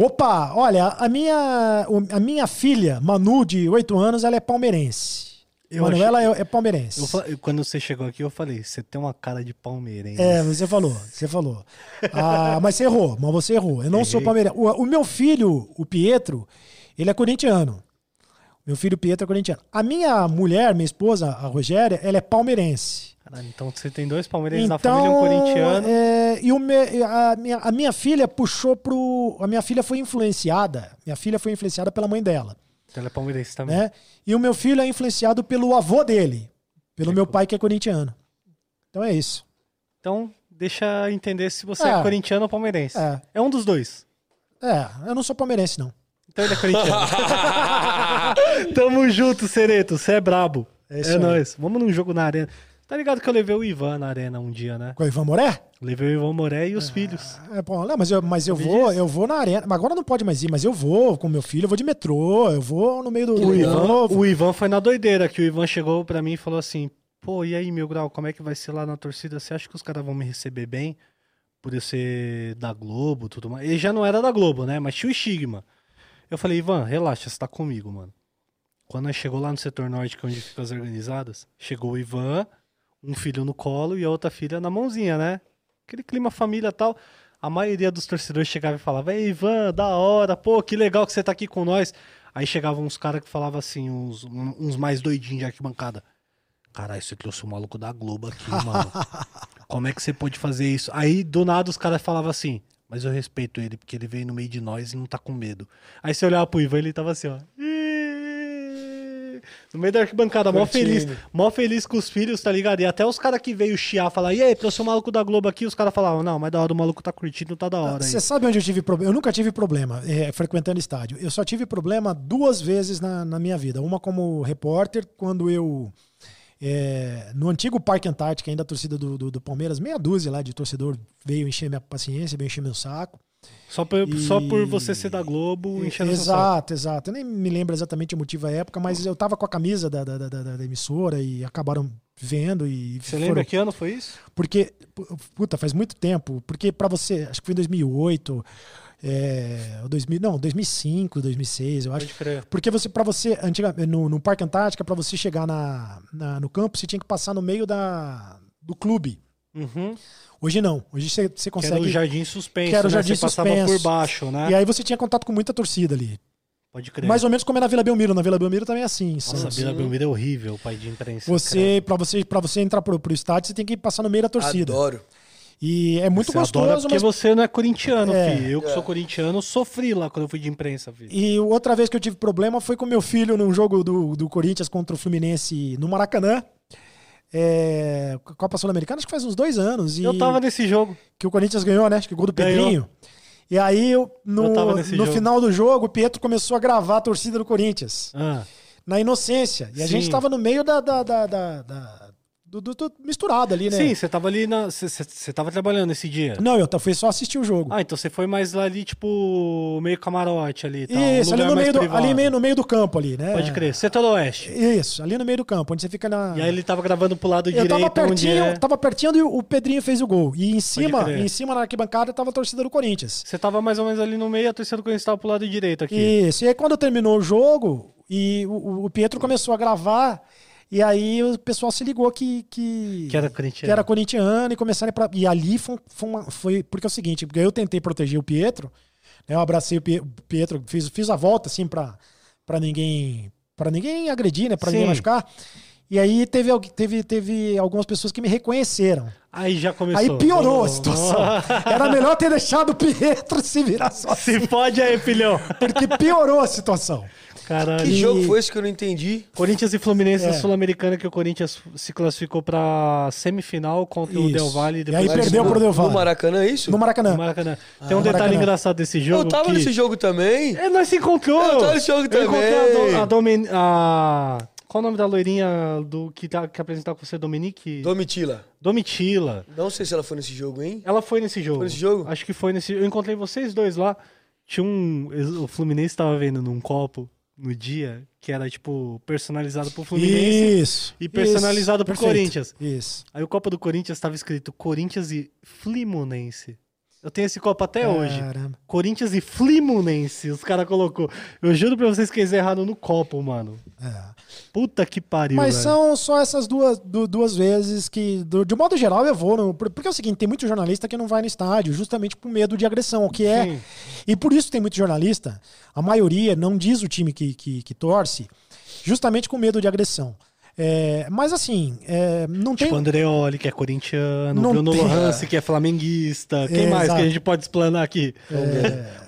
Opa, olha, a minha, a minha filha, Manu, de 8 anos, ela é palmeirense. Eu Manuela é, é palmeirense. Eu quando você chegou aqui, eu falei, você tem uma cara de palmeirense. É, você falou, você falou. Ah, mas você errou, mas você errou. Eu não sou Errei. palmeirense. O, o meu filho, o Pietro, ele é corintiano. Meu filho Pietro é corintiano. A minha mulher, minha esposa, a Rogéria, ela é palmeirense. Caralho, então você tem dois palmeirenses na família um corintiano. é, e o me- a, minha, a minha filha puxou pro. A minha filha foi influenciada. Minha filha foi influenciada pela mãe dela. Então ele é palmeirense também. Né? E o meu filho é influenciado pelo avô dele. Pelo meu pai, que é corintiano. Então é isso. Então, deixa entender se você é, É. corintiano ou palmeirense. É. É um dos dois. É, eu não sou palmeirense, não. Então ele é corintiano. Tamo junto, Sereto. Você é brabo. É É, nóis. Vamos num jogo na arena. Tá ligado que eu levei o Ivan na arena um dia, né? Com o Ivan Moré? Levei o Ivan Moré e os filhos. É bom, não, mas eu, mas eu vou, disso. eu vou na arena. Mas agora não pode mais ir, mas eu vou com meu filho, eu vou de metrô, eu vou no meio do. O. Ivan, novo. o Ivan foi na doideira, que o Ivan chegou pra mim e falou assim: pô, e aí, meu grau, como é que vai ser lá na torcida? Você acha que os caras vão me receber bem? por eu ser da Globo e tudo mais. Ele já não era da Globo, né? Mas tinha o estigma. Eu falei, Ivan, relaxa, você tá comigo, mano. Quando nós chegou lá no setor norte, que é onde ficam as organizadas, chegou o Ivan, um filho no colo e a outra filha na mãozinha, né? Aquele clima família tal. A maioria dos torcedores chegava e falava, Ei, Ivan, da hora, pô, que legal que você tá aqui com nós. Aí chegavam uns caras que falavam assim, uns, uns mais doidinhos de arquibancada. Caralho, você trouxe o maluco da Globo aqui, mano. Como é que você pode fazer isso? Aí, do nada, os caras falavam assim, mas eu respeito ele, porque ele veio no meio de nós e não tá com medo. Aí você olhava pro Ivan, ele tava assim, ó. "Ih", No meio da arquibancada, mó Curtindo. feliz. Mó feliz com os filhos, tá ligado? E até os caras que veio chiar, falar, e aí, trouxe o maluco da Globo aqui, os caras falavam, não, mas da hora o maluco tá curtindo, tá da hora. Você sabe onde eu tive problema? Eu nunca tive problema é, frequentando estádio. Eu só tive problema duas vezes na, na minha vida. Uma como repórter, quando eu. é, no antigo Parque Antártica, ainda a torcida do, do, do Palmeiras, meia dúzia lá de torcedor veio encher minha paciência, veio encher meu saco. Só, por, E- só por você ser da Globo, enchendo. Exato, exato. Eu nem me lembro exatamente o motivo à época, mas eu tava com a camisa da, da, da, da- emissora e acabaram vendo e Você lembra que ano foi isso? porque pu- puta faz muito tempo porque pra você acho que foi em 2008 é, ou 2000 não 2005 2006 eu acho porque você para você antiga no, no Parque Antártica pra você chegar na, na- no campo você tinha que passar no meio da do clube Uhum. hoje não hoje você, você Que era consegue o Jardim Suspenso, que era o né? Jardim Você passava Suspenso. por baixo, né? e aí você tinha contato com muita torcida ali Pode crer. mais ou menos como é na Vila Belmiro na Vila Belmiro também é assim Nossa, Santos. Vila Belmiro é horrível, o pai de imprensa. Você, pra você, para você entrar pro, pro estádio, você tem que passar no meio da torcida. Adoro. E é muito você adora gostoso, porque mas você não é corintiano, É. filho. Eu que sou corintiano, sofri lá quando eu fui de imprensa, filho. E outra vez que eu tive problema foi com meu filho num jogo do, do Corinthians contra o Fluminense no Maracanã. É, Copa Sul-Americana, acho que faz uns dois anos. E Eu tava nesse jogo. Que o Corinthians ganhou, né? Acho que gol do Ganhou. Pedrinho. E aí, no, no jogo. final do jogo, o Pietro começou a gravar a torcida do Corinthians. Ah, Na inocência. E a Sim. gente tava no meio da, da, da- da- do, do- do- misturado ali, né? Sim, você tava ali na. Você- tava trabalhando esse dia. Não, eu fui só assistir o jogo. Ah, então você foi mais ali, tipo, meio camarote ali. Tal, Isso, um ali no, meio do, privado. ali meio, no meio do campo ali, né? Pode crer. Setor Oeste. Isso, ali no meio do campo, onde você fica na. E aí ele tava gravando pro lado eu direito, tava pertinho, é. tava pertinho e o Pedrinho fez o gol. E em cima, em cima na arquibancada tava a torcida do Corinthians. Você tava mais ou menos ali no meio, a torcida do Corinthians tava pro lado direito aqui. Isso. E aí quando terminou o jogo, e o- o Pietro começou a gravar, e aí o pessoal se ligou que. Que, Que era corintiano. que era corintiano e começaram pra, E ali foi, foi, uma- foi- Porque é o seguinte, eu tentei proteger o Pietro, né, eu abracei o Pie- o Pietro, fiz, fiz a volta assim pra, pra ninguém. para ninguém agredir, né? Pra ninguém machucar. E aí teve, teve, teve algumas pessoas que me reconheceram. Aí já começou. Aí piorou a Oh, situação. Era melhor ter deixado o Pietro se virar sozinho. Se fode aí, filhão. Porque piorou a situação. Caralho. Que jogo foi esse que eu não entendi? Corinthians e Fluminense É. na Sul-Americana, que o Corinthians se classificou pra semifinal contra o Isso. Del Valle. E aí perdeu no, pro Del Valle. No Maracanã, é isso? No Maracanã. no Maracanã. Tem um Ah, detalhe Maracanã. engraçado desse jogo. eu tava que... nesse jogo também. É, nós se encontrou. Eu tava nesse jogo Eu encontrei também. a, do, a, Domen- a- Qual o nome da loirinha do que, tá, que apresentava com você, Dominique? Domitila. Domitila. Não sei se ela foi nesse jogo, hein? Ela foi nesse jogo. Foi nesse jogo? Acho que foi nesse Eu encontrei vocês dois lá. Tinha um. O Fluminense tava vendo num copo no dia que era, tipo, personalizado pro Fluminense. Isso. e personalizado isso, pro perfeito. Corinthians. Isso. Aí o copo do Corinthians tava escrito Corinthians e Flimonense. Eu tenho esse copo até hoje. Caramba. Corinthians e Flimonense, os caras colocou. Eu juro pra vocês que eles erraram no copo, mano. É. Puta que pariu, Mas velho. são só essas duas, du- duas vezes que, do- de modo geral, eu vou. No, por- porque é o seguinte: tem muito jornalista que não vai no estádio, justamente por medo de agressão, o que é. Sim. E por isso tem muito jornalista, a maioria não diz o time que, que, que torce, justamente com medo de agressão. É, mas assim, é, não tem. Tipo Andreoli, que é corintiano, Não Bruno tem- Lohance, que é flamenguista. Quem É, mais que exato. a gente pode explanar aqui?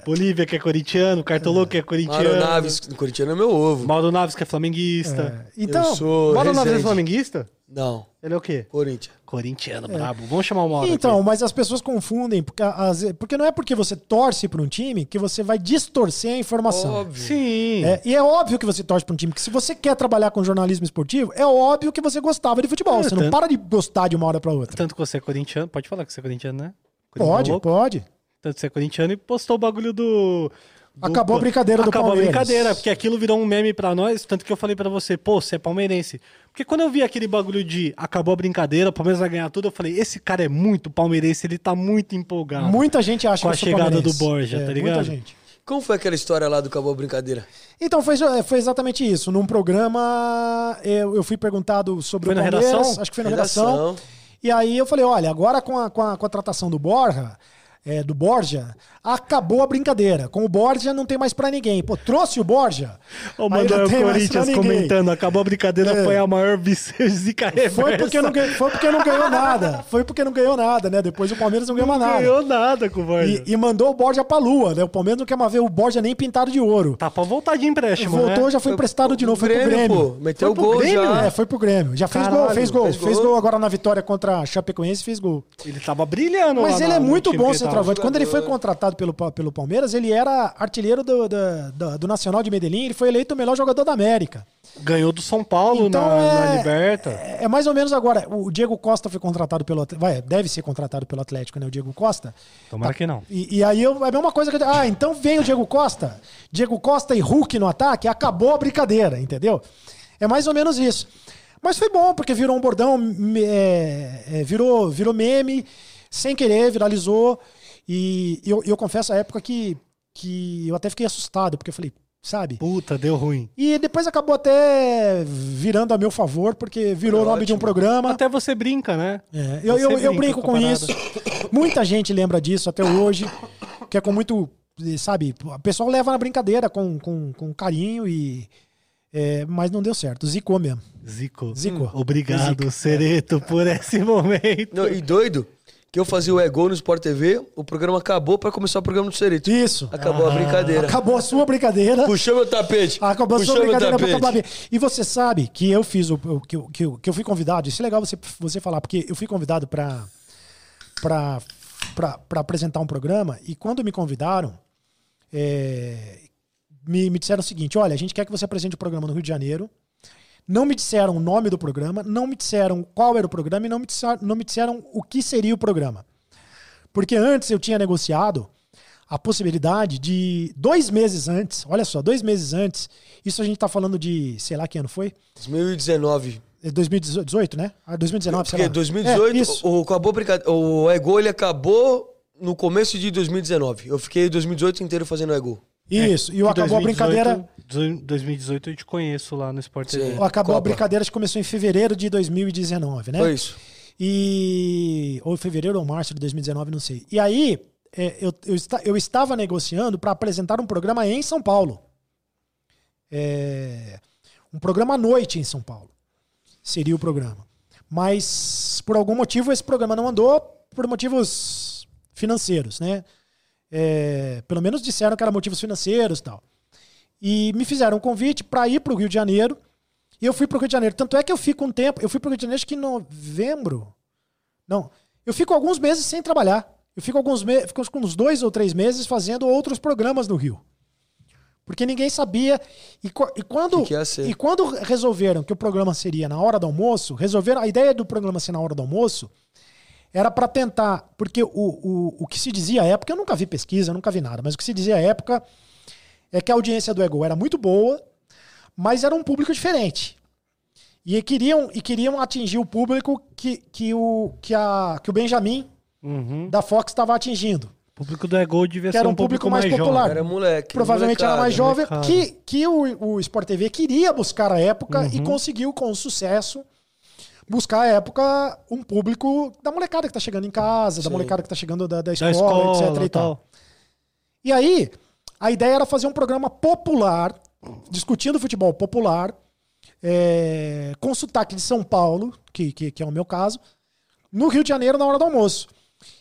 Bolívia, que é corintiano, Cartolô, que é corintiano. Mauro Naves, no Corintiano é meu ovo. Mauro Naves, que é flamenguista. É, então, Mauro Naves é flamenguista? Não, Ele é o quê? Corinthians. Corintiano, brabo. Vamos chamar o Mauro Então, aqui. mas as pessoas confundem, porque, as- porque não é porque você torce para um time que você vai distorcer a informação. Óbvio. Sim. É, e é óbvio que você torce para um time, que se você quer trabalhar com jornalismo esportivo, é óbvio que você gostava de futebol. É, você não tanto- para de gostar de uma hora para outra. Tanto que você é corintiano, pode falar que você é corintiano, né? Corintiano Pode, louco. pode. Tanto que você é corintiano e postou o bagulho do, Acabou a brincadeira do Acabou Palmeiras. a brincadeira, porque aquilo virou um meme pra nós, tanto que eu falei pra você, pô, você é palmeirense. Porque quando eu vi aquele bagulho de acabou a brincadeira, o Palmeiras vai ganhar tudo, eu falei, esse cara é muito palmeirense, ele tá muito empolgado. Muita gente acha Com que a chegada do Borja, tá ligado? Muita gente. Como foi aquela história lá do Acabou a Brincadeira? Então, foi, foi exatamente isso. Num programa, eu, eu fui perguntado sobre Foi o na Palmeiras. redação? Acho que foi na redação. E aí eu falei, olha, agora com a, com a contratação do Borja, é, do Borja, acabou a brincadeira. Com o Borja não tem mais pra ninguém. Pô, trouxe o Borja. Ô, aí mandou não o Corinthians comentando, acabou a brincadeira, É. foi a maior zica reversa. Foi porque, não ganhou, foi porque não ganhou nada. Foi porque não ganhou nada, né? Depois o Palmeiras não ganhou mais Não nada. ganhou nada com o Borja. E, e mandou o Borja pra lua, né? O Palmeiras não quer mais ver o Borja nem pintado de ouro. Tá pra voltar de empréstimo, Voltou, né? já foi emprestado de novo, foi pro Grêmio, Grêmio. pô. Meteu Foi pro gol Grêmio? já. É, foi pro Grêmio. Já fez Caralho, gol, fez gol. fez Fez gol. gol agora na vitória contra a Chapecoense, fez gol. Ele tava brilhando Mas lá ele é muito bom tava. Centroavante. Quando ele foi contratado pelo, pelo Palmeiras, ele era artilheiro do, da- da- do Nacional de Medellín, ele foi eleito o melhor jogador da América. Ganhou do São Paulo Então na, é- na Liberta. É é mais ou menos agora. O Diego Costa foi contratado pelo Atlético. Vai, deve ser contratado pelo Atlético, né? O Diego Costa. Tomara que não. E, e aí eu, é a mesma coisa que eu, Ah, então vem o Diego Costa. Diego Costa e Hulk no ataque, acabou a brincadeira, entendeu? É mais ou menos isso. Mas foi bom, porque virou um bordão, é, é, virou, virou meme, sem querer, viralizou. E eu, eu confesso a época que, que eu até fiquei assustado, porque eu falei, sabe? Puta, deu ruim. E depois acabou até virando a meu favor, porque virou o nome de um programa. Até você brinca, né? É, eu, eu, eu brinco com isso. Muita gente lembra disso até hoje, que é com muito, sabe, o pessoal leva na brincadeira com, com, com carinho e. é, mas não deu certo. Zicou mesmo. Zico. Zico. Obrigado, Zico. Sereto, por esse momento. Não, e doido, que eu fazia o Ego no Sport TV, o programa acabou pra começar o programa do Cerito. Isso. Acabou a brincadeira. Acabou a sua brincadeira. Puxou meu tapete. Acabou a sua brincadeira pra tapete. acabar bem. E você sabe que eu fiz o. Que, eu- que, que eu fui convidado. Isso é legal você, você falar, porque eu fui convidado pra, pra apresentar um programa. E quando me convidaram, é, me, me disseram o seguinte: olha, a gente quer que você apresente o programa no Rio de Janeiro. Não me disseram o nome do programa, não me disseram qual era o programa e não me disseram, não me disseram o que seria o programa. Porque antes eu tinha negociado a possibilidade de dois meses antes, olha só, dois meses antes, isso a gente tá falando de, sei lá que ano foi? 2019. É 2018, né? Ah, 2019, sei Porque lá. 2018, É, isso. o, acabou o Ego ele acabou no começo de 2019. Eu fiquei 2018 inteiro fazendo Ego. Isso, e o acabou a brincadeira. 2018 2018 eu te conheço lá no Sport. TV. o Acabou a Copa. brincadeira que começou em fevereiro de 2019, né? Foi isso. E. Ou fevereiro ou março de 2019, não sei. E aí, é, eu, eu, esta- eu estava negociando para apresentar um programa em São Paulo. É, um programa à noite em São Paulo. Seria o programa. Mas, por algum motivo, esse programa não andou por motivos financeiros, né? É, pelo menos disseram que eram motivos financeiros e tal. E me fizeram um convite para ir para o Rio de Janeiro. E eu fui para o Rio de Janeiro. Tanto é que eu fico um tempo. Eu fui para o Rio de Janeiro acho que em novembro. Não. Eu fico alguns meses sem trabalhar. Eu fico alguns meses, fico uns dois ou três meses fazendo outros programas no Rio. Porque ninguém sabia. E, e quando, Que que e quando resolveram que o programa seria na hora do almoço, resolveram. A ideia do programa ser na hora do almoço era para tentar. Porque o, o, o que se dizia à época, eu nunca vi pesquisa, nunca vi nada, mas o que se dizia à época é que a audiência do Ego era muito boa, mas era um público diferente. E queriam, e queriam atingir o público que, que, o, que, a, que o Benjamin Uhum. da Fox estava atingindo. O público do Ego devia Que ser era um público, público mais mais popular. jovem. Era moleque. Provavelmente era mais jovem, molecada. que, que o, o Sport TV queria buscar a época e Uhum. conseguiu, com sucesso, buscar a época um público da molecada que tá chegando em casa, da Sim. molecada que tá chegando da, da Da escola, escola, etc. E, tal. tal. e aí, a ideia era fazer um programa popular, discutindo futebol popular, é, com sotaque de São Paulo, que, que, que é o meu caso, no Rio de Janeiro na hora do almoço.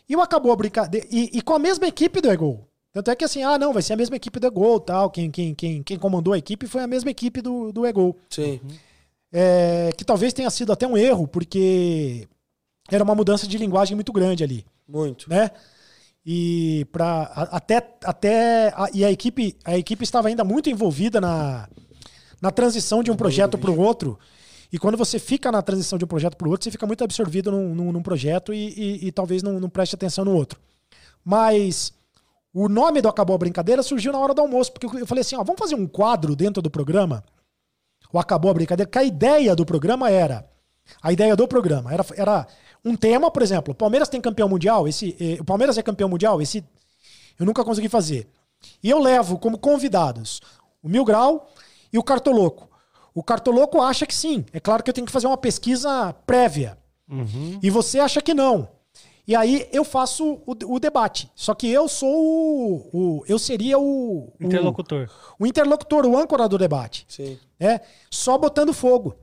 E o acabou a brincadeira. E, e com a mesma equipe do Egol. Tanto é que assim, ah, não, vai ser a mesma equipe do Egol tal. Quem, quem, quem, quem comandou a equipe foi a mesma equipe do, do Egol. Sim. É, que talvez tenha sido até um erro, porque era uma mudança de linguagem muito grande ali Muito. né? E para até até a, e a equipe a equipe estava ainda muito envolvida na, na transição de um projeto para o outro. E quando você fica na transição de um projeto para o outro, você fica muito absorvido num, num, num projeto e, e- e talvez não, não preste atenção no outro. Mas O nome do Acabou a Brincadeira surgiu na hora do almoço, porque eu falei assim, ó, vamos fazer um quadro dentro do programa, o Acabou a Brincadeira, que a ideia do programa era, a ideia do programa era, era um tema, por exemplo, o Palmeiras tem campeão mundial, esse, eh, o Palmeiras é campeão mundial, esse eu nunca consegui fazer. E eu levo como convidados o Mil Grau e o Cartoloco. O Cartoloco acha que sim. É claro que eu tenho que fazer uma pesquisa prévia. E você acha que não. E aí eu faço o, o debate. Só que eu sou o. o- eu seria o. o- Interlocutor. O, interlocutor, o âncora do debate. Sim. É, só botando fogo.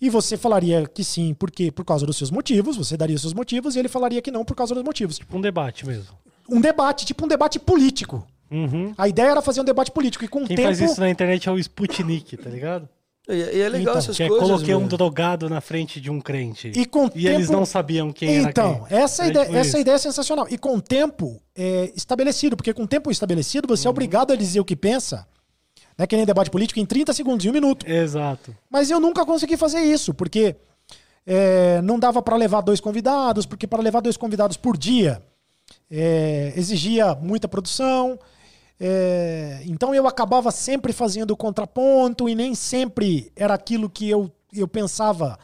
E você falaria que sim, porque por causa dos seus motivos, você daria os seus motivos, e ele falaria que não por causa dos motivos. Um debate mesmo. Um debate, tipo um debate político. Uhum. A ideia era fazer um debate político. E com o Quem tempo. faz isso na internet é o Sputnik, tá ligado? E, e é legal Então, essas é coisas. coloquei um mano. drogado na frente de um crente. E com E eles tempo- não sabiam quem era Então, quem. essa, Era ideia, tipo essa isso. ideia é sensacional. E com o tempo é, estabelecido, porque com o tempo estabelecido, você é Uhum. obrigado a dizer o que pensa, né, que nem debate político, em 30 segundos, em um minuto. Exato. Mas eu nunca consegui fazer isso, porque é, não dava para levar dois convidados, porque para levar dois convidados por dia é, exigia muita produção. É, então eu acabava sempre fazendo o contraponto e nem sempre era aquilo que eu, eu pensava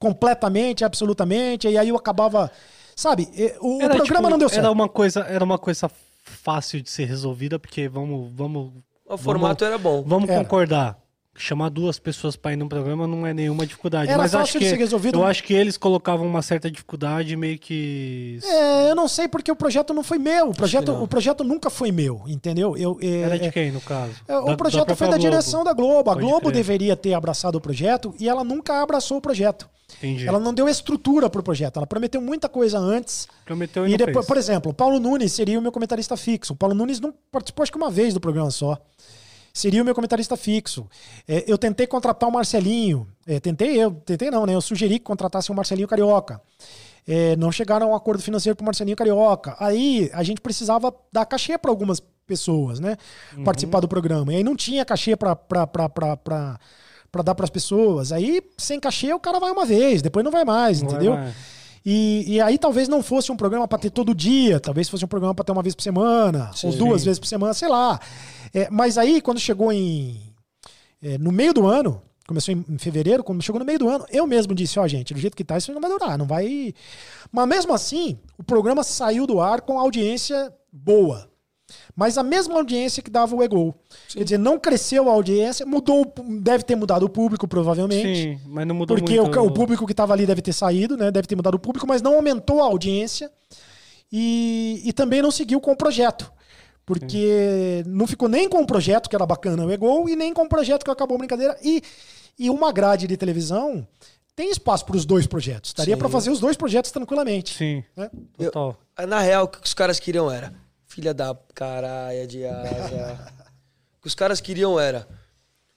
completamente, absolutamente. E aí eu acabava. Sabe, o, o Era, programa tipo, não deu certo. Era uma coisa, era uma coisa fácil de ser resolvida, porque vamos, vamos, O formato era bom. vamos Era. concordar. Chamar duas pessoas pra ir num programa não é nenhuma dificuldade. Era mas acho que resolvido. eu acho que eles colocavam uma certa dificuldade meio que É, eu não sei porque o projeto não foi meu. O projeto, o projeto nunca foi meu, entendeu? Eu, é, era de é, quem no caso? É, O Da- projeto da foi da Globo. direção da Globo. A Pode Globo crer. deveria ter abraçado o projeto e ela nunca abraçou o projeto. Entendi. Ela não deu estrutura pro projeto. Ela prometeu muita coisa antes. Prometeu e, E depois, fez. por exemplo, o Paulo Nunes seria o meu comentarista fixo. O Paulo Nunes não participou acho que uma vez do programa só. Seria o meu comentarista fixo. É, eu tentei contratar o Marcelinho. É, tentei eu, tentei não, né? Eu sugeri que contratasse o Marcelinho Carioca. É, não chegaram a um acordo financeiro com o Marcelinho Carioca. Aí a gente precisava dar cachê para algumas pessoas, né? Participar do programa. E aí não tinha cachê para para dar para as pessoas. Aí sem cachê o cara vai uma vez, depois não vai mais, Não vai entendeu? mais. E, e aí talvez não fosse um programa para ter todo dia, talvez fosse um programa para ter uma vez por semana, ou duas vezes por semana, sei lá. É, mas aí, quando chegou em. é, no meio do ano, começou em, em fevereiro, quando chegou no meio do ano, eu mesmo disse: Ó, gente, do jeito que tá, isso não vai durar, não vai. Mas mesmo assim, o programa saiu do ar com audiência boa. Mas a mesma audiência que dava o Egol. Quer dizer, não cresceu a audiência, mudou, o- deve ter mudado o público, provavelmente. Sim, mas não mudou Porque o, muito. ca- o público que estava ali deve ter saído, né? Deve ter mudado o público, mas não aumentou a audiência e, e também não seguiu com o projeto. Porque não ficou nem com o projeto, que era bacana, o Egol, e nem com o projeto que acabou a brincadeira. E, e uma grade de televisão tem espaço para os dois projetos. Daria Sim. para fazer os dois projetos tranquilamente. Sim, né? total. Na real, o que os caras queriam era. Filha da caralha de asa. o que os caras queriam era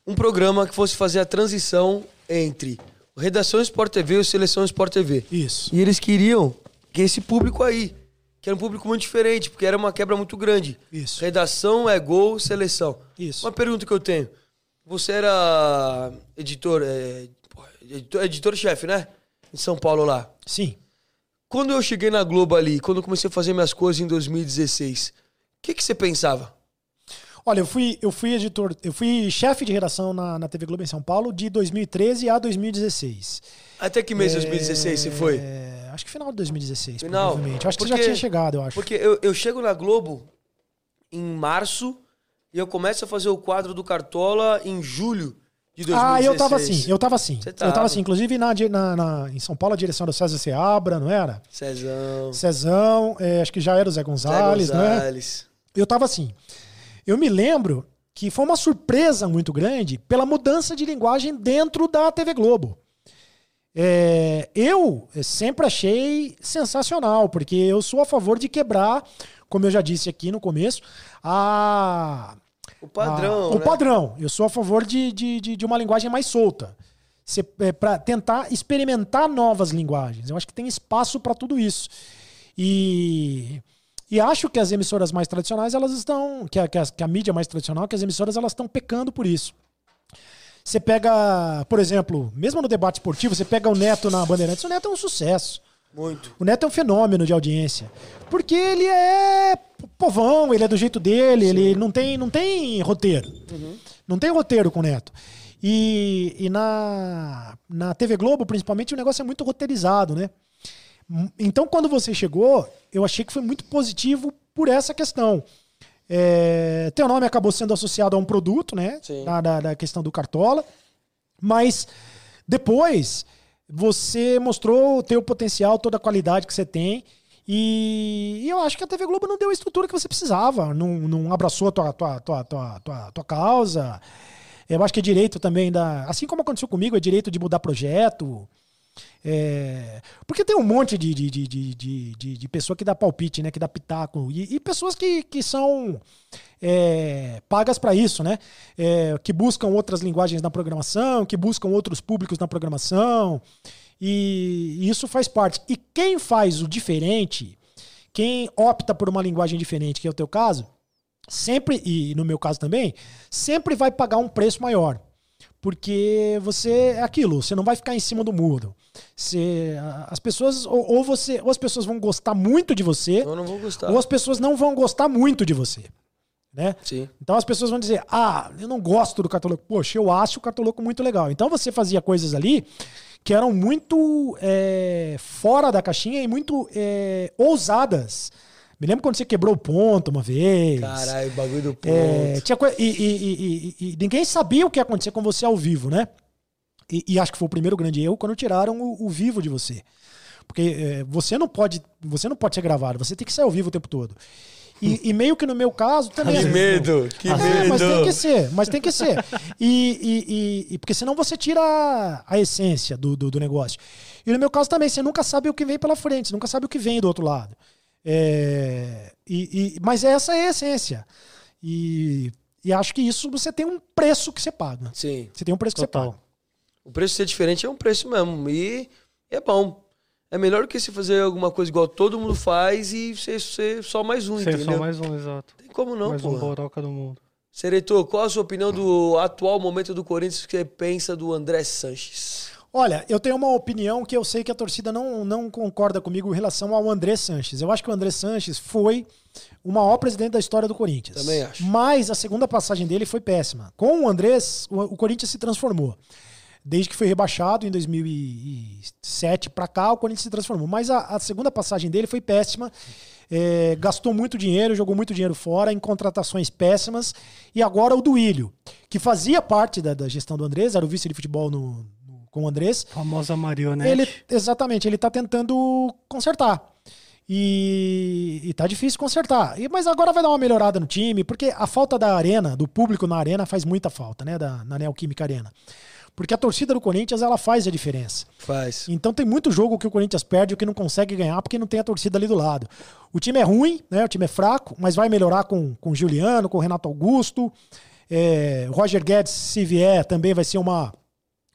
um programa que fosse fazer a transição entre Redação Sport TV e Seleção Sport TV. Isso. E eles queriam que esse público aí, que era um público muito diferente, porque era uma quebra muito grande. Isso. Redação é gol, seleção. Isso. Uma pergunta que eu tenho. Você era editor, é, editor-chefe, né? Em São Paulo lá. Sim. Quando eu cheguei na Globo ali, quando eu comecei a fazer minhas coisas em 2016, o que, que você pensava? Olha, eu fui, eu fui editor, eu fui chefe de redação na, na TV Globo em São Paulo de 2013 a 2016. Até que mês de 2016 você foi? É, acho que final de 2016, Final. provavelmente. Acho que você Porque- já tinha chegado, eu acho. Porque eu, eu chego na Globo em março e eu começo a fazer o quadro do Cartola em julho de 2016. Ah, eu tava assim, eu tava assim. Você Eu tava. tava assim, inclusive na, na- na- em São Paulo, a direção do César Seabra, não era? Cezão, Cezão, é, acho que já era o Zé Zé Gonzalez, né? Gonzalez. Eu tava assim. Eu me lembro que foi uma surpresa muito grande pela mudança de linguagem dentro da TV Globo. É, eu sempre achei sensacional, porque eu sou a favor de quebrar, como eu já disse aqui no começo, a, O padrão, a- o né? padrão. Eu sou a favor de, de, de, de uma linguagem mais solta. Para tentar experimentar novas linguagens. Eu acho que tem espaço para tudo isso. E, e acho que as emissoras mais tradicionais, elas estão. Que a, que, a, que a mídia mais tradicional, que as emissoras elas estão pecando por isso. Você pega, por exemplo, mesmo no debate esportivo, você pega o Neto na Bandeirantes, o Neto é um sucesso. Muito. O Neto é um fenômeno de audiência. Porque ele é povão, ele é do jeito dele, ele não tem, não tem roteiro. Não tem roteiro com o Neto. E, e na, na TV Globo, principalmente, o negócio é muito roteirizado, né? Então, quando você chegou, eu achei que foi muito positivo por essa questão. É, teu nome acabou sendo associado a um produto, né? Da, da, da questão do Cartola. Mas depois você mostrou o teu potencial, toda a qualidade que você tem. E, e eu acho que a TV Globo não deu a estrutura que você precisava. Não, não abraçou a tua, tua, tua, tua, tua, tua causa. Eu acho que é direito também da. Assim como aconteceu comigo, é direito de mudar projeto. É, porque tem um monte de, de, de, de, de, pessoa que dá palpite, né? Que dá pitaco. E, e pessoas que, que são é, pagas para isso, né? É, que buscam outras linguagens na programação, que buscam outros públicos na programação. E, e isso faz parte. E quem faz o diferente, quem opta por uma linguagem diferente, que é o teu caso, sempre, e no meu caso também, sempre vai pagar um preço maior. Porque você é aquilo, você não vai ficar em cima do muro. Você, a- as pessoas, ou, ou você, ou as pessoas vão gostar muito de você, Eu não gostar. ou as pessoas não vão gostar muito de você. Né? Sim. Então as pessoas vão dizer: Ah, eu não gosto do Cartoloco. Poxa, eu acho o Cartoloco muito legal. Então você fazia coisas ali que eram muito é, fora da caixinha e muito é, ousadas. Me lembro quando você quebrou o ponto uma vez. Caralho, bagulho do ponto. É, tinha e, e- e- e- e ninguém sabia o que ia acontecer com você ao vivo, né? E, e acho que foi o primeiro grande erro quando tiraram o, o vivo de você. Porque é, você não pode você não pode ser gravado, você tem que sair ao vivo o tempo todo. E, e meio que no meu caso também. Que medo, que É, medo. mas tem que ser, mas tem que ser. E, e- e- e- porque senão você tira a, a essência do, do, do negócio. E no meu caso também, você nunca sabe o que vem pela frente, você nunca sabe o que vem do outro lado. É, e, e- mas essa é a essência. E, e acho que isso você tem um preço que você paga. Sim. Você tem um preço que você Total. paga. O preço ser diferente é um preço mesmo. E é bom. É melhor do que você fazer alguma coisa igual todo mundo faz e ser, ser só mais um, Ser entendeu? só mais um, exato. Tem como não, mais pô. um boroca do mundo. Seretor, qual a sua opinião do atual momento do Corinthians que você pensa do André Sanches? Olha, eu tenho uma opinião que eu sei que a torcida não, não concorda comigo em relação ao André Sanches. Eu acho que o André Sanches foi o maior presidente da história do Corinthians. Também acho. Mas a segunda passagem dele foi péssima. Com o Andrés, o, o Corinthians se transformou. Desde que foi rebaixado em 2007 para cá, o Corinthians se transformou. Mas a, a segunda passagem dele foi péssima. É, gastou muito dinheiro, jogou muito dinheiro fora em contratações péssimas. E agora o Duílio, que fazia parte da, da gestão do Andrés, era o vice de futebol no- no- com o Andrés. Famosa marionete. Ele, exatamente, ele tá tentando consertar. E, e tá difícil consertar. E, mas agora vai dar uma melhorada no time, porque a falta da arena, do público na arena, faz muita falta, né? Da, na Neoquímica Arena. Porque a torcida do Corinthians, ela faz a diferença. Faz. Então tem muito jogo que o Corinthians perde ou que não consegue ganhar porque não tem a torcida ali do lado. O time é ruim, né? O time é fraco, mas vai melhorar com, com o Juliano, com o Renato Augusto. É, Roger Guedes, se vier, também vai ser uma,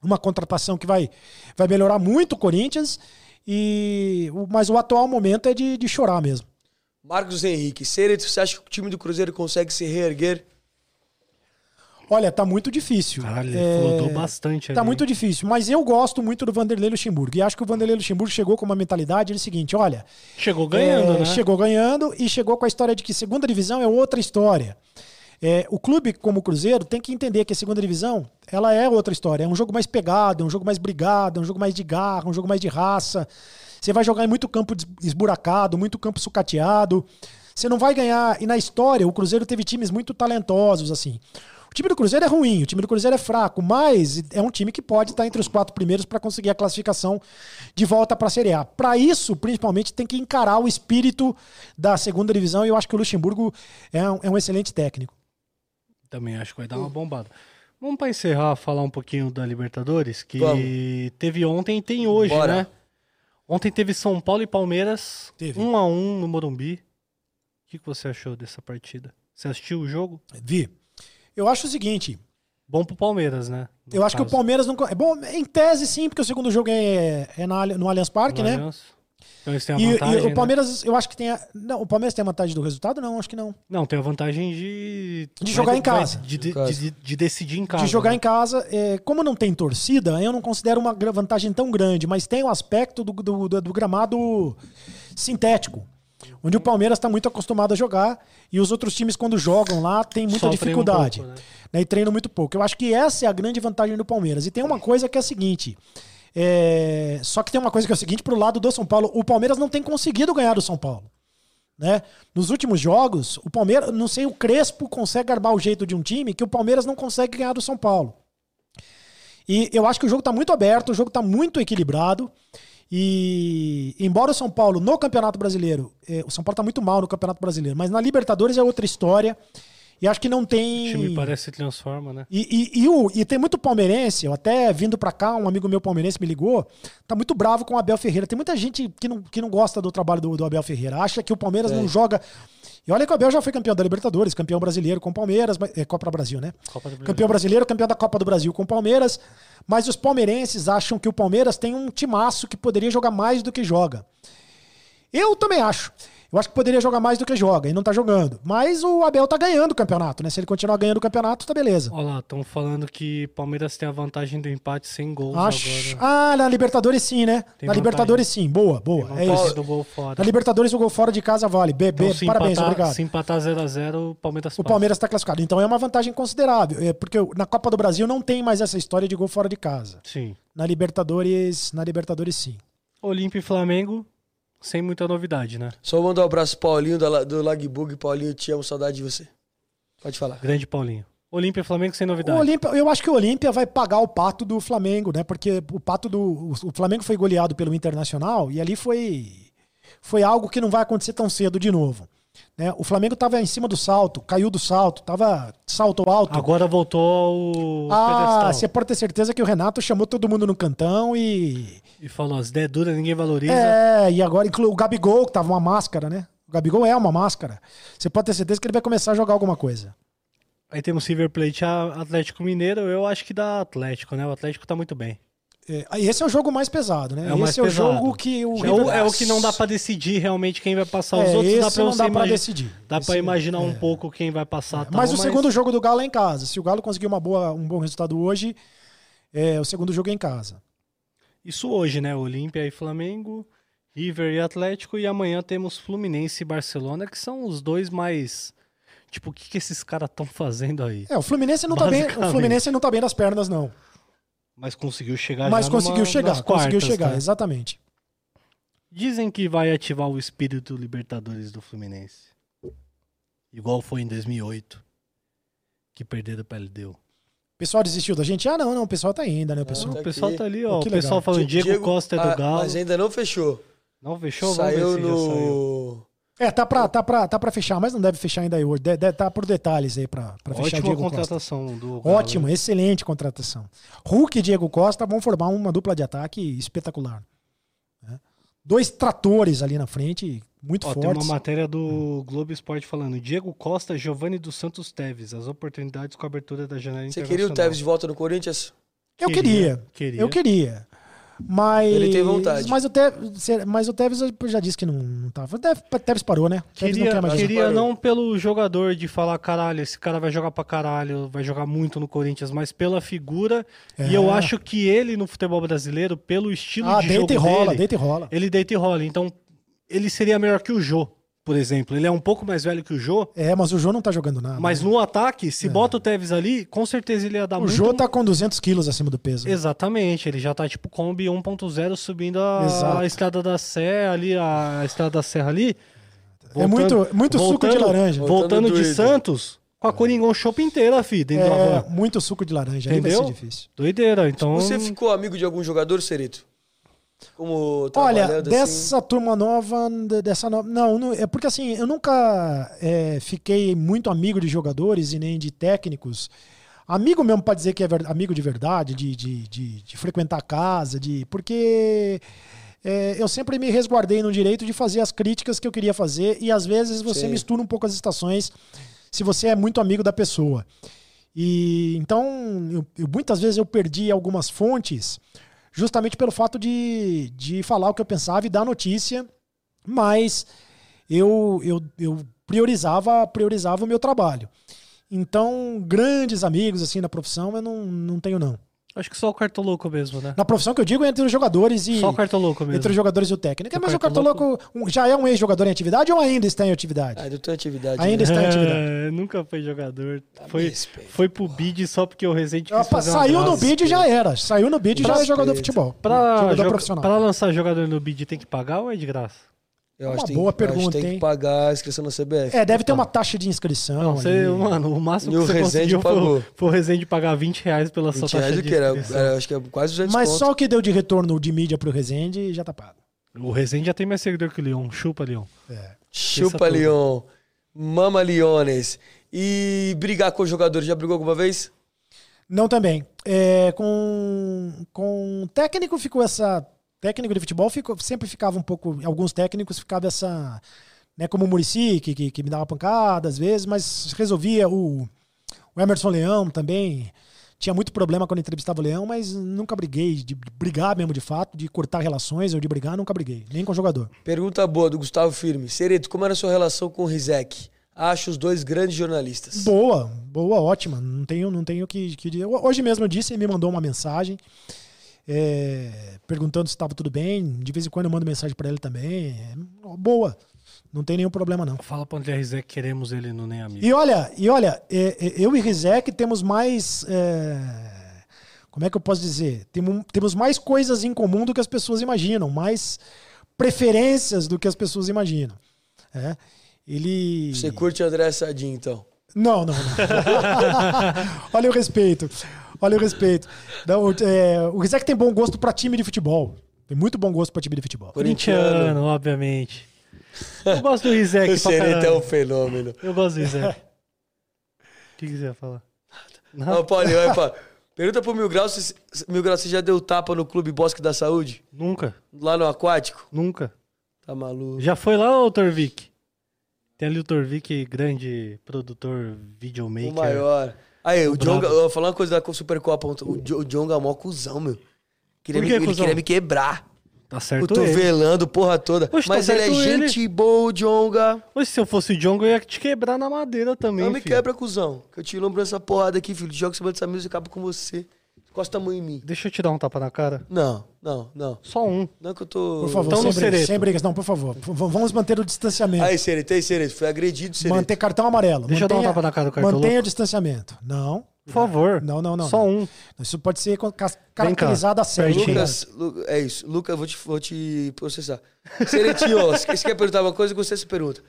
uma contratação que vai, vai melhorar muito o Corinthians. E, mas o atual momento é de, de chorar mesmo. Marcos Henrique, você acha que o time do Cruzeiro consegue se reerguer? Olha, tá muito difícil. Caralho, ele É, flodou bastante Tá ali. muito difícil, mas eu gosto muito do Vanderlei Luxemburgo. E acho que o Vanderlei Luxemburgo chegou com uma mentalidade do seguinte: olha, Chegou ganhando, É, né? Chegou ganhando e chegou com a história de que segunda divisão é outra história. É, o clube, como o Cruzeiro, tem que entender que a segunda divisão ela é outra história. É um jogo mais pegado, é um jogo mais brigado, é um jogo mais de garra, um jogo mais de raça. Você vai jogar em muito campo esburacado, muito campo sucateado. Você não vai ganhar. E na história, o Cruzeiro teve times muito talentosos, assim. O time do Cruzeiro é ruim, o time do Cruzeiro é fraco, mas é um time que pode estar entre os quatro primeiros para conseguir a classificação de volta para a Série A. Para isso, principalmente, tem que encarar o espírito da segunda divisão e eu acho que o Luxemburgo é um, é um excelente técnico. Também acho que vai dar uma bombada. Vamos para encerrar, falar um pouquinho da Libertadores, que Vamos. teve ontem e tem hoje, Bora. né? Ontem teve São Paulo e Palmeiras, Teve. um a um no Morumbi. O que, que você achou dessa partida? Você assistiu o jogo? Vi. Eu acho o seguinte, Bom pro Palmeiras, né? No eu acho que o caso, Palmeiras não. É bom, em tese sim, porque o segundo jogo é, é na, no Allianz Parque, no né? Allianz. Então eles têm a E, e vantagem, o né? Palmeiras, eu acho que tem a. Não, o Palmeiras tem a vantagem do resultado? Não, acho que não. Não, tem a vantagem de... De jogar em casa. De, de- de- de decidir em casa. de jogar né? em casa. é, como não tem torcida, eu não considero uma vantagem tão grande, mas tem o aspecto do, do- do- do gramado sintético. Onde o Palmeiras está muito acostumado a jogar e os outros times, quando jogam lá, tem muita Sofrem um dificuldade. pouco, né? né, e treinam muito pouco. Eu acho que essa é a grande vantagem do Palmeiras. E tem uma coisa que é a seguinte. é, Só que tem uma coisa que é o seguinte, pro lado do São Paulo, o Palmeiras não tem conseguido ganhar do São Paulo. Né? Nos últimos jogos, o Palmeiras, não sei, o Crespo consegue armar o jeito de um time que o Palmeiras não consegue ganhar do São Paulo. E eu acho que o jogo tá muito aberto, o jogo tá muito equilibrado. E embora o São Paulo no Campeonato Brasileiro, eh, o São Paulo tá muito mal no Campeonato Brasileiro, mas na Libertadores é outra história. E acho que não tem. O time parece se transforma, né? E, e, e, o- e tem muito palmeirense, eu até vindo pra cá, um amigo meu palmeirense me ligou, tá muito bravo com o Abel Ferreira. Tem muita gente que não, que não gosta do trabalho do, do Abel Ferreira, acha que o Palmeiras não joga. E olha que o Abel já foi campeão da Libertadores, campeão brasileiro com o Palmeiras, é Copa Brasil, né? Copa Brasil. Campeão brasileiro, campeão da Copa do Brasil com o Palmeiras. Mas os palmeirenses acham que o Palmeiras tem um timaço que poderia jogar mais do que joga. Eu também acho. Eu acho que poderia jogar mais do que joga e não tá jogando. Mas o Abel tá ganhando o campeonato, né? Se ele continuar ganhando o campeonato, tá beleza. Olha lá, estão falando que Palmeiras tem a vantagem do empate sem gols Acho... agora. Ah, na Libertadores sim, né? Tem na vantagem. Libertadores sim. Boa, boa. É isso. do gol fora. Na Libertadores o gol fora de casa vale. Bebê, Então, parabéns, empatar, obrigado. Se empatar 0x0, o Palmeiras O passa. Palmeiras está classificado. Então é uma vantagem considerável. É porque na Copa do Brasil não tem mais essa história de gol fora de casa. Sim. Na Libertadores, na Libertadores sim. Olímpia e Flamengo, sem muita novidade, né? Só mandar um abraço pro Paulinho La- do Lagbug. Paulinho, te amo, saudade de você. Pode falar. Grande Paulinho. Olímpia e Flamengo sem O novidade. Olímpia, eu acho que o Olímpia vai pagar o pato do Flamengo, né? Porque o pato do o o Flamengo foi goleado pelo Internacional e ali foi foi algo que não vai acontecer tão cedo de novo. Né? O Flamengo estava em cima do salto, caiu do salto, tava salto alto. Agora voltou ao ah, pedestal. você pode ter certeza que o Renato chamou todo mundo no cantão e E falou, as ideias duras ninguém valoriza. É, e agora inclui o Gabigol, que tava uma máscara, né? O Gabigol é uma máscara. Você pode ter certeza que ele vai começar a jogar alguma coisa. Aí temos River Plate Atlético Mineiro. Eu acho que dá Atlético, né? O Atlético tá muito bem. É, aí esse é o jogo mais pesado, né? É esse é o pesado. jogo que o É o, é o que não dá pra decidir realmente quem vai passar. Os É, outros dá pra não dá imagi- decidir. Dá Esse- pra imaginar um é. pouco quem vai passar. tal, Mas o segundo jogo do Galo é em casa. Se o Galo conseguir uma boa, um bom resultado hoje, é, o segundo jogo é em casa. Isso hoje, né? Olímpia e Flamengo, River e Atlético. E amanhã temos Fluminense e Barcelona, que são os dois mais. Tipo, o que, que esses caras estão fazendo aí? É, o Fluminense não tá bem, o. Fluminense não tá bem das pernas não. Mas conseguiu chegar Mas já conseguiu numa- chegar, conseguiu quartas, chegar, tá? exatamente. Dizem que vai ativar o espírito Libertadores do Fluminense. Igual foi em 2008. Que perderam pra LDU. O pessoal desistiu da gente? Ah, não, não, o pessoal tá ainda, né, o pessoal. O Tá pessoal aqui. tá ali, ó. que o pessoal legal. falando Diego, Costa é do ah, Galo. Mas ainda não fechou. Não fechou? Vamos saiu ver se já saiu. É, tá pra, tá, pra, tá pra fechar, mas não deve fechar ainda aí hoje. Deve, deve tá por detalhes aí pra, pra fechar o Ótima Diego Costa. contratação do Galo. Ótimo, excelente contratação. Hulk e Diego Costa vão formar uma dupla de ataque espetacular. né? Dois tratores ali na frente, muito Ó, tem uma fortes. matéria do Globo Esporte falando Diego Costa, Giovanni dos Santos Teves, as oportunidades com a abertura da janela Você internacional. queria o Tevez de volta no Corinthians? Eu queria, Queria. eu queria. Mas, Ele tem vontade. Mas o Tevez, mas o Tevez eu já disse que não, não tava. O Tevez- o Tevez parou, né? Tevez não Queria, quer mais jogar. queria parou. não pelo jogador de falar, caralho, esse cara vai jogar pra caralho, vai jogar muito no Corinthians, mas pela figura. E É. eu acho que ele no futebol brasileiro, pelo estilo Ah, de jogo deita e rola, dele, deita e rola. ele deita e rola. Então, ele seria melhor que o Jô, por exemplo. Ele é um pouco mais velho que o Jô, É, mas o Jô não tá jogando nada. mas né? no ataque, se bota o Tevez ali, com certeza ele ia dar o muito... Jô tá com 200 quilos acima do peso. Exatamente, ele já tá tipo Kombi 1.0 subindo a, Exato. a estrada da Serra ali, a, estrada da Serra ali. É muito- muito suco de laranja. Voltando, Voltando de doido. Santos, com a Coringão Shop inteira, fi, dentro da É, van. muito suco de laranja. Entendeu? ser difícil. Doideira, então... Você ficou amigo de algum jogador, Serito? Como Olha, trabalhando dessa assim? turma nova, de- dessa no... não, não, é porque assim, eu nunca é, fiquei muito amigo de jogadores e nem de técnicos. Amigo mesmo pode dizer que é ver- amigo de verdade, de, de, de, de frequentar a casa, de porque é, eu sempre me resguardei no direito de fazer as críticas que eu queria fazer e às vezes você Sim. mistura um pouco as estações se você é muito amigo da pessoa. E então, eu- eu- muitas vezes eu perdi algumas fontes justamente pelo fato de, de falar o que eu pensava e dar notícia, mas eu, eu, eu priorizava, priorizava o meu trabalho. Então, grandes amigos assim na profissão eu não, não tenho não. Acho que só o cartoloco mesmo, né? Na profissão que eu digo, entre os jogadores e. Só o cartoloco mesmo. Entre os jogadores e o técnico. É, O mas o cartoloco- Cartoloco um- já é um ex-jogador em atividade ou ainda está em atividade? Ah, não tem atividade. Ainda né? está em atividade. É, nunca foi jogador. Tá, Foi, foi pro bid só porque o Rezende quis Opa, fazer uma saiu no bid já era. Saiu no bid já é jogador de futebol. Pra, jogador joga- profissional. pra lançar jogador no bid tem que pagar ou é de graça? Eu Uma acho que tem- boa eu acho que pergunta, tem hein? que pagar a inscrição na CBF. É, deve ter uma taxa de inscrição. Não, você, mano, o máximo E que o você Rezende conseguiu foi, pagou. o- foi o Rezende pagar 20 reais pela sua 20 taxa reais de o que era, inscrição. era, acho que é quase 200 Mas conto. só o que deu de retorno de mídia pro Rezende já tá pago. O Rezende já tem mais seguidor que o Leon. Chupa, Leon. É. Chupa. Leon, mama Leones. E brigar com o jogador, já brigou alguma vez? Não também. É, com, com técnico ficou essa. Técnico de futebol ficou, sempre ficava um pouco. Alguns técnicos ficava essa. Né, como o Murici, que, que, que me dava pancada às vezes, mas resolvia. O, o Emerson Leão também. Tinha muito problema quando entrevistava o Leão, mas nunca briguei. De brigar mesmo de fato, de cortar relações ou de brigar, nunca briguei. Nem com o jogador. Pergunta boa do Gustavo Firme. Sereto, como era a sua relação com o Rizek? Acho os dois grandes jornalistas. Boa, boa, ótima. Não tenho, não tenho o que, que dizer. Hoje mesmo eu disse, ele me mandou uma mensagem é, perguntando se estava tudo bem. De vez em quando eu mando mensagem para ele também. É, boa, não tem nenhum problema não. Fala pro André Rizek que queremos ele no Nem Amigo. E olha, e olha, é, é, eu e Rizek temos mais. é, como é que eu posso dizer? Temo- temos mais coisas em comum do que as pessoas imaginam, mais preferências do que as pessoas imaginam. É, ele. Você curte André Sadinho, então? Não, não, não. Olha o respeito. Olha o respeito. Não, o, é, o Rizek tem bom gosto pra time de futebol. Tem muito bom gosto pra time de futebol. Corintiano, obviamente. Eu gosto do Rizek O Sereto é um fenômeno. Eu gosto do Rizek. O que que você ia falar? Ó, Paulinho, olha, pá. Pergunta pro Mil Grau se Mil Grau, você já deu tapa no Clube Bosque da Saúde? Nunca, Lá no Aquático? nunca. Tá maluco. Já foi lá, ô Torvik? Tem ali o Torvik, grande produtor, videomaker. O maior. Aí, o Jonga, eu vou falar uma coisa da Supercopa. O, Jo- o Jonga é mó cuzão, meu. Queria Por me, que ele cuzão? queria me quebrar. Tá certo. Cotovelando, porra toda. Oxe, tá Mas ele é ele. gente boa, o Jonga. Mas se eu fosse o Djongo, eu ia te quebrar na madeira também, Não me filho. quebra, cuzão. Que eu te lembro essa porrada aqui, filho. Joga em cima dessa mesa e acabo com você. Encosta a mão em mim. Deixa eu te dar um tapa na cara. Não, não, não. Só um. Não que eu tô. Por favor, Então, sem, brigas, sem brigas. Não, por favor. V- vamos manter o distanciamento. Aí, Sereto, aí, Sereto. Foi agredido, Sereto. manter cartão amarelo. Deixa eu dar um Mantenha- tapa na cara do cartão Mantenha louco. o distanciamento. Não. Por favor. Não, não, não. Só não. um. Isso pode ser ca- caracterizado a sério. Lucas, Lu- é isso. Lucas, vou te, vou te processar. Seretinho, você quer perguntar uma coisa você se pergunta.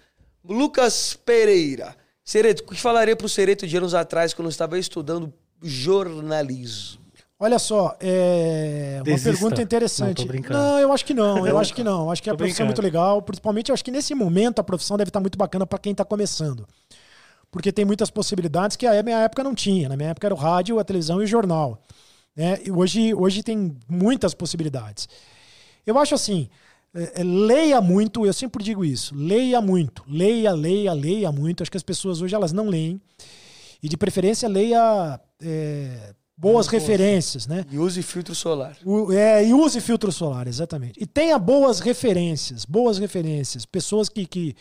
Lucas Pereira. Sereto, o que falaria pro Sereto de anos atrás, quando estava estudando jornalismo? Olha só, é uma Desista. pergunta interessante. Não. Não, eu acho que não. Eu acho que não. Acho que a Tô profissão é muito legal. Principalmente, eu acho que nesse momento a profissão deve estar muito bacana para quem está começando. Porque tem muitas possibilidades que a minha época não tinha. Na minha época era o rádio, a televisão e o jornal. Né? E hoje, hoje tem muitas possibilidades. Eu acho assim, é, é, leia muito, eu sempre digo isso, leia muito, leia, leia, leia muito. Acho que as pessoas hoje elas não leem. E de preferência leia é, boas referências, né? E use filtro solar. O- é, e use filtro solar, exatamente. E tenha boas referências, boas referências. Pessoas que, que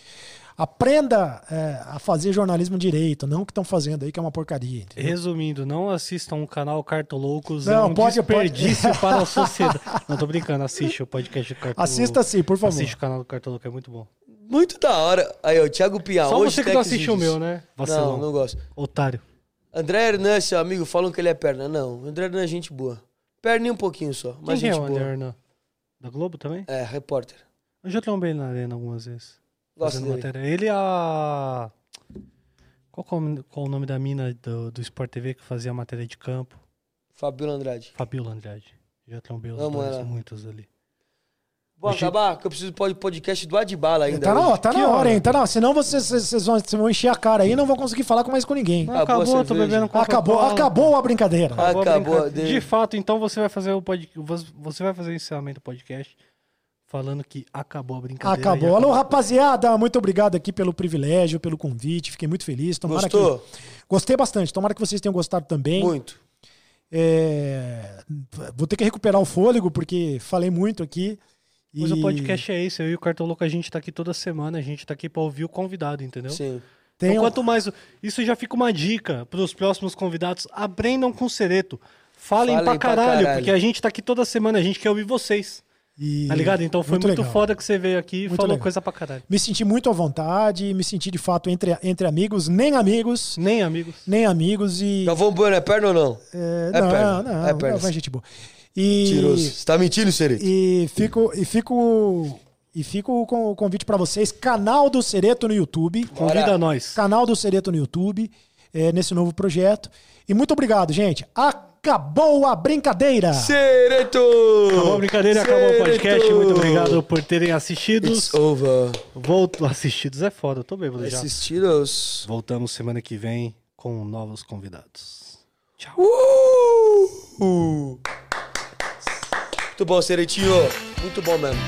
aprenda é, a fazer jornalismo direito, não o que estão fazendo aí, que é uma porcaria. entendeu? Resumindo, não assistam o canal Cartoloucos. é Não, um pode- desperdício pode. para a sociedade. Não, tô brincando. Assiste o podcast do Cartolouco. Assista sim, por favor. Assiste o canal do Cartolouco, é muito bom. Muito da hora. Aí, ó, Thiago Piau. Só hoje você que não Tex assistiu o meu, né? Não, Vacilão. não gosto. Otário. André Hernan, seu amigo, falam que ele é perna. Não, André Hernan é gente boa. Perninha um pouquinho só, Quem mas que é gente o André boa. Hernan? Da Globo também? É, repórter. Eu já trombei ele na arena algumas vezes. Gosto dele. matéria. Ele e a. Qual, é o- qual o nome da mina do, do Sport TV que fazia matéria de campo? Fabiola Andrade. Fabiola Andrade. Já trombei os Amo dois, ela. muitos ali. Vou acabar, que eu preciso do podcast do Adibala ainda. Tá na, hora, tá na hora, hora? hein? Tá na hora. Senão vocês, vocês, vão, vocês vão encher a cara aí e não vão conseguir falar com mais com ninguém. Acabou acabou, tô bebendo Coca-Cola. Acabou, acabou a brincadeira. Acabou a Acabou, brincadeira. de- De fato, então você vai fazer o pod... você vai fazer o encerramento do podcast falando que acabou a brincadeira. Acabou. e Alô, rapaziada, muito obrigado aqui pelo privilégio, pelo convite. Fiquei muito feliz. Tomara Gostou? que. Gostei bastante. Tomara que vocês tenham gostado também. Muito. É, Vou ter que recuperar o fôlego, porque falei muito aqui. E... Mas o podcast é isso, eu e o Cartoloco, a gente tá aqui toda semana, a gente tá aqui pra ouvir o convidado, entendeu? Sim. tem Então, quanto mais. Isso já fica uma dica pros próximos convidados. Aprendam com o Cereto. Falem, Falem pra, pra caralho, caralho. porque a gente tá aqui toda semana, a gente quer ouvir vocês. E- Tá ligado? Então foi muito, legal. foda que você veio aqui e Muito falou legal. coisa pra caralho. Me senti muito à vontade, me senti de fato entre, entre amigos, nem amigos, Nem amigos. nem amigos e. Galvão Bueno é perna ou não? É, É não, perna, não, é perna. não, vai gente boa. E, Tiroso. Você tá mentindo, Serito? e fico e fico e fico com o convite pra vocês, canal do Cereto no YouTube, Convida Bora. nós. canal do Cereto no YouTube, é, nesse novo projeto. E muito obrigado, gente. Acabou a brincadeira. Sereto! Acabou a brincadeira, acabou o podcast. Sereto! Muito obrigado por terem assistido. It's over. Volto assistidos é foda, eu tô bêbado já. Assistidos. Voltamos semana que vem com novos convidados. Tchau. Uh! Muito bom, Seretinho. Muito bom mesmo.